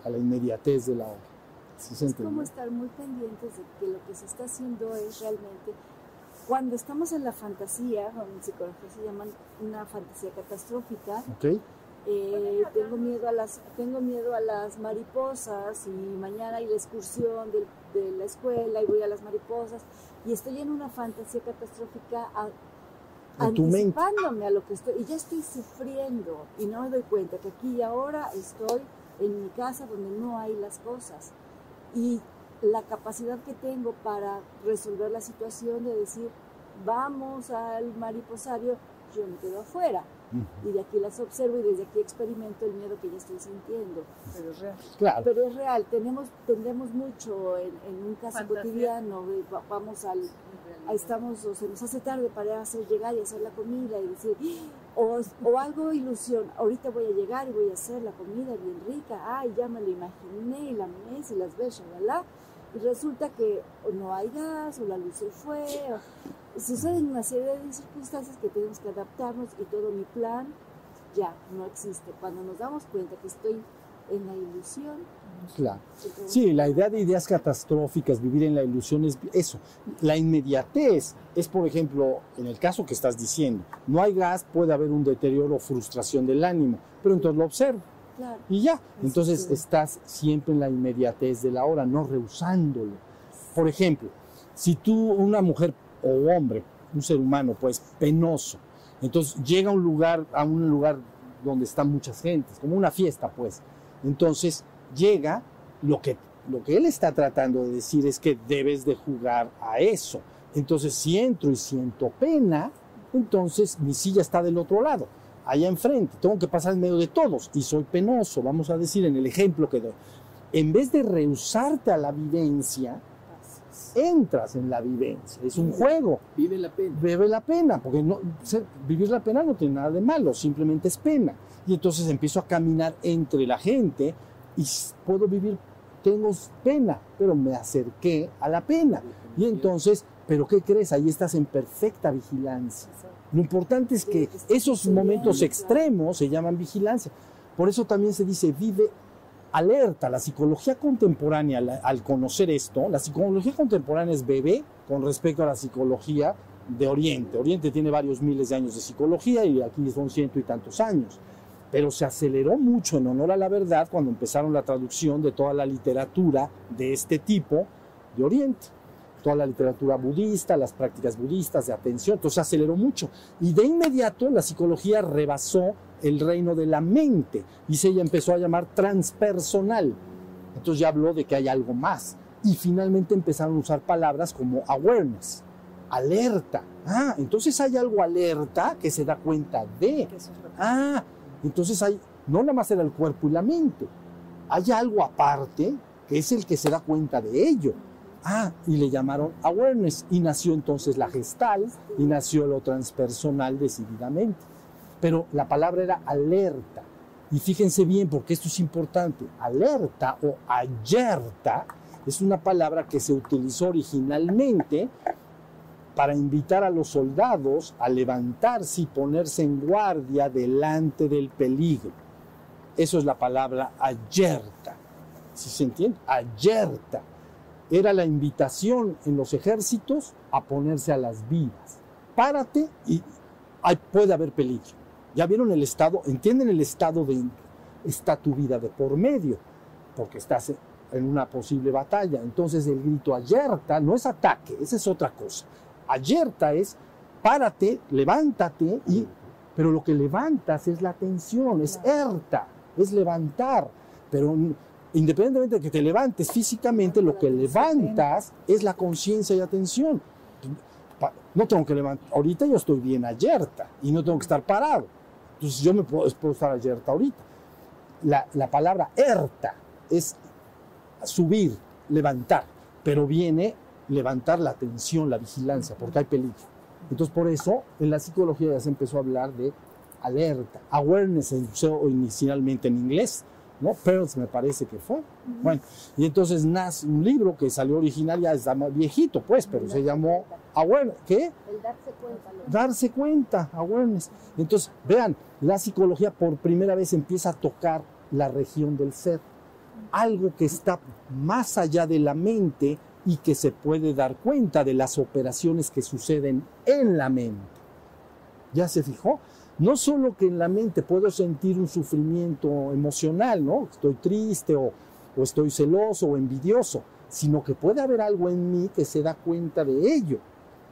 a la inmediatez de la hora. ¿Sí se Es como estar muy pendientes de que lo que se está haciendo es realmente, cuando estamos en la fantasía, en psicología se llaman una fantasía catastrófica, ¿Ok? eh, tengo miedo a las tengo miedo a las mariposas y mañana hay la excursión del- de, la escuela y voy a las mariposas y estoy en una fantasía catastrófica a- anticipándome a lo que estoy y ya estoy sufriendo y no me doy cuenta que aquí y ahora estoy en mi casa donde no hay las cosas y la capacidad que tengo para resolver la situación de decir vamos al mariposario yo me quedo afuera y de aquí las observo y desde aquí experimento el miedo que ya estoy sintiendo. Pero es real. Claro. Pero es real, tenemos, tendemos mucho en, en un caso Fantasía. cotidiano, vamos al, estamos, o se nos hace tarde para hacer llegar y hacer la comida y decir, o, algo ilusión, ahorita voy a llegar y voy a hacer la comida bien rica, ay, ya me lo imaginé y la mesa y las ves, shalala, y resulta que no hay gas o la luz se fue, o- suceden una serie de circunstancias que tenemos que adaptarnos y todo mi plan ya no existe. Cuando nos damos cuenta que estoy en la ilusión, Claro. Sí, la idea de ideas catastróficas, vivir en la ilusión es eso. La inmediatez es, por ejemplo, en el caso que estás diciendo, no hay gas, puede haber un deterioro o frustración del ánimo, pero entonces lo observo claro. y ya. Entonces sí. estás siempre en la inmediatez de la hora, no rehusándolo. Por ejemplo, Si tú, una mujer o hombre, un ser humano, pues penoso, entonces llega a un lugar, a un lugar donde están muchas gentes, como una fiesta, pues. Entonces llega, lo que, lo que él está tratando de decir es que debes de jugar a eso. Entonces si entro y siento pena, entonces mi silla está del otro lado, allá enfrente, tengo que pasar en medio de todos y soy penoso, vamos a decir en el ejemplo que doy. En vez de rehusarte a la vivencia, entras en la vivencia. Es un juego. Vive la pena. Vive la pena, porque no, vivir la pena no tiene nada de malo, simplemente es pena. Y entonces empiezo a caminar entre la gente y puedo vivir, tengo pena, pero me acerqué a la pena. Y entonces, ¿pero qué crees? Ahí estás en perfecta vigilancia. Lo importante es que esos momentos extremos se llaman vigilancia. Por eso también se dice vive alerta. La psicología contemporánea, al conocer esto, la psicología contemporánea es bebé con respecto a la psicología de Oriente. Oriente tiene varios miles de años de psicología y aquí son ciento y tantos años. Pero se aceleró mucho en honor a la verdad cuando empezaron la traducción de toda la literatura de este tipo de Oriente toda la literatura budista, las prácticas budistas de atención, entonces se aceleró mucho. Y de inmediato la psicología rebasó el reino de la mente y se ya empezó a llamar transpersonal. Entonces ya habló de que hay algo más. Y finalmente empezaron a usar palabras como awareness, alerta. Ah, entonces hay algo alerta que se da cuenta de. Ah, entonces hay, no nada más era el cuerpo y la mente, hay algo aparte que es el que se da cuenta de ello. Ah, y le llamaron awareness y nació entonces la gestal y nació lo transpersonal decididamente. Pero la palabra era alerta. Y fíjense bien, porque esto es importante. Alerta o alerta es una palabra que se utilizó originalmente para invitar a los soldados a levantarse y ponerse en guardia delante del peligro. Eso es la palabra alerta. ¿Sí se entiende? Alerta. Era la invitación en los ejércitos a ponerse a las vivas. Párate y puede haber peligro. ¿Ya vieron el estado? ¿Entienden el estado de está tu vida de por medio? Porque estás en una posible batalla. Entonces el grito alerta no es ataque, esa es otra cosa. Alerta es párate, levántate y pero lo que levantas es la atención, es erta, es levantar, pero independientemente de que te levantes físicamente, lo que levantas es la conciencia y atención. No tengo que levantar, ahorita yo estoy bien alerta y no tengo que estar parado. Entonces yo me puedo, puedo alerta ahorita. La, la palabra erta es subir, levantar, pero viene levantar la atención, la vigilancia, porque hay peligro. Entonces, por eso en la psicología ya se empezó a hablar de alerta. Awareness se usó inicialmente en inglés, ¿no? Pearls me parece que fue. Bueno, y entonces nace un libro que salió original, ya está viejito, pues, pero se llamó Awareness. ¿Qué? El darse cuenta. lo- darse cuenta, awareness. Entonces, vean, la psicología por primera vez empieza a tocar la región del ser, algo que está más allá de la mente y que se puede dar cuenta de las operaciones que suceden en la mente. ¿Ya se fijó? No solo que en la mente puedo sentir un sufrimiento emocional, ¿no? Estoy triste o, o estoy celoso o envidioso, sino que puede haber algo en mí que se da cuenta de ello.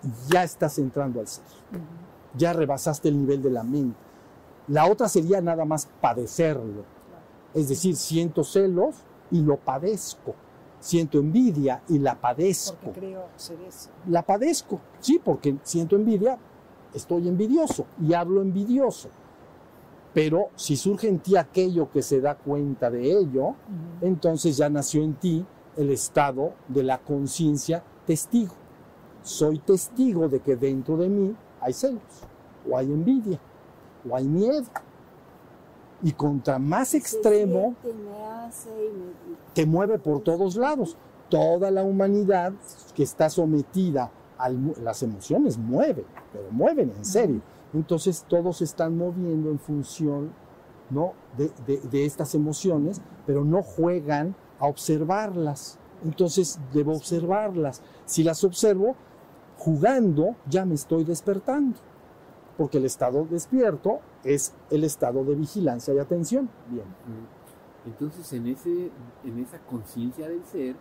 Y ya estás entrando al ser. Ya rebasaste el nivel de la mente. La otra sería nada más padecerlo. Es decir, siento celos y lo padezco. Siento envidia y la padezco Porque creo ser eso. la padezco, sí, porque siento envidia, estoy envidioso y hablo envidioso. Pero si surge en ti aquello que se da cuenta de ello, entonces ya nació en ti el estado de la conciencia testigo. Soy testigo de que dentro de mí hay celos, o hay envidia, o hay miedo. Y contra más extremo, te mueve por todos lados. Toda la humanidad que está sometida las emociones mueve, pero mueven en serio. Entonces todos se están moviendo en función ¿no? de, de- de estas emociones, pero no juegan a observarlas. Entonces debo observarlas. Si las observo, jugando, ya me estoy despertando. Porque el estado despierto es el estado de vigilancia y atención. Bien. Entonces, en, ese, en esa conciencia del ser,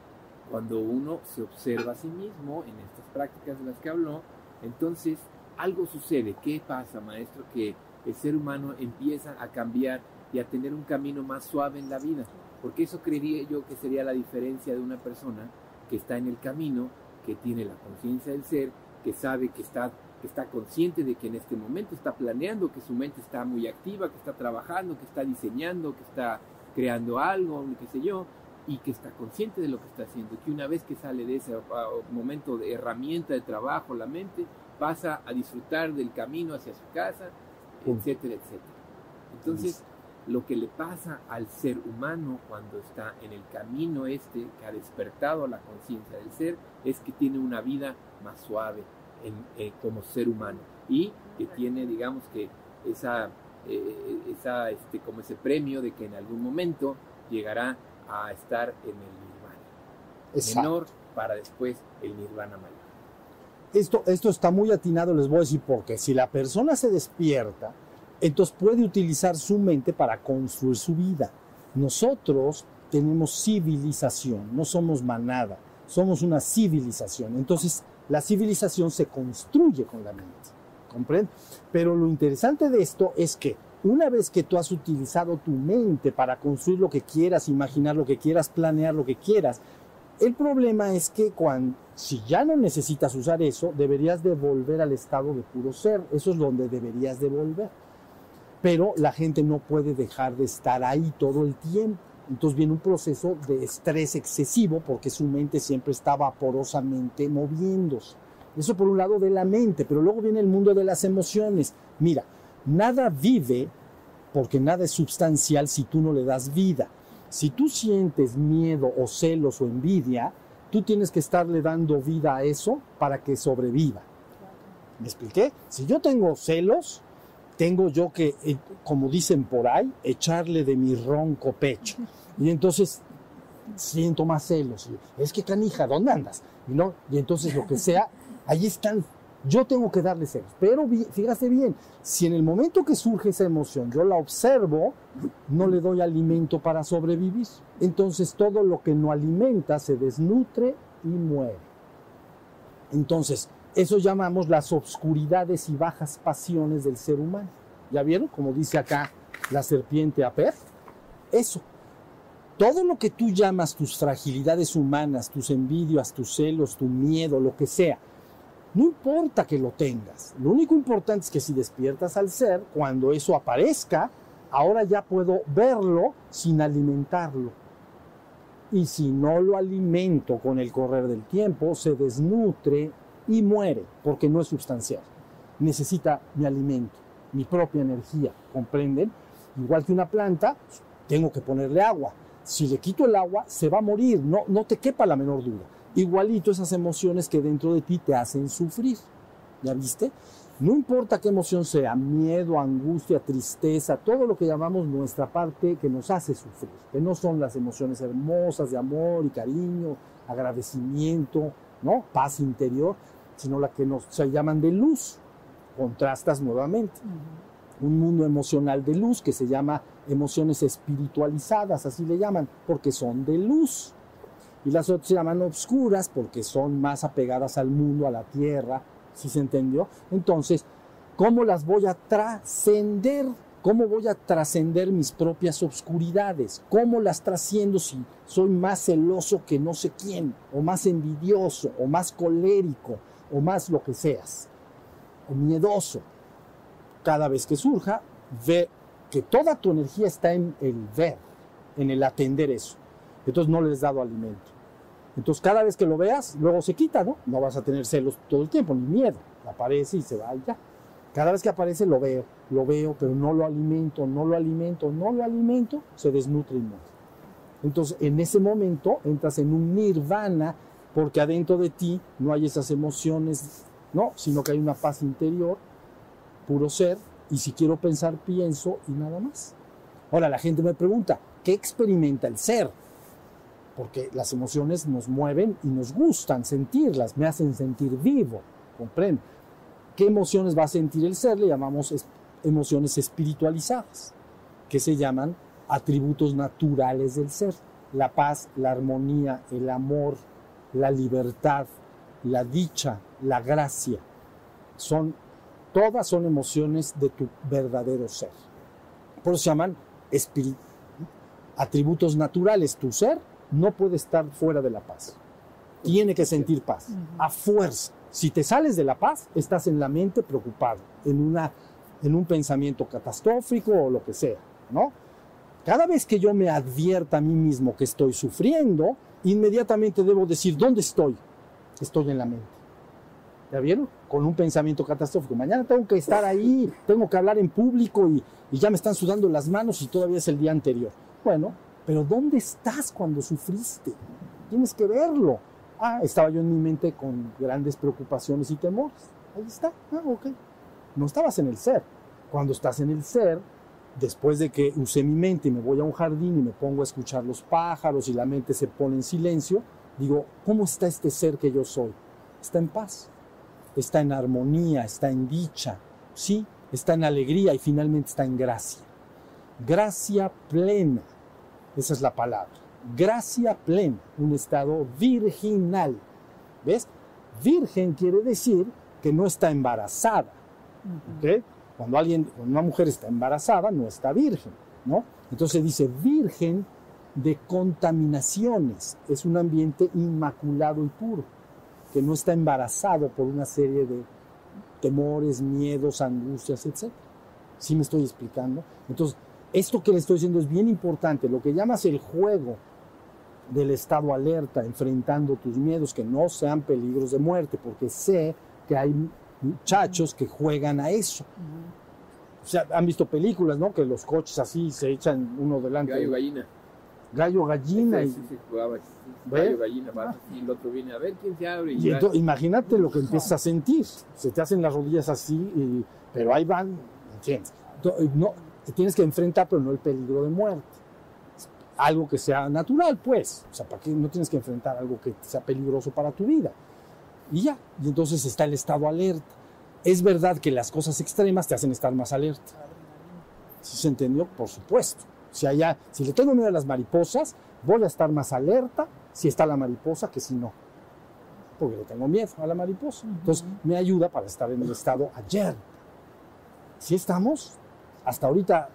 Cuando uno se observa a sí mismo en estas prácticas de las que habló, entonces algo sucede. ¿Qué pasa, maestro? Que el ser humano empieza a cambiar y a tener un camino más suave en la vida. Porque eso creería yo que sería la diferencia de una persona que está en el camino, que tiene la conciencia del ser, que sabe que está, que está consciente de que en este momento está planeando, que su mente está muy activa, que está trabajando, que está diseñando, que está creando algo, qué sé yo, y que está consciente de lo que está haciendo, que una vez que sale de ese ah, momento de herramienta de trabajo, la mente pasa a disfrutar del camino hacia su casa, etcétera, etcétera. Entonces, lo que le pasa al ser humano cuando está en el camino este que ha despertado la conciencia del ser es que tiene una vida más suave eh, como ser humano y que tiene, digamos que, esa, eh, esa, este, como ese premio de que en algún momento llegará a estar en el nirvana menor para después el nirvana mayor. Esto, esto está muy atinado, les voy a decir, porque si la persona se despierta, entonces puede utilizar su mente para construir su vida. Nosotros tenemos civilización, no somos manada, somos una civilización. Entonces la civilización se construye con la mente, ¿comprende? Pero lo interesante de esto es que una vez que tú has utilizado tu mente para construir lo que quieras, imaginar lo que quieras, planear lo que quieras, el problema es que cuando, si ya no necesitas usar eso, deberías de volver al estado de puro ser. Eso es donde deberías de volver pero la gente no puede dejar de estar ahí todo el tiempo. Entonces viene un proceso de estrés excesivo porque su mente siempre está vaporosamente moviéndose. Eso por un lado de la mente, pero luego viene el mundo de las emociones. Mira, nada vive porque nada es sustancial si tú no le das vida. Si tú sientes miedo o celos o envidia, tú tienes que estarle dando vida a eso para que sobreviva. ¿Me expliqué? Si yo tengo celos, tengo yo que, eh, como dicen por ahí, echarle de mi ronco pecho. Y entonces siento más celos. Es que canija, ¿dónde andas? Y, no, y entonces lo que sea, ahí están. Yo tengo que darle celos. Pero fíjate bien, si en el momento que surge esa emoción yo la observo, no le doy alimento para sobrevivir. Entonces todo lo que no alimenta se desnutre y muere. Entonces, eso llamamos las obscuridades y bajas pasiones del ser humano. ¿Ya vieron? Como dice acá la serpiente Aper. Eso. Todo lo que tú llamas tus fragilidades humanas, tus envidias, tus celos, tu miedo, lo que sea, no importa que lo tengas. Lo único importante es que si despiertas al ser, cuando eso aparezca, ahora ya puedo verlo sin alimentarlo. Y si no lo alimento con el correr del tiempo, se desnutre y muere porque no es sustancial. Necesita mi alimento, mi propia energía, ¿comprenden? Igual que una planta, tengo que ponerle agua. Si le quito el agua, se va a morir, no, no te quepa la menor duda. Igualito esas emociones que dentro de ti te hacen sufrir. ¿Ya viste? No importa qué emoción sea, miedo, angustia, tristeza, todo lo que llamamos nuestra parte que nos hace sufrir, que no son las emociones hermosas de amor y cariño, agradecimiento, ¿no? Paz interior, sino la que nos, se llaman de luz. Contrastas nuevamente. Un mundo emocional de luz que se llama emociones espiritualizadas, así le llaman, porque son de luz. Y las otras se llaman obscuras porque son más apegadas al mundo, a la tierra, si se entendió? Entonces, ¿cómo las voy a trascender? ¿Cómo voy a trascender mis propias obscuridades? ¿Cómo las trasciendo si soy más celoso que no sé quién? ¿O más envidioso? ¿O más colérico? o más lo que seas, o miedoso, cada vez que surja, ve que toda tu energía está en el ver, en el atender eso. Entonces no le has dado alimento. Entonces cada vez que lo veas, luego se quita, ¿no? No vas a tener celos todo el tiempo, ni miedo. Aparece y se va y ya. Cada vez que aparece lo veo, lo veo, pero no lo alimento, no lo alimento, no lo alimento, se desnutre y muere. Entonces en ese momento entras en un nirvana porque adentro de ti no hay esas emociones, no, sino que hay una paz interior, puro ser, y si quiero pensar, pienso y nada más. Ahora la gente me pregunta, ¿qué experimenta el ser? Porque las emociones nos mueven y nos gustan sentirlas, me hacen sentir vivo, ¿comprende? ¿Qué emociones va a sentir el ser? Le llamamos emociones espiritualizadas, que se llaman atributos naturales del ser. La paz, la armonía, el amor, la libertad, la dicha, la gracia. Son, todas son emociones de tu verdadero ser. Por eso se llaman atributos naturales. Tu ser no puede estar fuera de la paz. Tiene que sentir paz, a fuerza. Si te sales de la paz, estás en la mente preocupado, en, una, en un pensamiento catastrófico o lo que sea, ¿no? Cada vez que yo me advierta a mí mismo que estoy sufriendo, inmediatamente debo decir, ¿dónde estoy? Estoy en la mente. ¿Ya vieron? Con un pensamiento catastrófico. Mañana tengo que estar ahí, tengo que hablar en público y, y ya me están sudando las manos y todavía es el día anterior. Bueno, pero ¿dónde estás cuando sufriste? Tienes que verlo. Ah, estaba yo en mi mente con grandes preocupaciones y temores. Ahí está. Ah, ok. No estabas en el ser. Cuando estás en el ser, después de que usé mi mente y me voy a un jardín y me pongo a escuchar los pájaros y la mente se pone en silencio, digo, ¿cómo está este ser que yo soy? Está en paz, está en armonía, está en dicha, sí, está en alegría y finalmente está en gracia. Gracia plena, esa es la palabra. Gracia plena, un estado virginal. ¿Ves? Virgen quiere decir que no está embarazada. ¿ok? Cuando alguien, cuando una mujer está embarazada, no está virgen, ¿no? Entonces dice virgen de contaminaciones. Es un ambiente inmaculado y puro, que no está embarazado por una serie de temores, miedos, angustias, etc. ¿Sí me estoy explicando? Entonces, esto que le estoy diciendo es bien importante. Lo que llamas el juego del estado alerta, enfrentando tus miedos, que no sean peligros de muerte, porque sé que hay muchachos que juegan a eso. O sea, han visto películas, ¿no? Que los coches así se echan uno delante. Gallo gallina. Gallo gallina. Sí, y- sí, sí, jugaba. Gallo gallina, va, y el otro viene a ver quién se abre. Y va. ento- imagínate lo que empiezas a sentir. Se te hacen las rodillas así, y- pero ahí van, ¿entiendes? No, te tienes que enfrentar, pero no el peligro de muerte. Algo que sea natural, pues. O sea, ¿para qué no tienes que enfrentar algo que sea peligroso para tu vida? Y ya. Y entonces está el estado alerta. Es verdad que las cosas extremas te hacen estar más alerta. ¿Sí se entendió? Por supuesto. Si, allá, si le tengo miedo a las mariposas, voy a estar más alerta si está la mariposa que si no porque le tengo miedo a la mariposa. Entonces me ayuda para estar en el estado ayer. Si estamos, hasta ahorita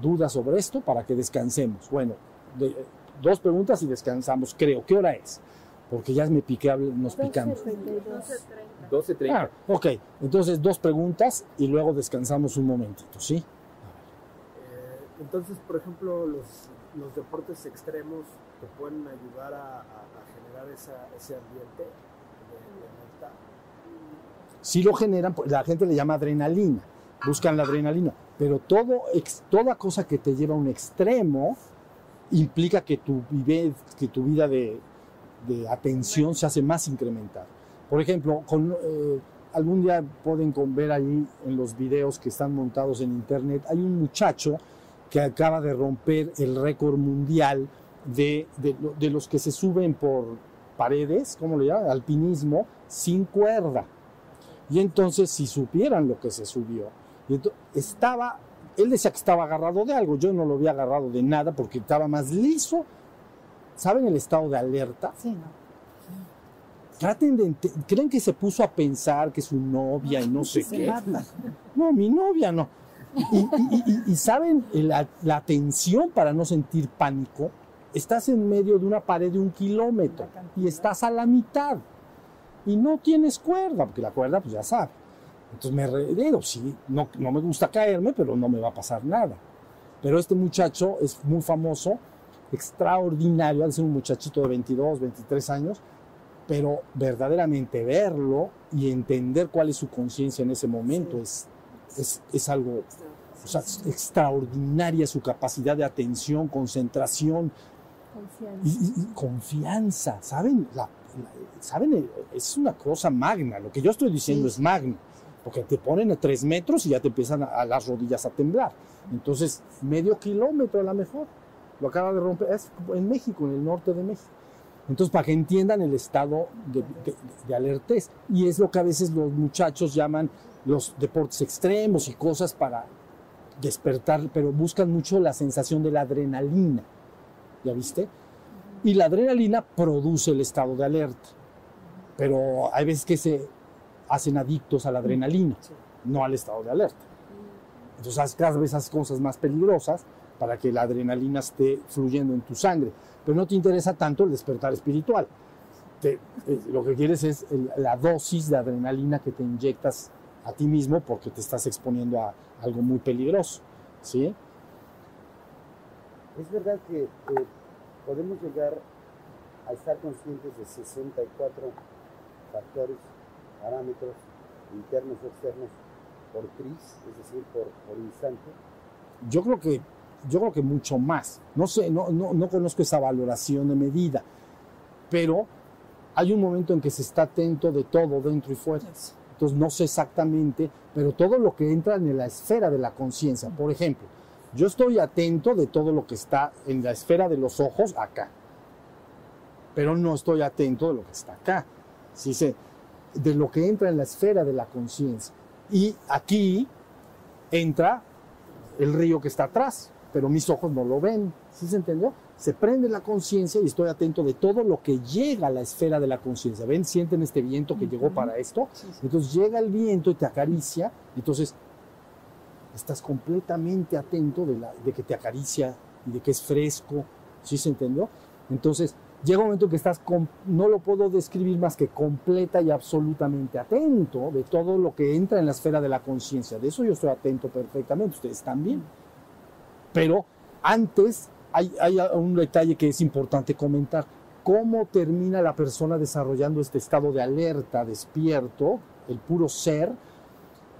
dudas sobre esto para que descansemos. Bueno, de- dos preguntas y descansamos, creo. ¿Qué hora es? Porque ya me piqué, habl- nos picamos. 12.30. Ah, ok, entonces dos preguntas y luego descansamos un momentito, ¿sí? Eh, entonces, por ejemplo, los, los deportes extremos te pueden ayudar a, a- a generar esa- ese ambiente de, de. Si lo generan, pues, la gente le llama adrenalina, buscan la adrenalina, pero todo, toda cosa que te lleva a un extremo implica que tu, que tu vida de, atención se hace más incrementada. Por ejemplo, eh, algún día pueden ver ahí en los videos que están montados en internet, hay un muchacho que acaba de romper el récord mundial de los que se suben por paredes, ¿cómo le llaman? Alpinismo, sin cuerda. Y entonces, si supieran lo que se subió, y ento- estaba, él decía que estaba agarrado de algo, yo no lo había agarrado de nada porque estaba más liso. ¿Saben el estado de alerta? Sí, no. Traten de, creen que se puso a pensar que su novia y no sé qué. mata. No, mi novia no. Y, y- y- y- y saben, la, la atención para no sentir pánico, estás en medio de una pared de un kilómetro y estás a la mitad y no tienes cuerda, porque la cuerda, pues ya sabe. Entonces me digo, sí, no, no me gusta caerme, pero no me va a pasar nada. Pero este muchacho es muy famoso, extraordinario, ha de ser un muchachito de 22, 23 años, pero verdaderamente verlo y entender cuál es su conciencia en ese momento es, es, es algo o sea, es extraordinaria su capacidad de atención, concentración y, y- y confianza. ¿Saben? La- la- ¿Saben? Es una cosa magna. Lo que yo estoy diciendo es magno. Porque te ponen a tres metros y ya te empiezan a, las rodillas a temblar. Entonces, medio kilómetro a lo mejor. Lo acaba de romper. Es en México, en el norte de México. Entonces, para que entiendan el estado de, de, de alertez. Y es lo que a veces los muchachos llaman los deportes extremos y cosas para despertar, pero buscan mucho la sensación de la adrenalina. ¿Ya viste? Y la adrenalina produce el estado de alerta. Pero hay veces que se hacen adictos a la adrenalina, no al estado de alerta. Entonces haz- cada vez haces cosas más peligrosas para que la adrenalina esté fluyendo en tu sangre. Pero no te interesa tanto el despertar espiritual. Te- eh, lo que quieres es el- la dosis de adrenalina que te inyectas a ti mismo porque te estás exponiendo a algo muy peligroso. ¿sí? Es verdad que eh, podemos llegar a estar conscientes de 64 factores, parámetros internos o externos por tris, es decir, por, por instante. Yo creo que, yo creo que mucho más. No sé, no, no, no conozco esa valoración de medida, pero hay un momento en que se está atento de todo dentro y fuera. Entonces no sé exactamente, pero todo lo que entra en la esfera de la conciencia. Por ejemplo, yo estoy atento de todo lo que está en la esfera de los ojos acá, pero no estoy atento de lo que está acá. ¿Sí se, de lo que entra en la esfera de la conciencia. Y aquí entra el río que está atrás, pero mis ojos no lo ven. ¿Sí se entendió? Se prende la conciencia y estoy atento de todo lo que llega a la esfera de la conciencia. ¿Ven? ¿Sienten este viento que llegó para esto? Entonces llega el viento y te acaricia, entonces estás completamente atento de, la, de que te acaricia y de que es fresco. ¿Sí se entendió? Entonces llega un momento en que estás, no lo puedo describir más que completa y absolutamente atento de todo lo que entra en la esfera de la conciencia. De eso yo estoy atento perfectamente, ustedes también. Pero antes hay, hay un detalle que es importante comentar. ¿Cómo termina la persona desarrollando este estado de alerta, despierto, el puro ser?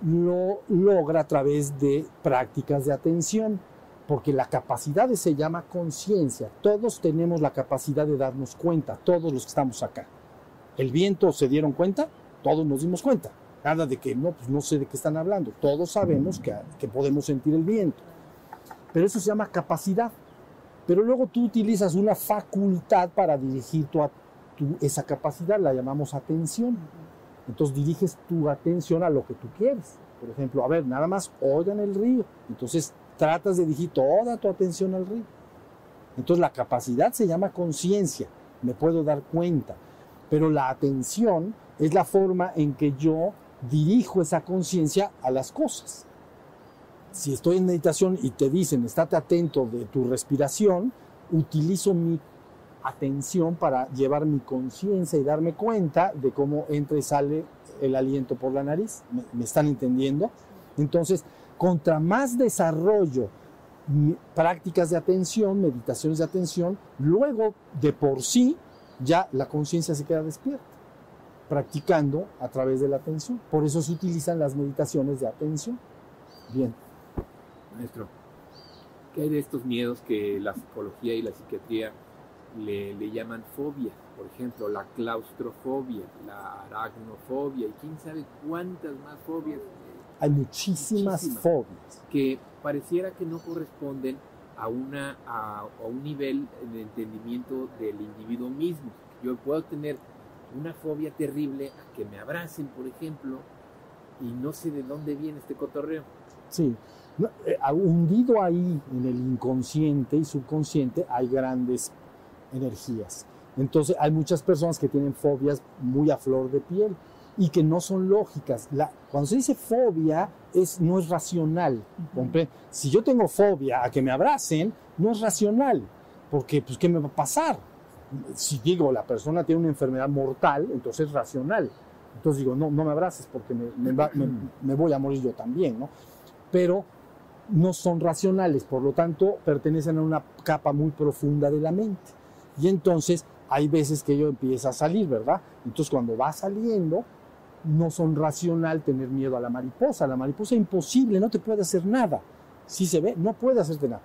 Lo logra a través de prácticas de atención, porque la capacidad se llama conciencia. Todos tenemos la capacidad de darnos cuenta, todos los que estamos acá. ¿El viento se dieron cuenta? Todos nos dimos cuenta. Nada de que no, pues no sé de qué están hablando. Todos sabemos que, que podemos sentir el viento. Pero eso se llama capacidad. Pero luego tú utilizas una facultad para dirigir tu- esa capacidad, la llamamos atención. Entonces diriges tu atención a lo que tú quieres. Por ejemplo, a ver, nada más oigan el río. Entonces tratas de dirigir toda tu atención al río. Entonces la capacidad se llama conciencia, me puedo dar cuenta. Pero la atención es la forma en que yo dirijo esa conciencia a las cosas. Si estoy en meditación y te dicen, estate atento de tu respiración, utilizo mi atención para llevar mi conciencia y darme cuenta de cómo entra y sale el aliento por la nariz. ¿Me, me están entendiendo? Entonces, contra más desarrollo mi- prácticas de atención, meditaciones de atención, luego de por sí ya la conciencia se queda despierta, practicando a través de la atención. Por eso se utilizan las meditaciones de atención. Bien. Maestro, ¿qué hay de estos miedos que la psicología y la psiquiatría le, llaman fobia? Por ejemplo, la claustrofobia, la aracnofobia y quién sabe cuántas más fobias Hay muchísimas, Muchísimas. fobias. que pareciera que no corresponden a, una, a, a un nivel de entendimiento del individuo mismo. Yo puedo tener una fobia terrible a que me abracen, por ejemplo, y no sé de dónde viene este cotorreo. Sí. No, eh, hundido ahí en el inconsciente y subconsciente hay grandes energías. Entonces hay muchas personas que tienen fobias muy a flor de piel y que no son lógicas. La- cuando se dice fobia es, no es racional. Si yo tengo fobia a que me abracen, no es racional, porque pues ¿qué me va a pasar? Si digo la persona tiene una enfermedad mortal, entonces es racional. Entonces digo, no, no me abraces porque me, me va- me- me voy a morir yo también, ¿no? Pero no son racionales, por lo tanto pertenecen a una capa muy profunda de la mente. Y entonces hay veces que ello empieza a salir, ¿verdad? Entonces cuando va saliendo, no son racional tener miedo a la mariposa. La mariposa es imposible, no te puede hacer nada. Si se ve, no puede hacerte nada.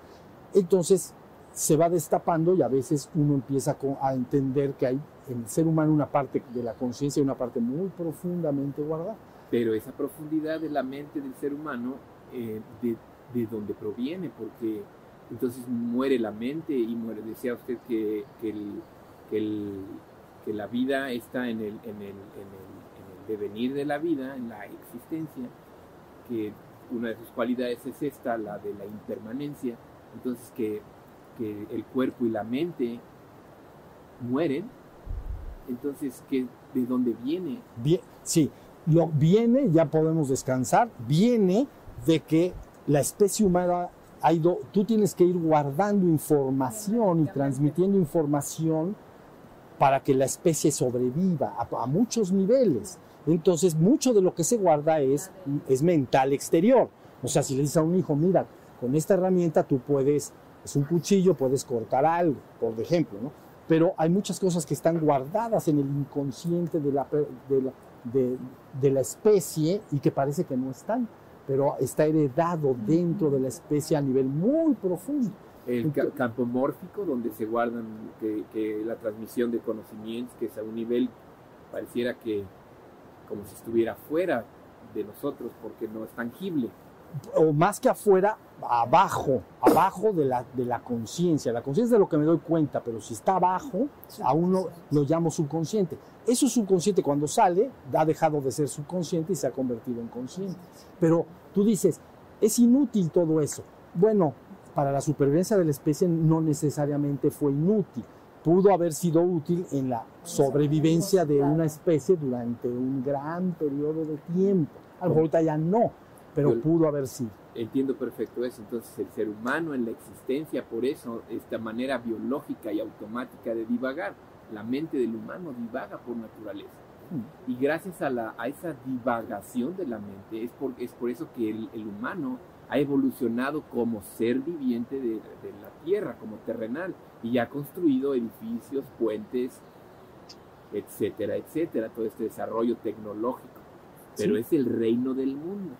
Entonces se va destapando y a veces uno empieza a entender que hay en el ser humano una parte de la conciencia y una parte muy profundamente guardada. Pero esa profundidad de la mente del ser humano, eh, de, de dónde proviene, porque entonces muere la mente y muere. Decía usted que, que, que, la vida está en en el devenir de la vida, en la existencia, que una de sus cualidades es esta, la de la impermanencia. Entonces que, que el cuerpo y la mente mueren, entonces, ¿qué, ¿de dónde viene? Bien, sí, lo viene, ya podemos descansar, viene de que la especie humana ha ido, tú tienes que ir guardando información y transmitiendo información para que la especie sobreviva a muchos niveles. Entonces, mucho de lo que se guarda es, es mental exterior. O sea, si le dices a un hijo, mira, con esta herramienta tú puedes, es un cuchillo, puedes cortar algo, por ejemplo, ¿no? Pero hay muchas cosas que están guardadas en el inconsciente de la, de la, de- de la especie y que parece que no están, pero está heredado dentro de la especie a nivel muy profundo. El ca- campo mórfico, donde se guardan que, que la transmisión de conocimientos, que es a un nivel, pareciera que como si estuviera fuera de nosotros, porque no es tangible. o más que afuera, abajo, abajo de la, de la conciencia. La conciencia es de lo que me doy cuenta, pero si está abajo, aún lo, lo llamo subconsciente. Eso subconsciente cuando sale, ha dejado de ser subconsciente y se ha convertido en consciente. Pero tú dices, es inútil todo eso. Bueno, para la supervivencia de la especie no necesariamente fue inútil. Pudo haber sido útil en la sobrevivencia de una especie durante un gran periodo de tiempo. A lo mejor ahorita ya no, pero pudo haber sido. Entiendo perfecto eso. Entonces, el ser humano en la existencia, por eso, esta manera biológica y automática de divagar, la mente del humano divaga por naturaleza. Y gracias a, la, a esa divagación de la mente, es por, es por eso que el, el humano ha evolucionado como ser viviente de, de la tierra, como terrenal, y ha construido edificios, puentes, etcétera, etcétera, todo este desarrollo tecnológico. Pero Sí. es el reino del mundo,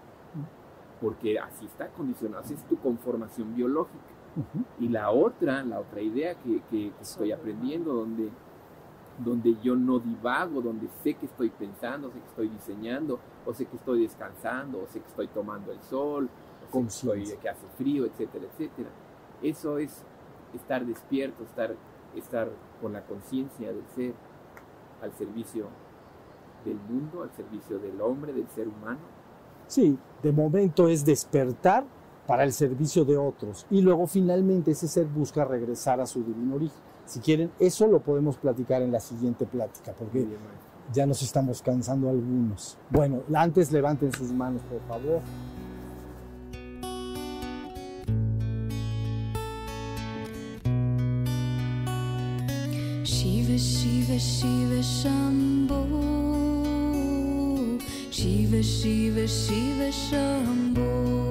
porque así está condicionado, así es tu conformación biológica. Y la otra, la otra idea que, que- que estoy aprendiendo, donde, donde yo no divago, donde sé que estoy pensando, sé que estoy diseñando, o sé que estoy descansando, o sé que estoy tomando el sol, Conciencia. que hace frío, etcétera, etcétera. Eso es estar despierto, estar, estar con la conciencia del ser al servicio del mundo, al servicio del hombre, del ser humano. Sí, de momento es despertar para el servicio de otros y luego finalmente ese ser busca regresar a su divino origen. Si quieren, eso lo podemos platicar en la siguiente plática, porque bien, ya nos estamos cansando algunos. Bueno, antes levanten sus manos, por favor. Shiva Shiva Shambho Shiva Shiva Shiva Shambho